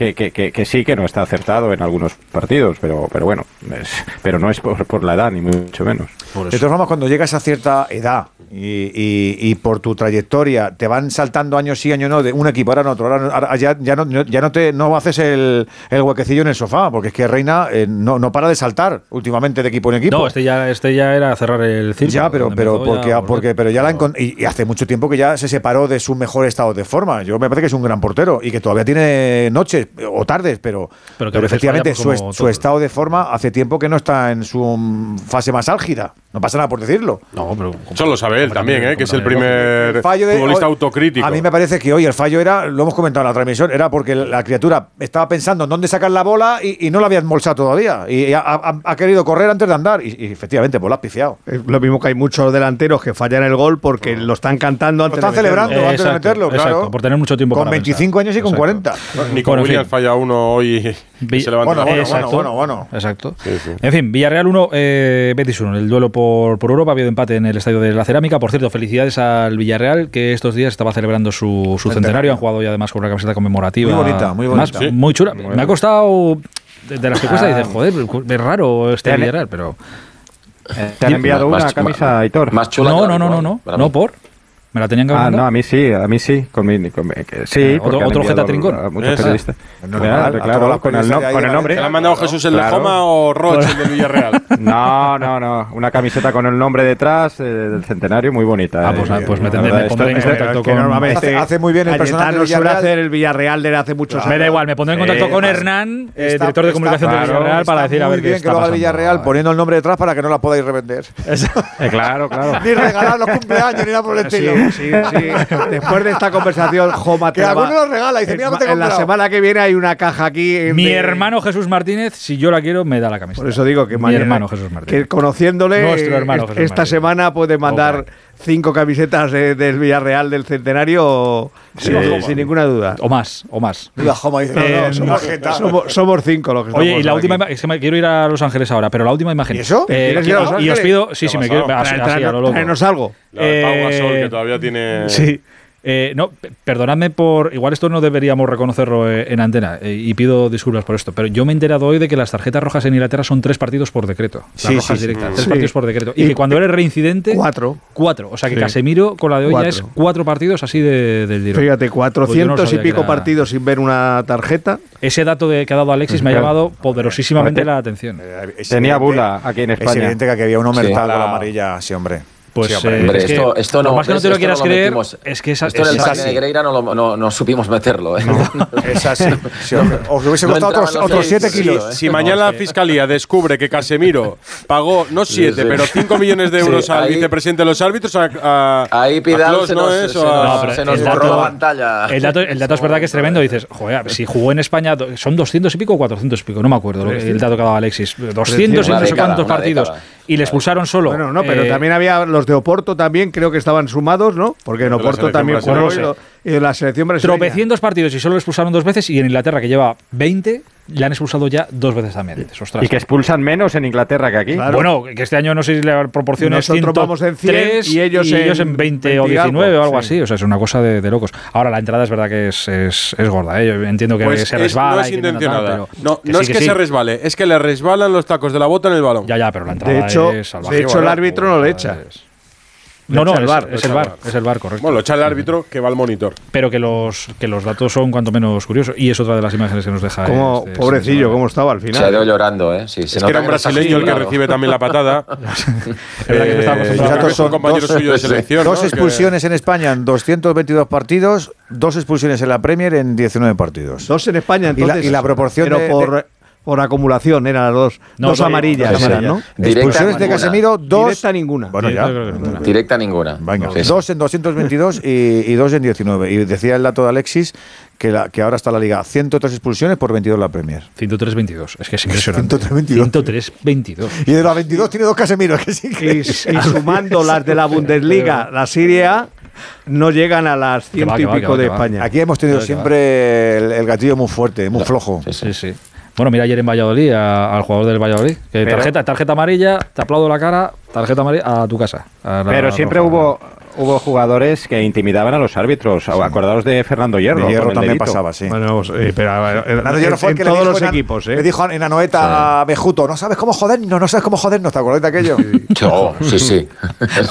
Que, que, que, que sí que no está acertado en algunos partidos, pero, pero bueno, es- pero no es por, por la edad, ni mucho menos. De todas formas, cuando llegas a cierta edad y, y- y por tu trayectoria te van saltando años sí, años no, de un equipo ahora en otro, ahora, ahora ya, ya no, ya no te no haces el, el huequecillo en el sofá, porque es que Reina eh, no, no para de saltar últimamente de equipo en equipo. No, este ya, este ya era cerrar el círculo. Ya, pero, pero empezó ya porque, porque pero ya la y, y hace mucho tiempo que ya se separó de su mejor estado de forma. Yo me parece que es un gran portero y que todavía tiene noches o tardes, pero, Pero que pero, efectivamente su, su estado de forma hace tiempo que no está en su fase más álgida. No pasa nada por decirlo. No, pero Eso lo sabe él también, ¿eh? que es el primer El fallo de- futbolista hoy- autocrítico. A mí me parece que hoy el fallo era, lo hemos comentado en la transmisión, era porque la criatura estaba pensando en dónde sacar la bola y, y no la había embolsado todavía. Y ha, ha- ha querido correr antes de andar. Y, y efectivamente, pues la has pifiado. Es lo mismo que hay muchos delanteros que fallan el gol porque lo están cantando antes están de meterlo. celebrando antes de meterlo, claro. Exacto, por tener mucho tiempo Con para 25 pensar. años y con Exacto. 40. Ni con Bueno, en Williams fin. falla uno hoy se levanta Bueno, la bueno, cabeza. bueno, bueno, bueno. Exacto. En fin, Villarreal 1, eh, Betis 1. El duelo por, por Europa ha habido empate en el estadio de la Cerámica. Por cierto, felicidades al Villarreal que estos días estaba celebrando su, su centenario. Han jugado ya además con una camiseta conmemorativa. Muy bonita, muy Además, bonita. muy chula. Me ha costado. De, de las que cuesta, Ah. dices, joder, es raro este Villarreal, pero. Te han enviado Más- una camisa, Aitor. Más chula No, no, no, no, no. No, por. ¿Me la tenían que Ah, no, a mí sí, a mí sí. Con mi, con mi- que- sí, porque otro- otro enviado Jeta a- Trincón. a muchos Esa. periodistas. normal, Claro, todos claro, con el, no- de con de el nombre. ¿Se la han mandado Jesús el de Claro. Joma o Roche el del Villarreal? No, no, no. Una camiseta con el nombre detrás eh, del centenario, muy bonita. Ah, pues, eh. ah, pues me tendré- verdad, me esto- pondré en esto- contacto con- normalmente Hace- hace muy bien el Cayetano del suele Villarreal. hacer el Villarreal desde hace muchos Me años. da igual, me pondré en contacto Eh, con Hernán, eh, director de comunicación del Villarreal, para decir a ver qué bien está que lo haga el. Villarreal poniendo el nombre detrás para que no la podáis revender. Claro, claro. ni regalar los cumpleaños ni nada por el estilo. Sí, sí. Después de esta conversación, Joma te Que alguno regala y dice, en, mira, me te he en la semana que viene hay una caja aquí. en Mi de- hermano Jesús Martínez, si yo la quiero, me da la camiseta. Por eso digo que Mi mañana- hermano Jesús Martínez. Que conociéndole, Nuestro hermano Jesús esta Martínez. semana puede mandar cinco camisetas de- del Villarreal del centenario Sí, sin, Joma. sin ninguna duda. O más, o más. Mira, Joma dice, no, Eh, no, somos somos, somos cinco los que Oye, y la última aquí. ima- es que me- quiero ir a Los Ángeles ahora, pero la última imagen. ¿Y eso? Eh, ¿Quieres ir a Los y os pido, sí, sí, me quiero. Así, a lo loco. algo. La de Pau Eh, Gasol, que todavía tiene... Sí. Eh, no, perdonadme por. Igual esto no deberíamos reconocerlo eh, en antena eh, y pido disculpas por esto, pero yo me he enterado hoy de que las tarjetas rojas en Inglaterra son tres partidos por decreto. Las Sí, rojas sí, sí. directas, Mm. tres Sí. partidos por decreto. Y, Y- que cuando eres reincidente. Cuatro. Cuatro. O sea que Sí. Casemiro con la de hoy ya es Cuatro. partidos así de, del tiro. Fíjate, Pues no 400 y pico era- partidos sin ver una tarjeta. Ese dato de, que ha dado Alexis me ha llamado poderosísimamente la atención. Es Tenía bula aquí en Es España. evidente que había un Omertal Sí. con la La- amarilla, sí, hombre. Pues Sí, hombre. eh, Hombre, es que, esto, esto por no, más que no te lo Esto quieras no creer, metimos. es que esa- esto en el es Parque así. Negreira no, lo- no, no supimos meterlo. ¿eh? Es así. Sí. Os hubiese costado otros, otros seis, 7 sí, kilos. ¿eh? Si mañana la fiscalía descubre que Casemiro pagó no 7, sí. pero 5 millones de Sí, euros al ahí- vicepresidente de los árbitros, a, a, Ahí a Pidal Klos, se ¿no nos, es? se a- nos- se nos el borró la pantalla. El dato, el dato es verdad que es tremendo. Dices, joder, si jugó en España, son 200 y pico o 400 y pico, no me acuerdo lo que- el dato que daba Alexis. 200 y no sé cuántos partidos. Y le expulsaron solo. Bueno, no, pero eh, también había los de Oporto también, creo que estaban sumados, ¿no? Porque en Oporto también jugó Y, lo lo- y la selección brasileña. Tropecientos partidos y solo le expulsaron dos veces. Y en Inglaterra, que lleva 20, le han expulsado ya dos veces también. Ostras. Y que expulsan menos en Inglaterra que aquí. Claro. Bueno, que este año no sé si la proporción es Nosotros vamos en 100 103 y ellos en 20 o 20 y algo, 19 o algo sí. así. O sea, es una cosa de, de locos. Ahora, la entrada es verdad que es, es, es gorda. ¿eh? Yo entiendo que Pues se es- resbala. no es y intencionada. no que no sí, es que, sí. se resbale, es que le resbalan los tacos de la bota en el balón. Ya, ya, pero la entrada De hecho, es salvaje. de hecho el árbitro no le echa. No, no, el es, VAR, es el bar, es el bar, correcto. Bueno, lo echa el árbitro que va al monitor. pero que los, que los datos son cuanto menos curiosos. Y es otra de las imágenes que nos deja. Como, este- pobrecillo, cómo estaba al Se ha final. ido llorando, ¿eh? Sí, se Es que era un brasileño el que recibe también la patada. Es verdad que no estamos Eh, Son compañero dos- suyo de selección. Dos ¿no? Que- expulsiones en España en 222 partidos, dos expulsiones en la Premier en 19 partidos. Dos en España, Y la- entonces. y la proporción Pero de- por, por acumulación eran las dos. No, dos no, amarillas eran, amarillas. ¿no? Directa Expulsiones de. Casemiro, dos. Directa ninguna. Bueno, Sí, ya. yo creo que ninguna. Directa ninguna. Venga, Sí, sí. dos en 222 y, y dos en 19. Y decía el dato de Alexis que, la, que ahora está la liga 103 expulsiones por 22 la Premier. 103-22. Es que es impresionante. 103-22. 103-22. Y de las 22 tiene dos Casemiros, que sí Y, que y sumando las de la Bundesliga, la Serie A, no llegan a las ciento va, y pico de. España. Aquí hemos tenido siempre el, el gatillo muy fuerte, muy flojo. Sí, sí. Bueno, mira ayer en Valladolid a- al jugador del Valladolid. Que Pero- tarjeta, tarjeta amarilla, te aplaudo la cara, tarjeta amarilla a tu casa. A la- Pero siempre roja. hubo hubo jugadores que intimidaban a los árbitros. Acordaos de Fernando Hierro. De hierro también pasaba, sí. Bueno, eh, pero a ver, en, Fernando Hierro fue el en que le todos dijo los en- equipos, ¿eh? Le dijo en Anoeta a Bejuto, no sabes cómo jodernos, no sabes cómo jodernos, ¿te acuerdas de aquello? Oh, sí, sí. Sí,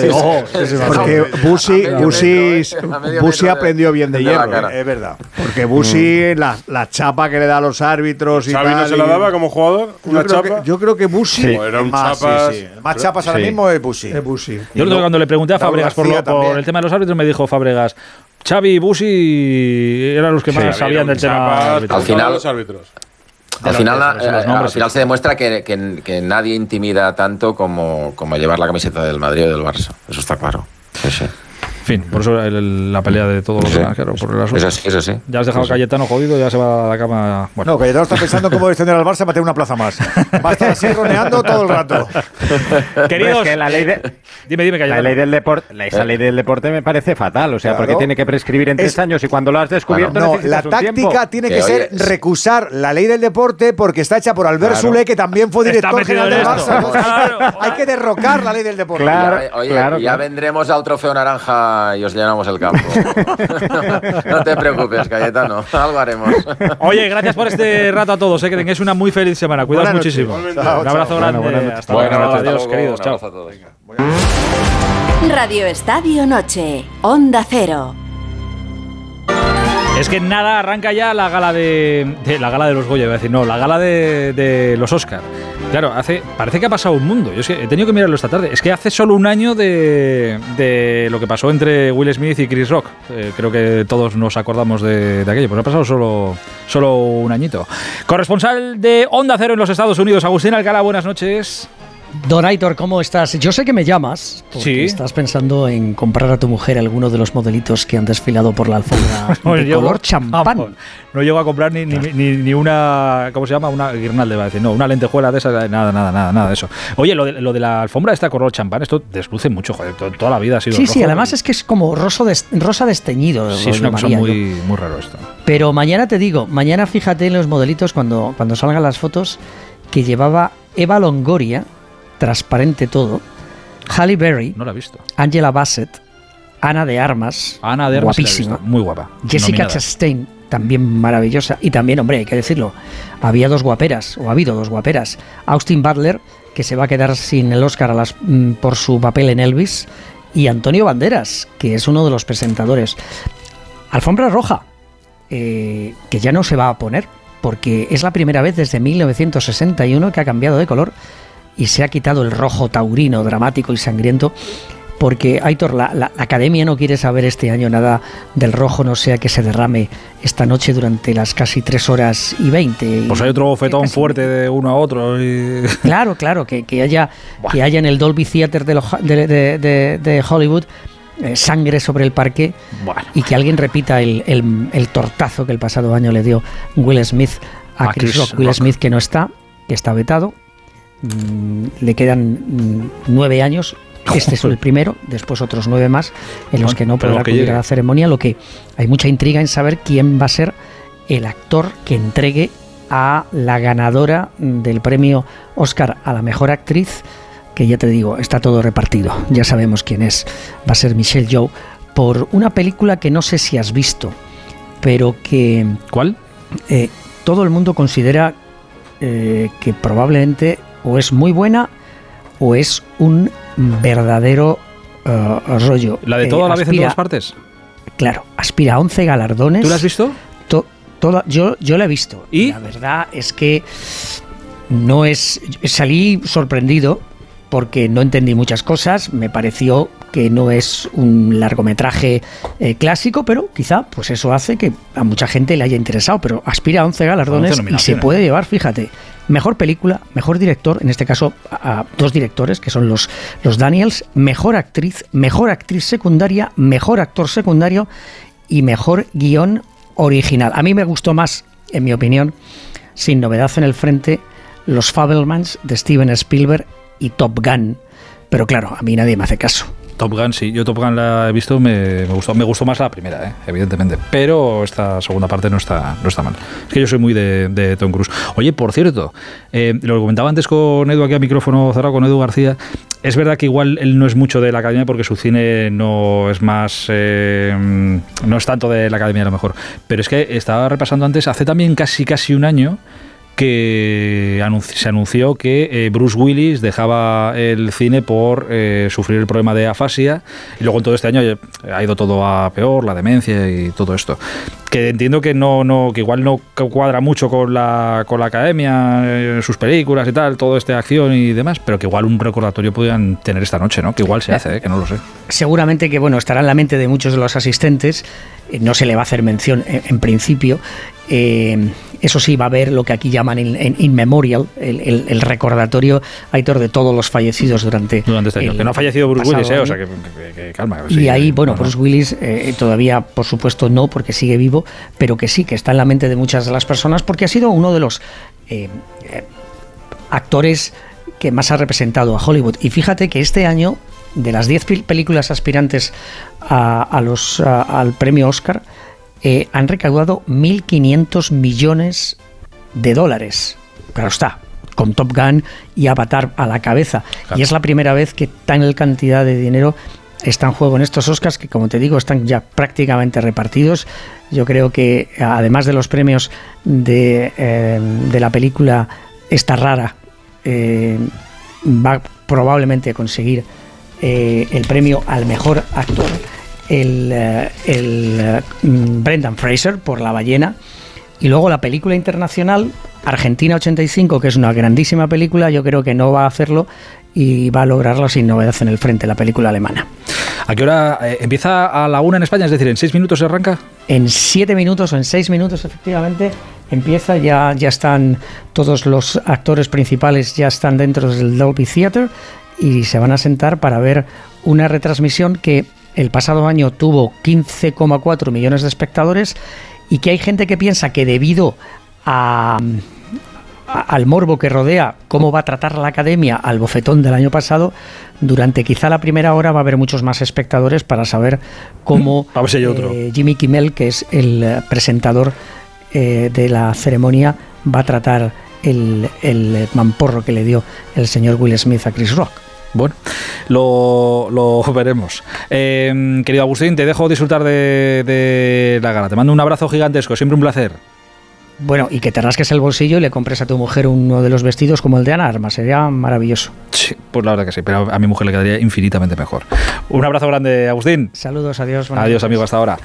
sí. Sí, sí, Porque sí. Busi, Busi, Busi aprendió bien de, hierro. ¿eh? Es verdad. Porque Busi, la, la chapa que le da a los árbitros y ¿Xavi tal. no se la daba como jugador? Yo ¿Una creo, chapa? que, yo creo que Busi. Sí. Era un Más, sí, chapas. sí. El más chapas ahora Sí. mismo es Busi. Es Busi. Yo creo que cuando le pregunté a Raúl Fábregas por, lo- por el tema de los árbitros, me dijo Fábregas, Xavi y Busi eran los que más sabían del tema. Al final- los árbitros. Al final, los- de los eh, nombres, al final sí. se demuestra que, que- que nadie intimida tanto como, como llevar la camiseta del Madrid o del Barça. Eso está claro. Sí, sí. Fin, por eso el- la pelea de todos los Sí. demás, claro, por el asunto. Es así, es así. Ya has dejado a. Cayetano jodido, ya se va a la cama. Bueno, No, Cayetano está pensando cómo descender al Barça para tener una plaza más. Va a estar así roneando todo el rato. queridos, Es que la ley de, dime, dime, la Cayetano. ley del deporte, la- esa ley del deporte me parece fatal, o sea, Claro. porque tiene que prescribir en tres Es- años y cuando lo has descubierto No, la táctica tiene que, Que, ser oye, recusar la ley del deporte porque está hecha por Albert Claro. Sule, que también fue director general en del. Barça. Entonces, Claro. Hay que derrocar la ley del deporte. Claro. Oye, claro, ya claro. vendremos al trofeo naranja y os llenamos el campo. no te preocupes, Cayetano. Algo haremos. Oye, gracias por este rato a todos, eh, que tengáis una muy feliz semana. Cuidaos muchísimo. Chao, Un abrazo chao. grande. Bueno, buenas noches. Hasta Buenas luego. Adiós, luego. queridos. Un Chao. abrazo a todos. Radio Estadio Noche, Onda Cero. Es que nada, arranca ya la gala de, la gala de los Goya, iba a decir, no, la gala de, de los Oscar. Claro, hace, parece que ha pasado un mundo. Yo es que he tenido que mirarlo esta tarde. Es que hace solo un año de, de lo que pasó entre Will Smith y Chris Rock. Eh, creo que todos nos acordamos de, aquello, pero ha pasado solo, solo un añito. Corresponsal de Onda Cero en los Estados Unidos, Agustín Alcalá, buenas noches. Don Aitor, ¿cómo estás? Yo sé que me llamas porque Sí. estás pensando en comprar a tu mujer alguno de los modelitos que han desfilado por la alfombra No de llego- color champán. no llego a comprar ni, ni, ni- ni una. ¿Cómo se llama? Una guirnalda, iba a decir. No, una lentejuela de esas. Nada, nada, nada, nada de eso. Oye, lo de, lo de la alfombra esta color champán, esto desluce mucho, joder. to- Toda la vida ha sido. Sí, sí, rojo. además es que es como roso des- rosa desteñido. Sí, es una cosa muy, muy raro esto. Pero mañana te digo, mañana fíjate en los modelitos cuando, cuando salgan las fotos que llevaba Eva Longoria, transparente todo, Halle Berry, No la he visto. Angela Bassett, Ana de Armas, Ana de Armas guapísima, muy guapa. Jessica Nominada. Chastain, también maravillosa. Y también, hombre, hay que decirlo, había dos guaperas, o ha habido dos guaperas. Austin Butler, que se va a quedar sin el Oscar a las, mm, por su papel en Elvis, y Antonio Banderas, que es uno de los presentadores. Alfombra roja, eh, que ya no se va a poner, porque es la primera vez desde 1961 que ha cambiado de color y se ha quitado el rojo taurino, dramático y sangriento. Porque, Aitor, la, la- la academia no quiere saber este año nada del rojo, no sea que se derrame esta noche durante las casi 3 horas y 20. Pues hay otro bofetón fuerte de uno a otro. y- Claro, claro, que, que haya, que haya en el Dolby Theater de, lo- de- de- de- de Hollywood eh, sangre sobre el parque y que alguien repita el, el- el tortazo que el pasado año le dio Will Smith a, A Chris, Chris Rock. Will Rock. Smith que no está, que está vetado. Mm, le quedan mm, nueve años. Este es el primero, después otros nueve más en los que no podrá que acudir llegue. a la ceremonia. Lo que hay mucha intriga en saber quién va a ser el actor que entregue a la ganadora del premio Oscar a la mejor actriz, que ya te digo, está todo repartido. Ya sabemos quién es. Va a ser Michelle Yeoh por una película que no sé si has visto, pero que ¿Cuál? eh, todo el mundo considera eh, que probablemente o es muy buena o es un verdadero eh, rollo. ¿La de Eh, toda la vez en todas partes? Claro, aspira a 11 galardones. ¿Tú la has visto? To- toda, yo, yo la he visto. ¿Y? La verdad es que no es. Salí sorprendido porque no entendí muchas cosas. Me pareció que no es un largometraje eh, clásico, pero quizá pues eso hace que a mucha gente le haya interesado. Pero aspira a 11 galardones 11 y se puede llevar, fíjate, mejor película, mejor director, en este caso a, dos directores que son los, los Daniels, mejor actriz, mejor actriz secundaria, mejor actor secundario y mejor guion original. A mí me gustó más, en mi opinión, sin novedad en el frente, Los Fabelmans de Steven Spielberg y Top Gun. Pero claro, a mí nadie me hace caso. Top Gun, sí. Yo Top Gun la he visto, me, gustó, me gustó más la primera, ¿eh? evidentemente. Pero esta segunda parte no está, no está mal. Es que yo soy muy de, de Tom Cruise. Oye, por cierto, eh, lo comentaba antes con Edu aquí a micrófono cerrado, con Edu García. Es verdad que igual él no es mucho de la academia porque su cine no es más. eh, no es tanto de la academia a lo mejor. Pero es que estaba repasando antes, hace también casi casi un año que anunci- se anunció que eh, Bruce Willis dejaba el cine por eh, sufrir el problema de afasia y luego en todo este año eh, ha ido todo a peor, la demencia y todo esto. Que entiendo que no, no que igual no cuadra mucho con la, con la academia, sus películas y tal, todo este acción y demás, pero que igual un recordatorio podrían tener esta noche, ¿no? Que igual se hace, que no lo sé. Seguramente que bueno estará en la mente de muchos de los asistentes. No se le va a hacer mención en, en principio. Eh, eso sí, va a haber lo que aquí llaman in, in- in memorial, el, el- el recordatorio, Aitor, de todos los fallecidos durante, Durante este año. Que no ha fallecido Bruce Willis, ¿eh? O sea, que, que- que calma. Y ahí, que- bueno, no, no. Bruce Willis eh, todavía, por supuesto, no, porque sigue vivo, pero que sí, que está en la mente de muchas de las personas, porque ha sido uno de los eh, eh, actores que más ha representado a Hollywood. Y fíjate que este año, de las 10 pel- películas aspirantes a, a los, a- al premio Oscar, eh, han recaudado 1.500 millones de dólares. Claro está, con Top Gun y Avatar a la cabeza. Y es la primera vez que tal cantidad de dinero está en juego en estos Oscars que, como te digo, están ya prácticamente repartidos. Yo creo que, además de los premios de, eh, de la película esta rara, eh, va probablemente a conseguir eh, el premio al mejor actor el, eh, el, eh, Brendan Fraser por La ballena y luego la película internacional Argentina 85 que es una grandísima película yo creo que no va a hacerlo y va a lograrlo sin novedad en el frente la película alemana ¿A qué hora eh, empieza a la una en España? Es decir, ¿en seis minutos se arranca? en siete minutos o en seis minutos efectivamente empieza ya ya están todos los actores principales ya están dentro del Dolby Theater y se van a sentar para ver una retransmisión que el pasado año tuvo 15,4 millones de espectadores y que hay gente que piensa que debido a, a- al morbo que rodea cómo va a tratar la academia al bofetón del año pasado, durante quizá la primera hora va a haber muchos más espectadores para saber cómo A ver si hay otro. eh, Jimmy Kimmel, que es el eh, presentador eh, de la ceremonia, va a tratar el, el mamporro que le dio el señor Will Smith a Chris Rock. Bueno, lo, lo veremos. Eh, querido Agustín, te dejo disfrutar de, de la gala. Te mando un abrazo gigantesco, siempre un placer. Bueno, y que te rasques el bolsillo y le compres a tu mujer uno de los vestidos como el de Ana Armas. Sería maravilloso. Sí, pues la verdad que sí, pero a mi mujer le quedaría infinitamente mejor. Un abrazo grande, Agustín. Saludos, adiós. Adiós, amigo, hasta ahora.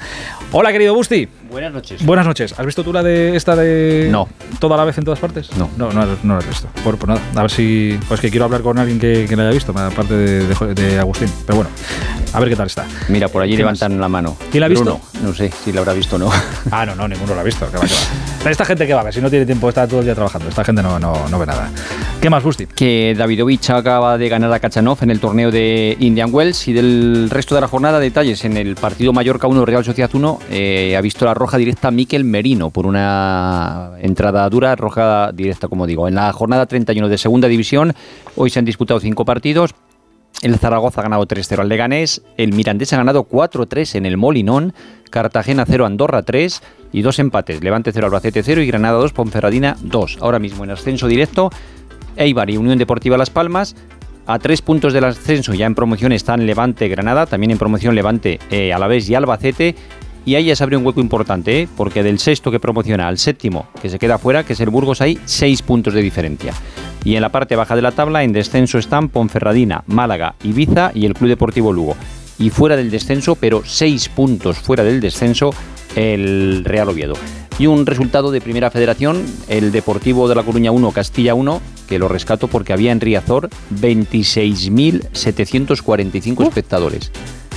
Hola, querido Busti. Buenas noches. Buenas noches. ¿Has visto tú la de esta de No. toda la vez en todas partes? No. No, no, no la has visto. Por, por nada. A ver si. Pues que quiero hablar con alguien que, que la haya visto, aparte de, de- de Agustín. Pero bueno, a ver qué tal está. Mira, por allí ¿Qué levantan más? la mano. ¿Quién la ha visto? Bruno. No sé si la habrá visto o no. Ah, no, no, ninguno lo ha visto. Que va, que va. Esta gente que va a ver, si no tiene tiempo, está todo el día trabajando. Esta gente no, no, no ve nada. ¿Qué más, Busti? Que Davidovich acaba de ganar a Kachanov en el torneo de Indian Wells y del resto de la jornada, detalles en el partido Mallorca 1, Real Sociedad 1, eh, ha visto la roja directa Miquel Merino por una entrada dura, roja directa, como digo. En la jornada 31 de Segunda División, hoy se han disputado cinco partidos. El Zaragoza ha ganado 3-0 al Leganés, el Mirandés ha ganado 4-3 en el Molinón, Cartagena 0, Andorra 3 y dos empates, Levante 0, Albacete 0 y Granada 2, Ponferradina 2. Ahora mismo en ascenso directo, Eibar y Unión Deportiva Las Palmas. A tres puntos del ascenso ya en promoción están Levante, Granada, también en promoción Levante, eh, Alavés y Albacete. Y ahí ya se abre un hueco importante, ¿eh? porque del sexto que promociona al séptimo que se queda fuera, que es el Burgos, hay seis puntos de diferencia. Y en la parte baja de la tabla, en descenso están Ponferradina, Málaga, Ibiza y el Club Deportivo Lugo. Y fuera del descenso, pero seis puntos fuera del descenso, el Real Oviedo. Y un resultado de Primera Federación, el Deportivo de La Coruña 1, Castilla 1, que lo rescato porque había en Riazor 26.745 espectadores.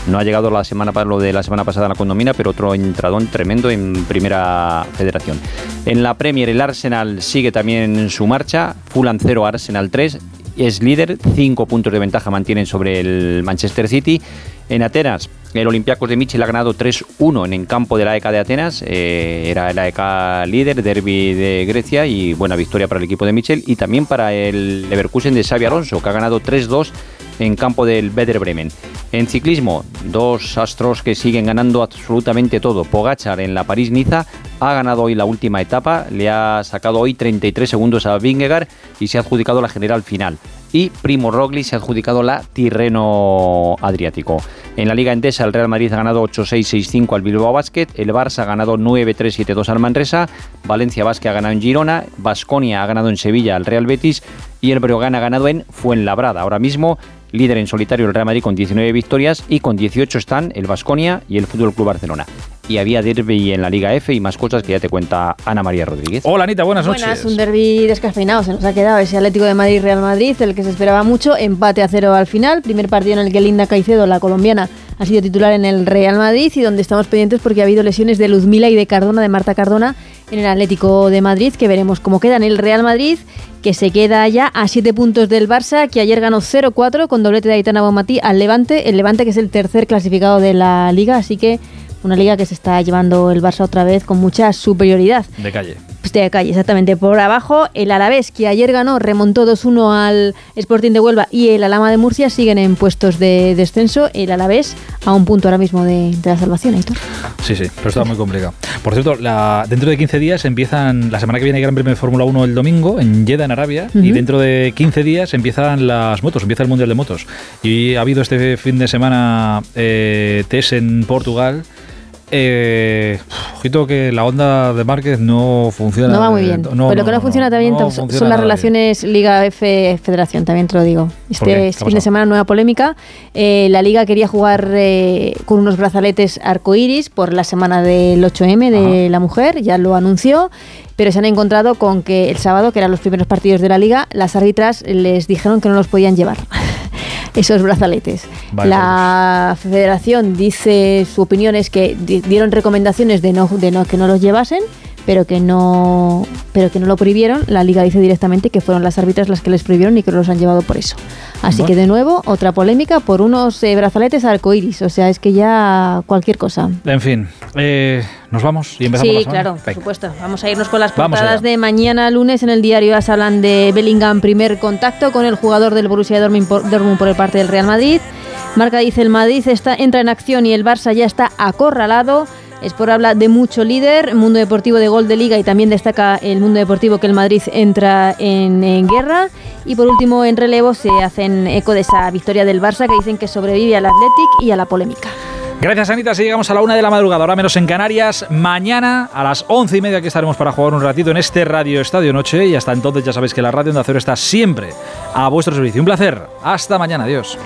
No ha llegado la semana lo de la semana pasada en la condomina, pero otro entradón tremendo en Primera Federación. En la Premier el Arsenal sigue también su marcha, Fulham 0, Arsenal 3, es líder, 5 puntos de ventaja mantienen sobre el Manchester City. En Atenas, el Olympiacos de Michel ha ganado 3-1 en el campo de la ECA de Atenas. eh, era la ECA líder, derby de Grecia y buena victoria para el equipo de Michel. Y también para el Leverkusen de Xavi Alonso, que ha ganado 3-2 en campo del Werder Bremen. En ciclismo, dos astros que siguen ganando absolutamente todo. Pogachar en la París-Niza ha ganado hoy la última etapa, le ha sacado hoy 33 segundos a Vingegaard y se ha adjudicado la general final. Y Primo Roglic se ha adjudicado la Tirreno Adriático. En la Liga Endesa, el Real Madrid ha ganado 8-6-6-5 al Bilbao Basket, el Barça ha ganado 9-3-7-2 al Manresa, Valencia Basket ha ganado en Girona, Basconia ha ganado en Sevilla al Real Betis y el Breogán ha ganado en Fuenlabrada. Ahora mismo, líder en solitario el Real Madrid con 19 victorias y con 18 están el Basconia y el Fútbol Club Barcelona. Y había derby en la Liga F y más cosas que ya te cuenta Ana María Rodríguez. Hola Anita, buenas Buenas, un derby descafeinado. Se nos ha quedado ese Atlético de Madrid-Real Madrid, el que se esperaba mucho. Empate a cero al final. Primer partido en el que Linda Caicedo, la colombiana, ha sido titular en el Real Madrid y donde estamos pendientes porque ha habido lesiones de Luzmila y de Cardona, de Marta Cardona, en el Atlético de Madrid, que veremos cómo queda en el Real Madrid, que se queda ya a 7 puntos del Barça, que ayer ganó 0-4 con doblete de Aitana Bonmatí al Levante. El Levante, que es el tercer clasificado de la liga, así que una liga que se está llevando el Barça otra vez con mucha superioridad. De calle. Pues de calle, exactamente. Por abajo, el Alavés, que ayer ganó, remontó 2-1 al Sporting de Huelva y el Alama de Murcia siguen en puestos de descenso. El Alavés a un punto ahora mismo de, de la salvación, Aitor. Sí, sí, pero está muy complicado. Por cierto, la- dentro de 15 días empiezan, la semana que viene hay Gran Premio de Fórmula 1 el domingo en Jeddah, en Arabia, y dentro de 15 días empiezan las motos, empieza el Mundial de Motos. Y ha habido este fin de semana eh, test en Portugal. Eh, ojito que la onda de Márquez no funciona. No va muy eh, bien. no, Pero lo que no, funciona también son- funciona son las bien. relaciones Liga F Federación, también te lo digo. Este ¿Qué ha fin de semana nueva polémica. Eh, la Liga quería jugar eh, con unos brazaletes arcoíris por la semana del 8M de la mujer, ya lo anunció. Pero se han encontrado con que el sábado, que eran los primeros partidos de la liga, las árbitras les dijeron que no los podían llevar. Esos brazaletes. Vale, la federación dice, su opinión es que di- dieron recomendaciones de no, de no que no los llevasen, pero que no pero que no lo prohibieron. La liga dice directamente que fueron las árbitras las que les prohibieron y que los han llevado por eso. Así Bueno. que de nuevo, otra polémica por unos eh, brazaletes arcoíris. O sea, es que ya cualquier cosa. En fin, eh, nos vamos y empezamos la Sí, semana? claro, por supuesto. Vamos a irnos con las portadas de mañana lunes en el diario AS hablan de Bellingham primer contacto con el jugador del Borussia Dortmund por, Dortmund por el parte del Real Madrid. Marca dice el Madrid está, entra en acción y el Barça ya está acorralado. Sport habla de mucho líder, mundo deportivo de gol de liga y también destaca el mundo deportivo que el Madrid entra en, en guerra. Y por último, en relevo se hacen eco de esa victoria del Barça que dicen que sobrevive al Athletic y a la polémica. Gracias, Anita. Así llegamos a la una de la madrugada, ahora menos en Canarias. Mañana a las once y media que estaremos para jugar un ratito en este Radio Estadio Noche. Y hasta entonces ya sabéis que la radio de Acero está siempre a vuestro servicio. Un placer. Hasta mañana. Adiós.